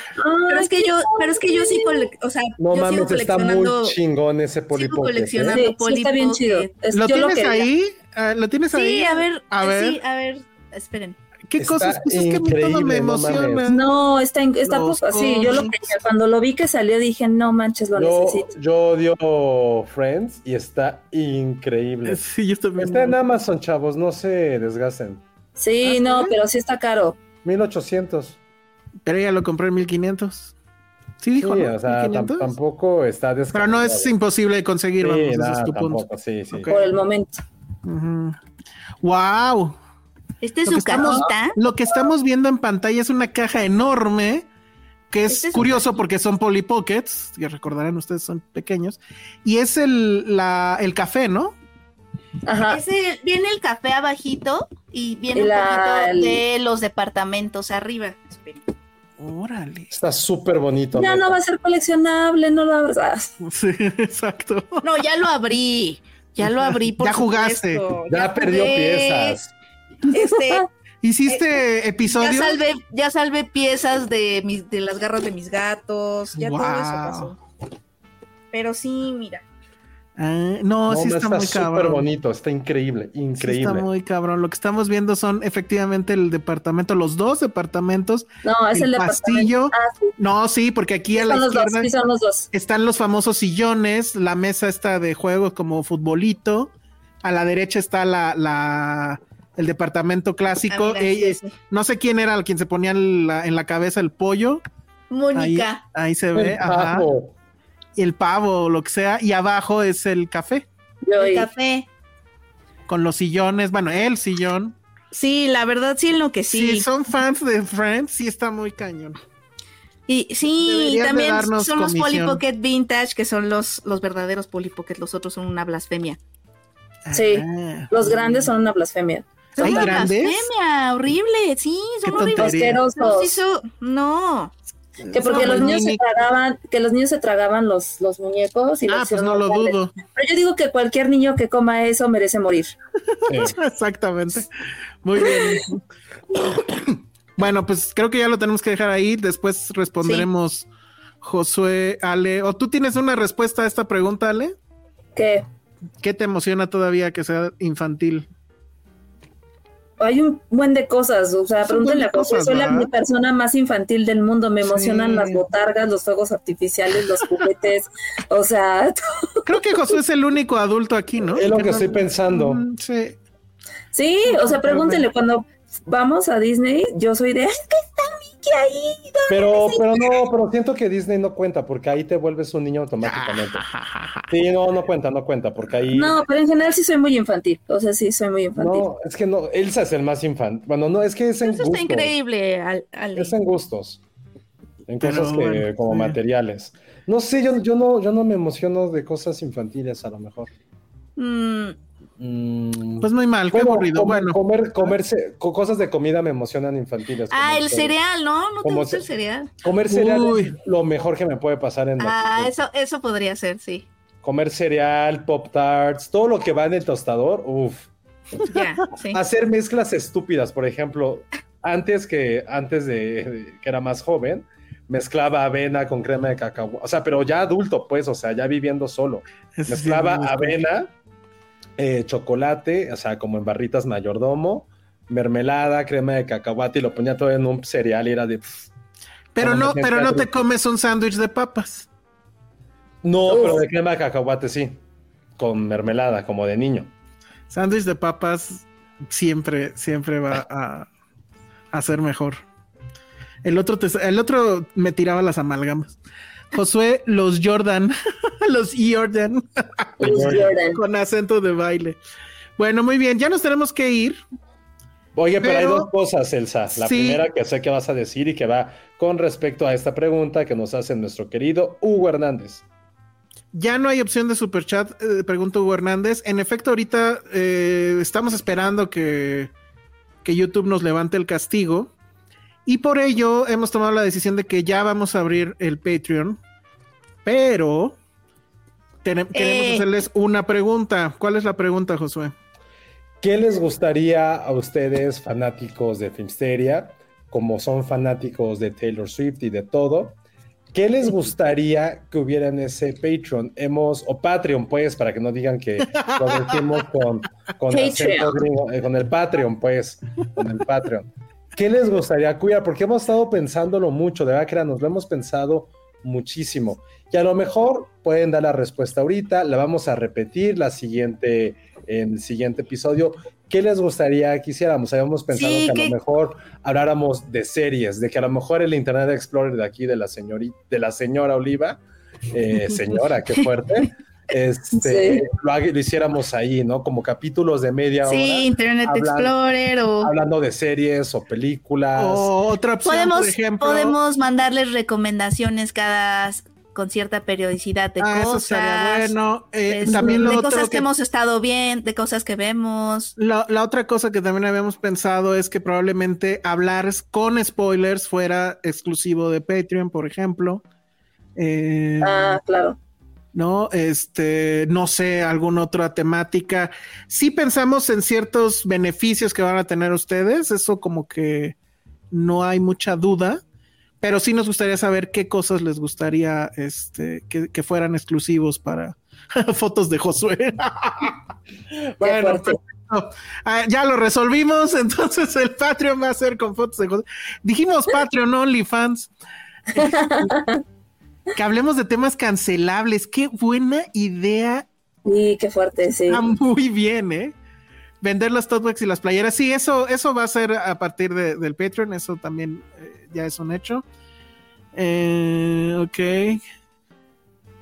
Pero es que yo, pero es que yo sí, cole- o sea, No yo mames, sigo está coleccionando, muy chingón ese Pocket, ¿eh? coleccionando. Sí, sí está bien chido. Es- ¿Lo yo lo tienes quería. ahí? Ah, ¿Lo tienes ahí? Sí, a ver, A ver. sí, a ver, esperen. ¿Qué Está cosas? Pues es que a mí todo me emociona. No, está, en- está Los poco así. Yo lo quería. Cuando lo vi que salió dije, no manches, lo Yo, necesito. yo odio Friends y está increíble. Sí, yo también. Está en Amazon, chavos, no se desgasten. Sí, ¿Ah, no, sí? pero sí está caro. 1800. Pero ella lo compré en 1500. Sí, dijo, sí, ¿no? o sea, tam- 1500. tampoco está Pero descartado. no es imposible de conseguir, Sí, vamos, ese nada, es tu punto. tampoco, sí, sí. Por el momento. Wow. Este es Lo que su estamos- cajita. Lo que estamos viendo en pantalla es una caja enorme, que es Este es curioso porque son Polly Pockets, que recordarán ustedes son pequeños, y es el, la, el café, ¿no? Ajá. Ese, viene el café abajito y viene Y un la- poquito de los departamentos arriba. Órale. Está súper bonito. Ya no va a ser coleccionable, no lo abras. Ah, Sí, exacto. No, ya lo abrí. Ya lo abrí. Por Ya jugaste. Ya perdió jugué. piezas. Este, ¿Hiciste ya episodio? salvé, ya salvé piezas de mis, de las garras de mis gatos. Ya todo eso pasó. Pero sí, mira. Ah, no, No, sí está, está muy súper cabrón. bonito, está increíble, Sí increíble. está muy cabrón. Lo que estamos viendo son efectivamente el departamento, los dos departamentos. No, es El el, pastillo. departamento. Ah, sí, No, sí, porque aquí a la dos, izquierda sí son los dos. están los famosos sillones, la mesa está de juego como futbolito. A la derecha está la, la- el departamento clásico. Ah, no sé quién era el quien se ponía en la, en la cabeza el pollo. Mónica. ahí se ve. El ajá. pavo. El pavo o lo que sea. Y abajo es el café Yo El y- café. con los sillones. Bueno, el sillón. Sí, la verdad sí en lo que Si sí. son fans de Friends, sí está muy cañón. Y sí, también son los Polly. Pocket Vintage, que son los, los verdaderos Polly Pocket. Los otros son una blasfemia. Sí. Ah. Los grandes son una blasfemia. Son ¿Hay una grandes? blasfemia, horrible, sí, Qué son horribles. Nos hizo- no. Que porque No, los niños se tragaban, que los niños se tragaban los, los muñecos y los Ah, pues no lo grandes. dudo. Pero yo digo que cualquier niño que coma eso merece morir. Sí. Exactamente. Muy bien. bueno, pues creo que ya lo tenemos que dejar ahí. Después responderemos Josué, Ale. ¿O tú tienes una respuesta a esta pregunta, Ale? Que ¿Qué te emociona todavía que sea infantil? Hay un buen de cosas, o sea, pregúntenle a José, cosas, soy la persona más infantil del mundo, me emocionan Sí. las botargas, los fuegos artificiales, los juguetes, o sea, Creo que Josué es el único adulto aquí, ¿no? Es lo que no- estoy pensando. Mm, Sí. sí, o sea, pregúntenle cuando vamos a Disney, yo soy de, es que está Mickey ahí, Pero, pero no, pero siento que Disney no cuenta porque ahí te vuelves un niño automáticamente. Sí, no, no cuenta, no cuenta porque ahí. no, pero en general sí soy muy infantil, o sea, sí soy muy infantil. No, es que no, Elsa es el más infantil. Bueno, no, es que es en Eso está increíble, Al- Ale. Es en gustos. En Pero cosas que, bueno, como sí. materiales. No sé, yo, yo no, yo no me emociono de cosas infantiles a lo mejor. Mm, Mm, Pues muy mal, qué bueno, aburrido. comer, Bueno, comer, comerse, co- cosas de comida me emocionan infantiles. Ah, el todo. cereal, ¿no? ¿No te gusta se- el cereal? Comer cereal Uy. es lo mejor que me puede pasar en la Ah, eso, eso podría ser, sí. Comer cereal, pop tarts, todo lo que va en el tostador, uff. Sí. Hacer mezclas estúpidas, por ejemplo, antes que antes de, de que era más joven, mezclaba avena con crema de cacao, o sea, pero ya adulto, pues, o sea, ya viviendo solo. sí Mezclaba avena, eh, chocolate, o sea, como en barritas mayordomo, mermelada, crema de cacahuate y lo ponía todo en un cereal y era de... pff. Pero no, pero no te comes un sándwich de papas. No, Uf. pero de crema de cacahuate sí, con mermelada, como de niño. Sándwich de papas siempre, siempre va a, a ser mejor. El otro, te- el otro me tiraba las amalgamas. Josué, los Jordan, los Jordan, Los Jordan. con acento de baile. Bueno, muy bien, ya nos tenemos que ir. Oye, pero, Pero- hay dos cosas, Elsa. La Sí. primera que sé que vas a decir y que va con respecto a esta pregunta que nos hace nuestro querido Hugo Hernández. Ya no hay opción de superchat, eh, pregunta Hugo Hernández. En efecto, ahorita eh, estamos esperando que, que YouTube nos levante el castigo. Y por ello hemos tomado la decisión de que ya vamos a abrir el Patreon. Pero tenem- queremos Eh. hacerles una pregunta. ¿Cuál es la pregunta, Josué? ¿Qué les gustaría a ustedes, fanáticos de Filmsteria, como son fanáticos de Taylor Swift y de todo? ¿Qué les gustaría que hubiera en ese Patreon? Hemos, o Patreon, pues, para que no digan que lo decimos con, con, Patreon. acento gringo, eh, con el Patreon, pues, con el Patreon. ¿Qué les gustaría que hubiera? Porque hemos estado pensándolo mucho, de verdad que nos lo hemos pensado muchísimo. Y a lo mejor pueden dar la respuesta ahorita, la vamos a repetir la siguiente, en el siguiente episodio. ¿Qué les gustaría que hiciéramos? Habíamos pensado Sí, que a que- lo mejor habláramos de series, de que a lo mejor el Internet Explorer de aquí, de la señorita, de la señora Oliva, eh, señora, qué fuerte, este, Sí. lo, hiciéramos ahí, ¿no? Como capítulos de media hora, Sí, Internet Explorer o... hablando de series o películas. O otra opción, Podemos, por ejemplo. podemos mandarles recomendaciones cada con cierta periodicidad de Ah, eso cosas. estaría bueno. Eh, de- también lo de otro cosas que... que- hemos estado bien, de cosas que vemos. La, la otra cosa que también habíamos pensado es que probablemente hablar con spoilers fuera exclusivo de Patreon, por ejemplo. Eh, Ah, claro. No, este, no sé, alguna otra temática. Sí pensamos en ciertos beneficios que van a tener ustedes, eso como que no hay mucha duda, pero sí nos gustaría saber qué cosas les gustaría este, que, que fueran exclusivos para fotos de Josué. Perfecto. Ah, ya lo resolvimos, entonces el Patreon va a ser con fotos de Josué. Dijimos Patreon, OnlyFans. Que hablemos de temas cancelables. Qué buena idea. Sí, qué fuerte, sí. Está muy bien, ¿eh? Vender las tote y las playeras. Sí, eso, eso va a ser a partir de- del Patreon. Eso también eh, ya es un hecho. Eh, ok.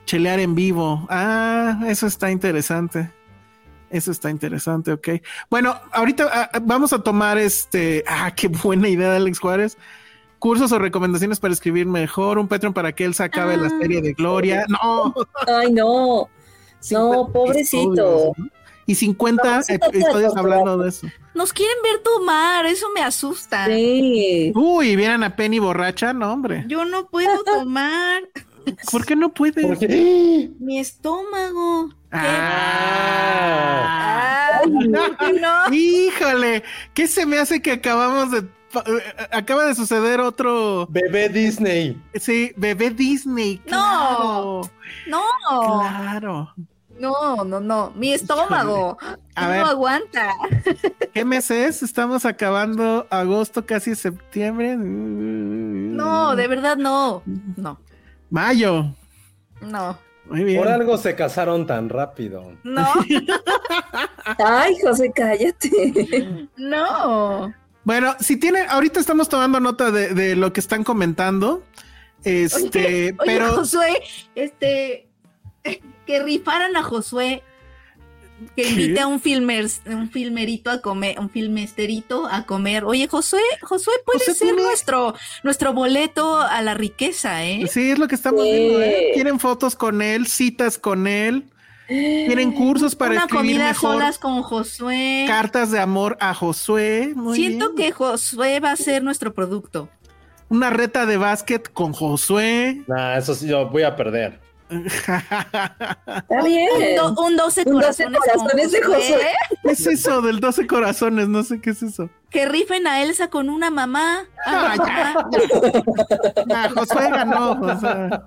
Chelear en vivo. Ah, eso está interesante. Eso está interesante, ok. Bueno, ahorita ah, ah, vamos a tomar este. Ah, qué buena idea, Alex Juárez. Cursos o recomendaciones para escribir mejor. Un Patreon para que él se acabe la Ah, serie de Gloria. No. Ay, no. No, 50 pobrecito. episodios, ¿no? y 50 No, episodios torturar. hablando de eso. Nos quieren ver tomar, eso me asusta. Sí. Uy, vieran a Penny borracha, no, hombre. Yo no puedo tomar ¿Por qué no puedes? Porque mi estómago. ¿Qué? Ah. Ay, ¿por qué no? Híjole, ¿qué se me hace que acabamos de... pa- eh, Acaba de suceder otro... bebé Disney. Sí, bebé Disney. No. No, claro. no, no, no. Mi estómago A no ver. aguanta. ¿Qué mes es? Estamos acabando agosto, casi septiembre. No, de verdad no. No, Mayo. no, Muy bien. Por algo se casaron tan rápido. no, Ay, José, cállate. no. Bueno, si tienen, ahorita estamos tomando nota de, de lo que están comentando. Este, Oye, pero Josué, este, que rifaran a Josué, que invite a un filmer, un filmerito a comer, un filmesterito a comer. Oye, Josué, Josué puede ser tiene- nuestro, nuestro boleto a la riqueza, ¿eh? sí es lo que estamos Sí. viendo. ¿eh? Quieren fotos con él, citas con él, quieren cursos para Una escribir comida mejor, solas con Josué. cartas de amor a Josué. Muy Siento bien. que Josué va a ser nuestro producto. una reta de básquet con Josué. Nah, eso sí, yo voy a perder. Está bien. Un, do- un 12 Un 12 corazones, con corazones de Josué. ¿Qué es eso del 12 corazones? No sé qué es eso. Que rifen a Elsa con una mamá. Ah, Ah, Ah, Josué ganó. o sea,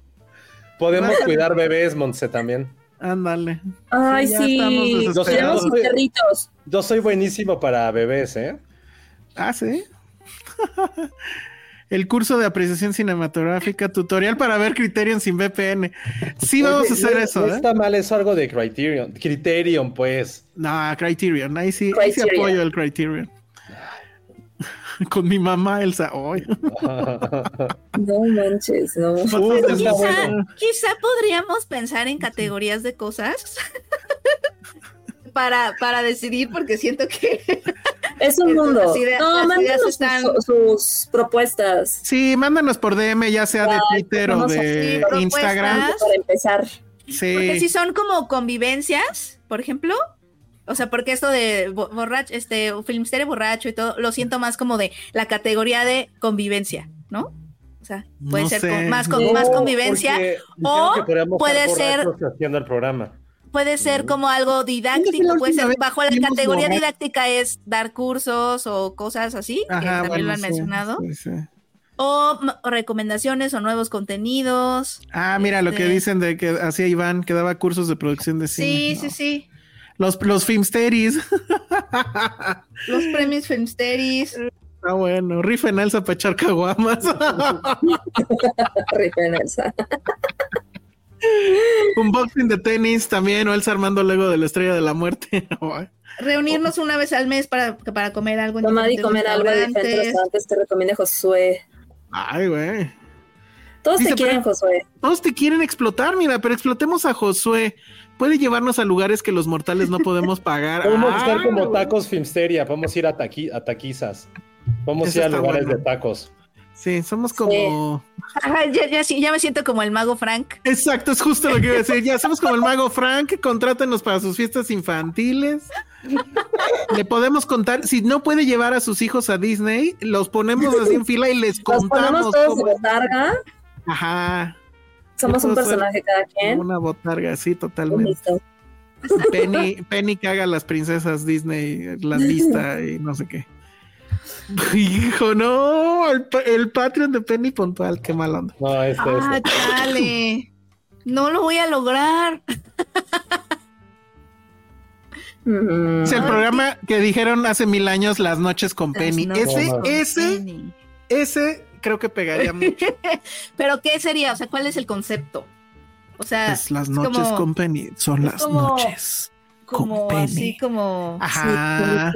Podemos cuidar bebés, Montse, también. Ándale. Ay, Sí, ya sí. perritos. Yo soy buenísimo para bebés, ¿eh? Ah, sí. El curso de apreciación cinematográfica, tutorial para ver Criterion sin VPN. Sí, vamos Oye, a hacer no- eso, No ¿eh? está mal, es algo de Criterion. Criterion, pues. No, Criterion, ahí sí, ahí sí Criterion. apoyo el Criterion. Con mi mamá Elsa hoy. No manches, no. Quizá, quizá podríamos pensar en categorías de cosas para, para decidir, porque siento que Es un mundo. Ideas- no, mándanos sus, están- sus propuestas. Sí, mándanos por DM, ya sea de Twitter o de. Instagram. Para empezar. Porque si son como convivencias, por ejemplo, o sea, porque esto de bo- borracho, este, filmsterio borracho y todo, lo siento más como de la categoría de convivencia, ¿no? O sea, puede No ser sé. con- más, con, No, más convivencia, o puede ser- haciendo el programa. puede ser como algo ¿Cuándo fue didáctico, puede ser bajo la categoría borracho? didáctica es dar cursos o cosas así, que también bueno, lo han sí, mencionado, sí, sí. o recomendaciones o nuevos contenidos. Ah, mira lo que Este- dicen de que hacía Iván, que daba cursos de producción de cine. Sí, No. sí, sí. Los, los Filmsteris. Los premios Filmsteris. Está bueno. Rifen Elsa para echar caguamas. Referencia. Unboxing de tenis también, o Elsa armando Lego de la estrella de la muerte. Reunirnos una vez al mes para, para comer algo en Tomar y comer algo restaurantes. restaurantes que recomiende Josué. Ay, güey. Todos Dice, te quieren, pero- Josué. Todos te quieren explotar, mira, pero explotemos a Josué. Puede llevarnos a lugares que los mortales no podemos pagar. Podemos Ah, estar como tacos Filmsteria. Vamos a ir a, taqui- a taquizas. Vamos a ir a lugares bueno. de tacos. Sí, somos como. Ajá, ya, ya, me siento como el mago Frank. Exacto, es justo lo que iba a decir. Ya somos como el mago Frank, contrátenos para sus fiestas infantiles. Le podemos contar, si no puede llevar a sus hijos a Disney, los ponemos así en fila y les contamos. ponemos todos cómo- de. Ajá, Somos un personaje cada quien. una botarga, sí, totalmente. Listo. Penny, Penny caga a las princesas Disney, las vista y no sé qué. Hijo, no, el, pa- el Patreon de Penny Puntual, qué mal onda. No, este, Ah, este. chale. No lo voy a lograr. Mm. Es el programa que dijeron hace mil años, Las noches con Penny. Ese, ese, Penny. ese creo que pegaría mucho. Pero ¿qué sería? O sea, ¿cuál es el concepto? O sea, Pues las es noches como- con Penny son las como- noches. como con Penny. así como Ajá.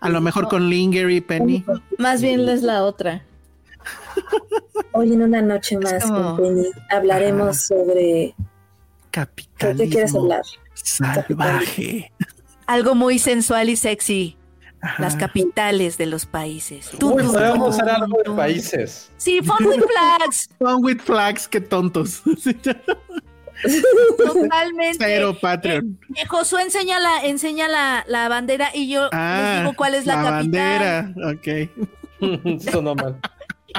A lo mejor con Linger y Penny. más bien es la otra. Hoy en una noche más como- con Penny hablaremos sobre ¿de Capitalismo qué quieres hablar. salvaje. Algo muy sensual y sexy. Ajá. Las capitales de los países. Tum, Uy, tum, hacer algo de países. Sí, Fun with Flags. Fun with flags, qué tontos. Sí, Totalmente. Pero Patreon. Eh, Josué enseña la, enseña la, la bandera y yo Ah, les digo cuál es la, capital. bandera. Ok. Sonó mal.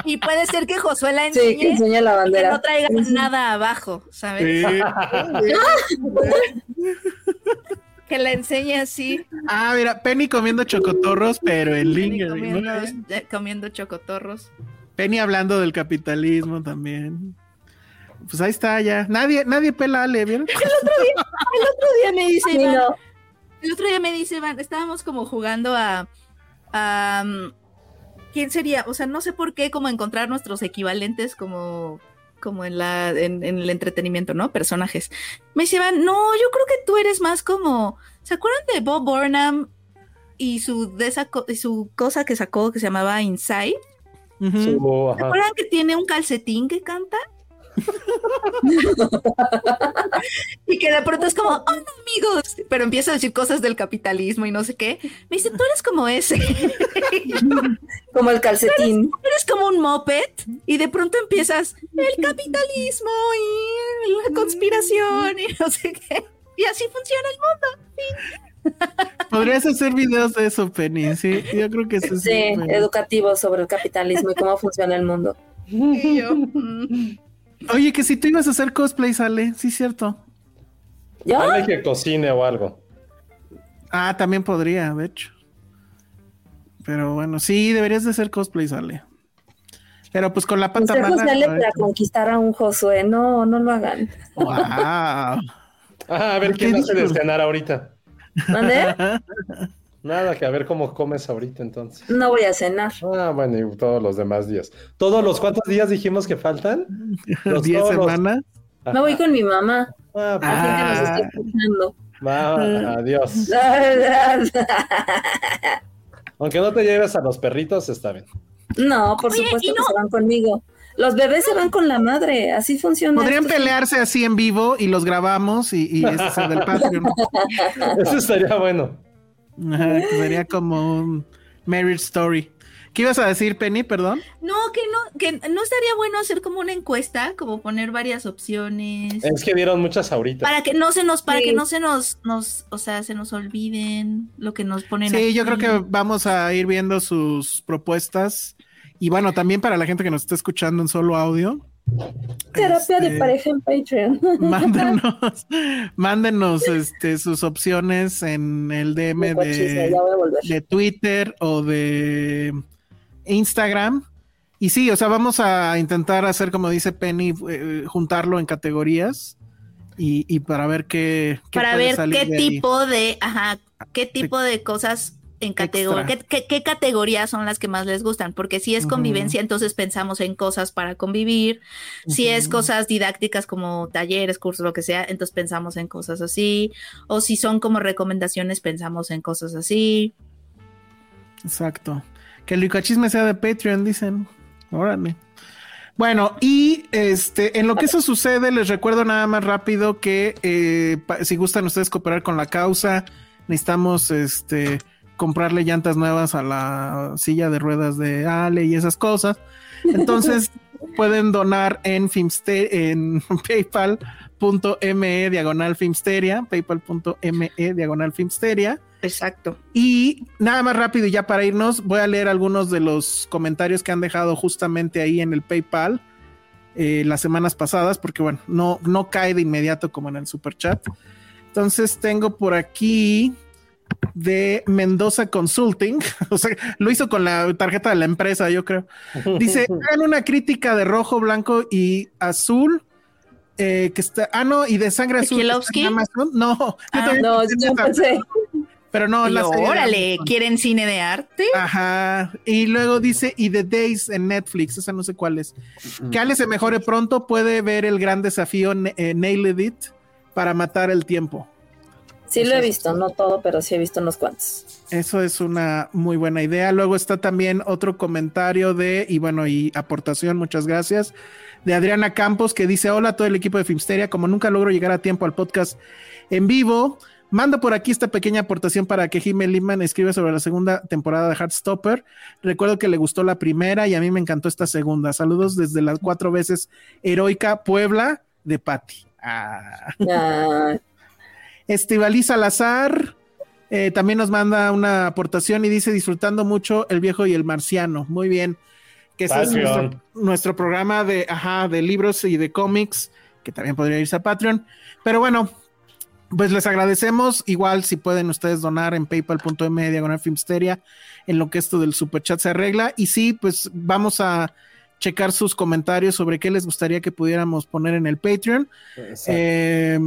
Y puede ser que Josué la Sí, enseñe que enseña la y que bandera. no traiga nada abajo, ¿sabes? Sí. Que la enseñe así, Ah, mira, Penny comiendo chocotorros, pero en comiendo, bien. eh, comiendo chocotorros. Penny hablando del capitalismo también. Pues ahí está ya. Nadie, nadie pela a Ale, ¿vieron? El otro día me dice Iván, no. el otro día me dice Iván, estábamos como jugando a, a, um, ¿quién sería? O sea, no sé por qué, como encontrar nuestros equivalentes como como en la en, en el entretenimiento, ¿no? Personajes. Me Iván, no, yo creo que tú eres más como, ¿se acuerdan de Bob Burnham y su de esa co- y su cosa que sacó que se llamaba Inside? ¿Se acuerdan que tiene un calcetín que canta? Y que de pronto es como, oh, no, amigos, pero empieza a decir cosas del capitalismo y no sé qué. Me dice, tú eres como ese, Como el calcetín. eres como un moped y de pronto empiezas el capitalismo y la conspiración y no sé qué. Y así funciona el mundo. Podrías hacer videos de eso, Penny. Sí, yo creo que eso Sí, sí. educativo sobre el capitalismo y cómo funciona el mundo. Y yo, mm, Oye, que si tú ibas a hacer cosplay, sale. Sí, cierto. ¿Yo? Dale que cocine o algo. Ah, también podría, de hecho. Pero bueno, sí, deberías de hacer cosplay, sale. Pero pues con la pata mala. para conquistar a un Josué. No, no lo hagan. Wow. Ah, a ver ¿Por quién hace de dijo? cenar ahorita. ¿Mande? Nada, que a ver cómo comes ahorita entonces. No voy a cenar. Ah, bueno, y todos los demás días. ¿Todos los cuántos días dijimos que faltan? Los 10 todos los- semanas. Me voy con mi mamá. Ah, pues, nos Ah. está escuchando. va, adiós. Aunque no te lleves a los perritos, está bien. No, por Oye, supuesto que no- se van conmigo. Los bebés se van con la madre. Así funciona. Podrían esto. pelearse así en vivo y los grabamos y, y ese es el del Patreon. Eso estaría bueno. Ajá, que sería como un Marriage Story. ¿Qué ibas a decir, Penny? Perdón. No, que no, que no estaría bueno hacer como una encuesta, como poner varias opciones. Es que dieron muchas ahorita. Para que no se nos, para Sí. que no se nos, nos, o sea, se nos olviden lo que nos ponen Sí, yo creo que vamos a ir viendo sus propuestas. Y bueno, también para la gente que nos está escuchando en solo audio, Terapia Este, de pareja en Patreon. mándenos, mándenos este, sus opciones en el DM de, de Twitter o de Instagram. Y sí, o sea, vamos a intentar hacer, como dice Penny, eh, juntarlo en categorías y, y para ver qué, qué para puede ver salir qué de ahí. tipo de, ajá, qué tipo de cosas en categoría, qué, qué, qué categorías son las que más les gustan, porque si es convivencia, entonces pensamos en cosas para convivir, si es cosas didácticas como talleres, cursos, lo que sea, entonces pensamos en cosas así, o si son como recomendaciones, pensamos en cosas así. Exacto. Que el licachisme sea de Patreon, dicen. Órale. Bueno, y este, en lo que eso sucede, les recuerdo nada más rápido que eh, si gustan ustedes cooperar con la causa, necesitamos este comprarle llantas nuevas a la silla de ruedas de Ale y esas cosas. Entonces pueden donar en Filmste en paypal.me diagonal Filmsteria, paypal.me diagonal Filmsteria. Exacto. Y nada más rápido, y ya para irnos, voy a leer algunos de los comentarios que han dejado justamente ahí en el PayPal eh, las semanas pasadas, porque bueno, no, no cae de inmediato como en el super chat. Entonces tengo por aquí de Mendoza Consulting, o sea, lo hizo con la tarjeta de la empresa, yo creo. Dice, hagan una crítica de rojo, blanco y azul. eh, que está, ah, no, y de sangre azul. Amazon. No, yo Ah, también No, yo pensé. pero no, la yo, órale. ¿quieren cine de arte? Ajá. Y luego dice, y The Days en Netflix, esa no sé cuál es. Que Ale se mejore pronto, puede ver el gran desafío eh, Nailed It para matar el tiempo. Sí lo he visto, no todo, pero sí he visto unos cuantos. Eso es una muy buena idea. Luego está también otro comentario de, y bueno, y aportación, muchas gracias, de Adriana Campos, que dice, hola a todo el equipo de Filmsteria, como nunca logro llegar a tiempo al podcast en vivo, mando por aquí esta pequeña aportación para que Jimmy Lehman escriba sobre la segunda temporada de Heartstopper. Recuerdo que le gustó la primera y a mí me encantó esta segunda. Saludos desde las cuatro veces heroica Puebla de Patti. Ah. Ah, Estivaliz Salazar eh, también nos manda una aportación y dice disfrutando mucho El viejo y el marciano. Muy bien. Que ese es nuestro, nuestro programa de, ajá, de libros y de cómics, que también podría irse a Patreon. Pero bueno, pues les agradecemos. Igual si pueden ustedes donar en paypal.me diagonal filmsteria en lo que esto del superchat se arregla. Y sí, pues vamos a checar sus comentarios sobre qué les gustaría que pudiéramos poner en el Patreon. Eh,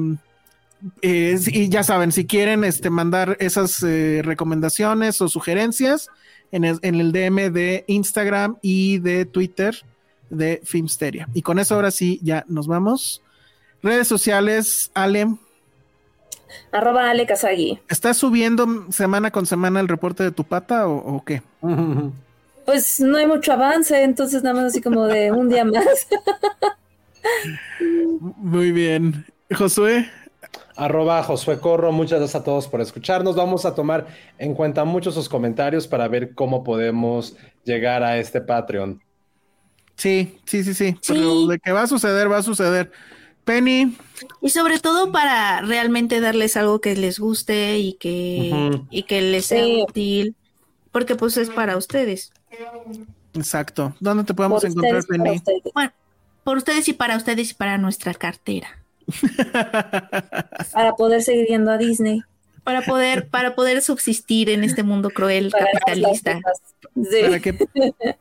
eh, y ya saben, si quieren este, mandar esas eh, recomendaciones o sugerencias en el, en el DM de Instagram y de Twitter de Filmsteria. Y con eso ahora sí, ya nos vamos. Redes sociales, Ale, arroba Ale Kazagi. ¿estás subiendo semana con semana el reporte de tu pata o, o qué? Pues no hay mucho avance, entonces nada más así como de un día más. Muy bien. Josué, Arroba Josué Corro, muchas gracias a todos por escucharnos. Vamos a tomar en cuenta muchos sus comentarios para ver cómo podemos llegar a este Patreon. sí, sí, sí, sí. Sí. Pero de que va a suceder, va a suceder. Penny, Y sobre todo para realmente darles algo que les guste y que, y que les sea Sí. útil, porque pues es para ustedes. exacto. ¿Dónde te podemos Por encontrar, ustedes, Penny? Bueno, por ustedes y para ustedes y para nuestra cartera. Para poder seguir yendo a Disney. Para poder, para poder subsistir en este mundo cruel Para capitalista. Sí. para que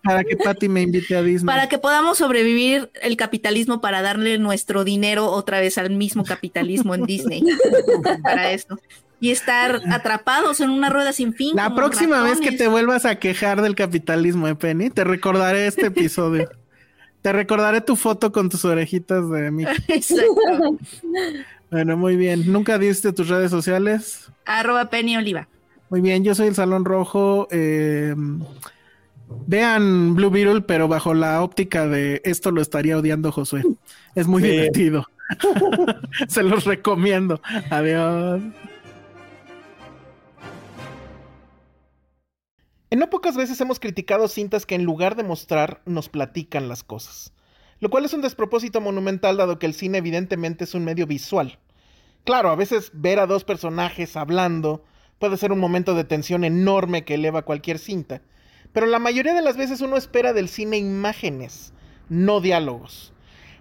para que Patty me invite a Disney. Para que podamos sobrevivir el capitalismo para darle nuestro dinero otra vez al mismo capitalismo en Disney. para esto. Y estar atrapados en una rueda sin fin. La próxima vez que te vuelvas a quejar del capitalismo, eh, Penny, te recordaré este episodio. te recordaré tu foto con tus orejitas de mí. Exacto. Bueno, muy bien. ¿Nunca diste tus redes sociales? Arroba Penny Oliva. Muy bien, yo soy el Salón Rojo. eh, vean Blue Beetle, pero bajo la óptica de esto lo estaría odiando Josué. Es muy Sí. divertido. Se los recomiendo. Adiós. En no pocas veces hemos criticado cintas que en lugar de mostrar nos platican las cosas, lo cual es un despropósito monumental dado que el cine evidentemente es un medio visual. Claro, a veces ver a dos personajes hablando puede ser un momento de tensión enorme que eleva cualquier cinta, pero la mayoría de las veces uno espera del cine imágenes, no diálogos.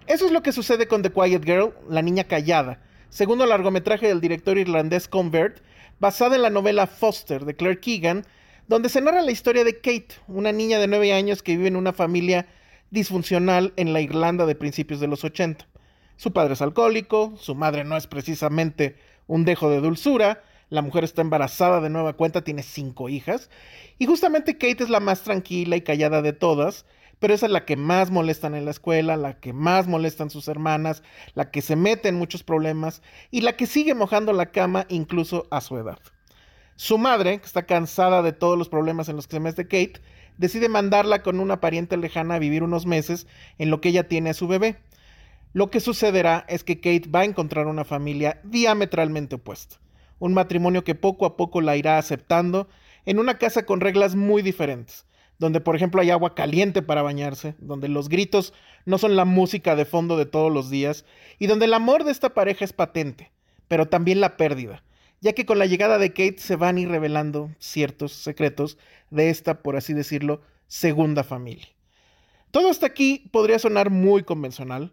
Eso es lo que sucede con The Quiet Girl, La Niña Callada, segundo largometraje del director irlandés Convert, basada en la novela Foster de Claire Keegan, donde se narra la historia de Kate, una niña de 9 años que vive en una familia disfuncional en la Irlanda de principios de los 80. Su padre es alcohólico, su madre no es precisamente un dejo de dulzura, la mujer está embarazada de nueva cuenta, tiene cinco hijas, y justamente Kate es la más tranquila y callada de todas, pero esa es la que más molestan en la escuela, la que más molestan sus hermanas, la que se mete en muchos problemas y la que sigue mojando la cama incluso a su edad. Su madre, que está cansada de todos los problemas en los que se mete Kate, decide mandarla con una pariente lejana a vivir unos meses en lo que ella tiene a su bebé. Lo que sucederá es que Kate va a encontrar una familia diametralmente opuesta, un matrimonio que poco a poco la irá aceptando en una casa con reglas muy diferentes, donde por ejemplo hay agua caliente para bañarse, donde los gritos no son la música de fondo de todos los días y donde el amor de esta pareja es patente, pero también la pérdida, ya que con la llegada de Kate se van a ir revelando ciertos secretos de esta, por así decirlo, segunda familia. Todo hasta aquí podría sonar muy convencional,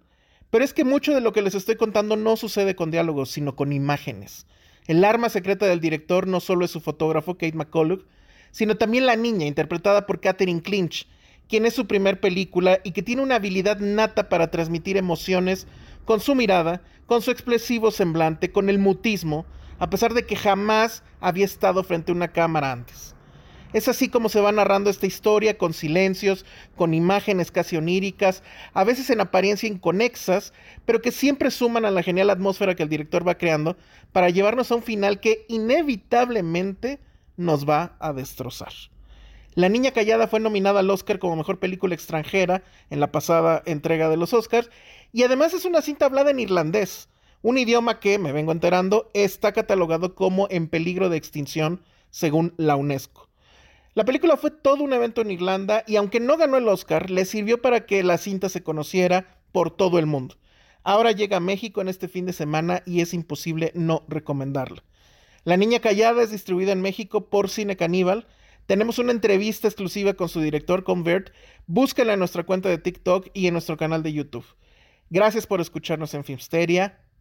pero es que mucho de lo que les estoy contando no sucede con diálogos, sino con imágenes. El arma secreta del director no solo es su fotógrafo, Kate McCullough, sino también la niña, interpretada por Catherine Clinch, quien es su primer película y que tiene una habilidad nata para transmitir emociones con su mirada, con su expresivo semblante, con el mutismo, a pesar de que jamás había estado frente a una cámara antes. Es así como se va narrando esta historia con silencios, con imágenes casi oníricas, a veces en apariencia inconexas, pero que siempre suman a la genial atmósfera que el director va creando para llevarnos a un final que inevitablemente nos va a destrozar. La Niña Callada fue nominada al Oscar como Mejor Película Extranjera en la pasada entrega de los Oscars y además es una cinta hablada en irlandés, un idioma que, me vengo enterando, está catalogado como en peligro de extinción según la UNESCO. La película fue todo un evento en Irlanda y aunque no ganó el Oscar, le sirvió para que la cinta se conociera por todo el mundo. ahora llega a México en este fin de semana y es imposible no recomendarla. La Niña Callada es distribuida en México por Cine Caníbal. Tenemos una entrevista exclusiva con su director Convert. Búsquela en nuestra cuenta de TikTok y en nuestro canal de YouTube. Gracias por escucharnos en Filmsteria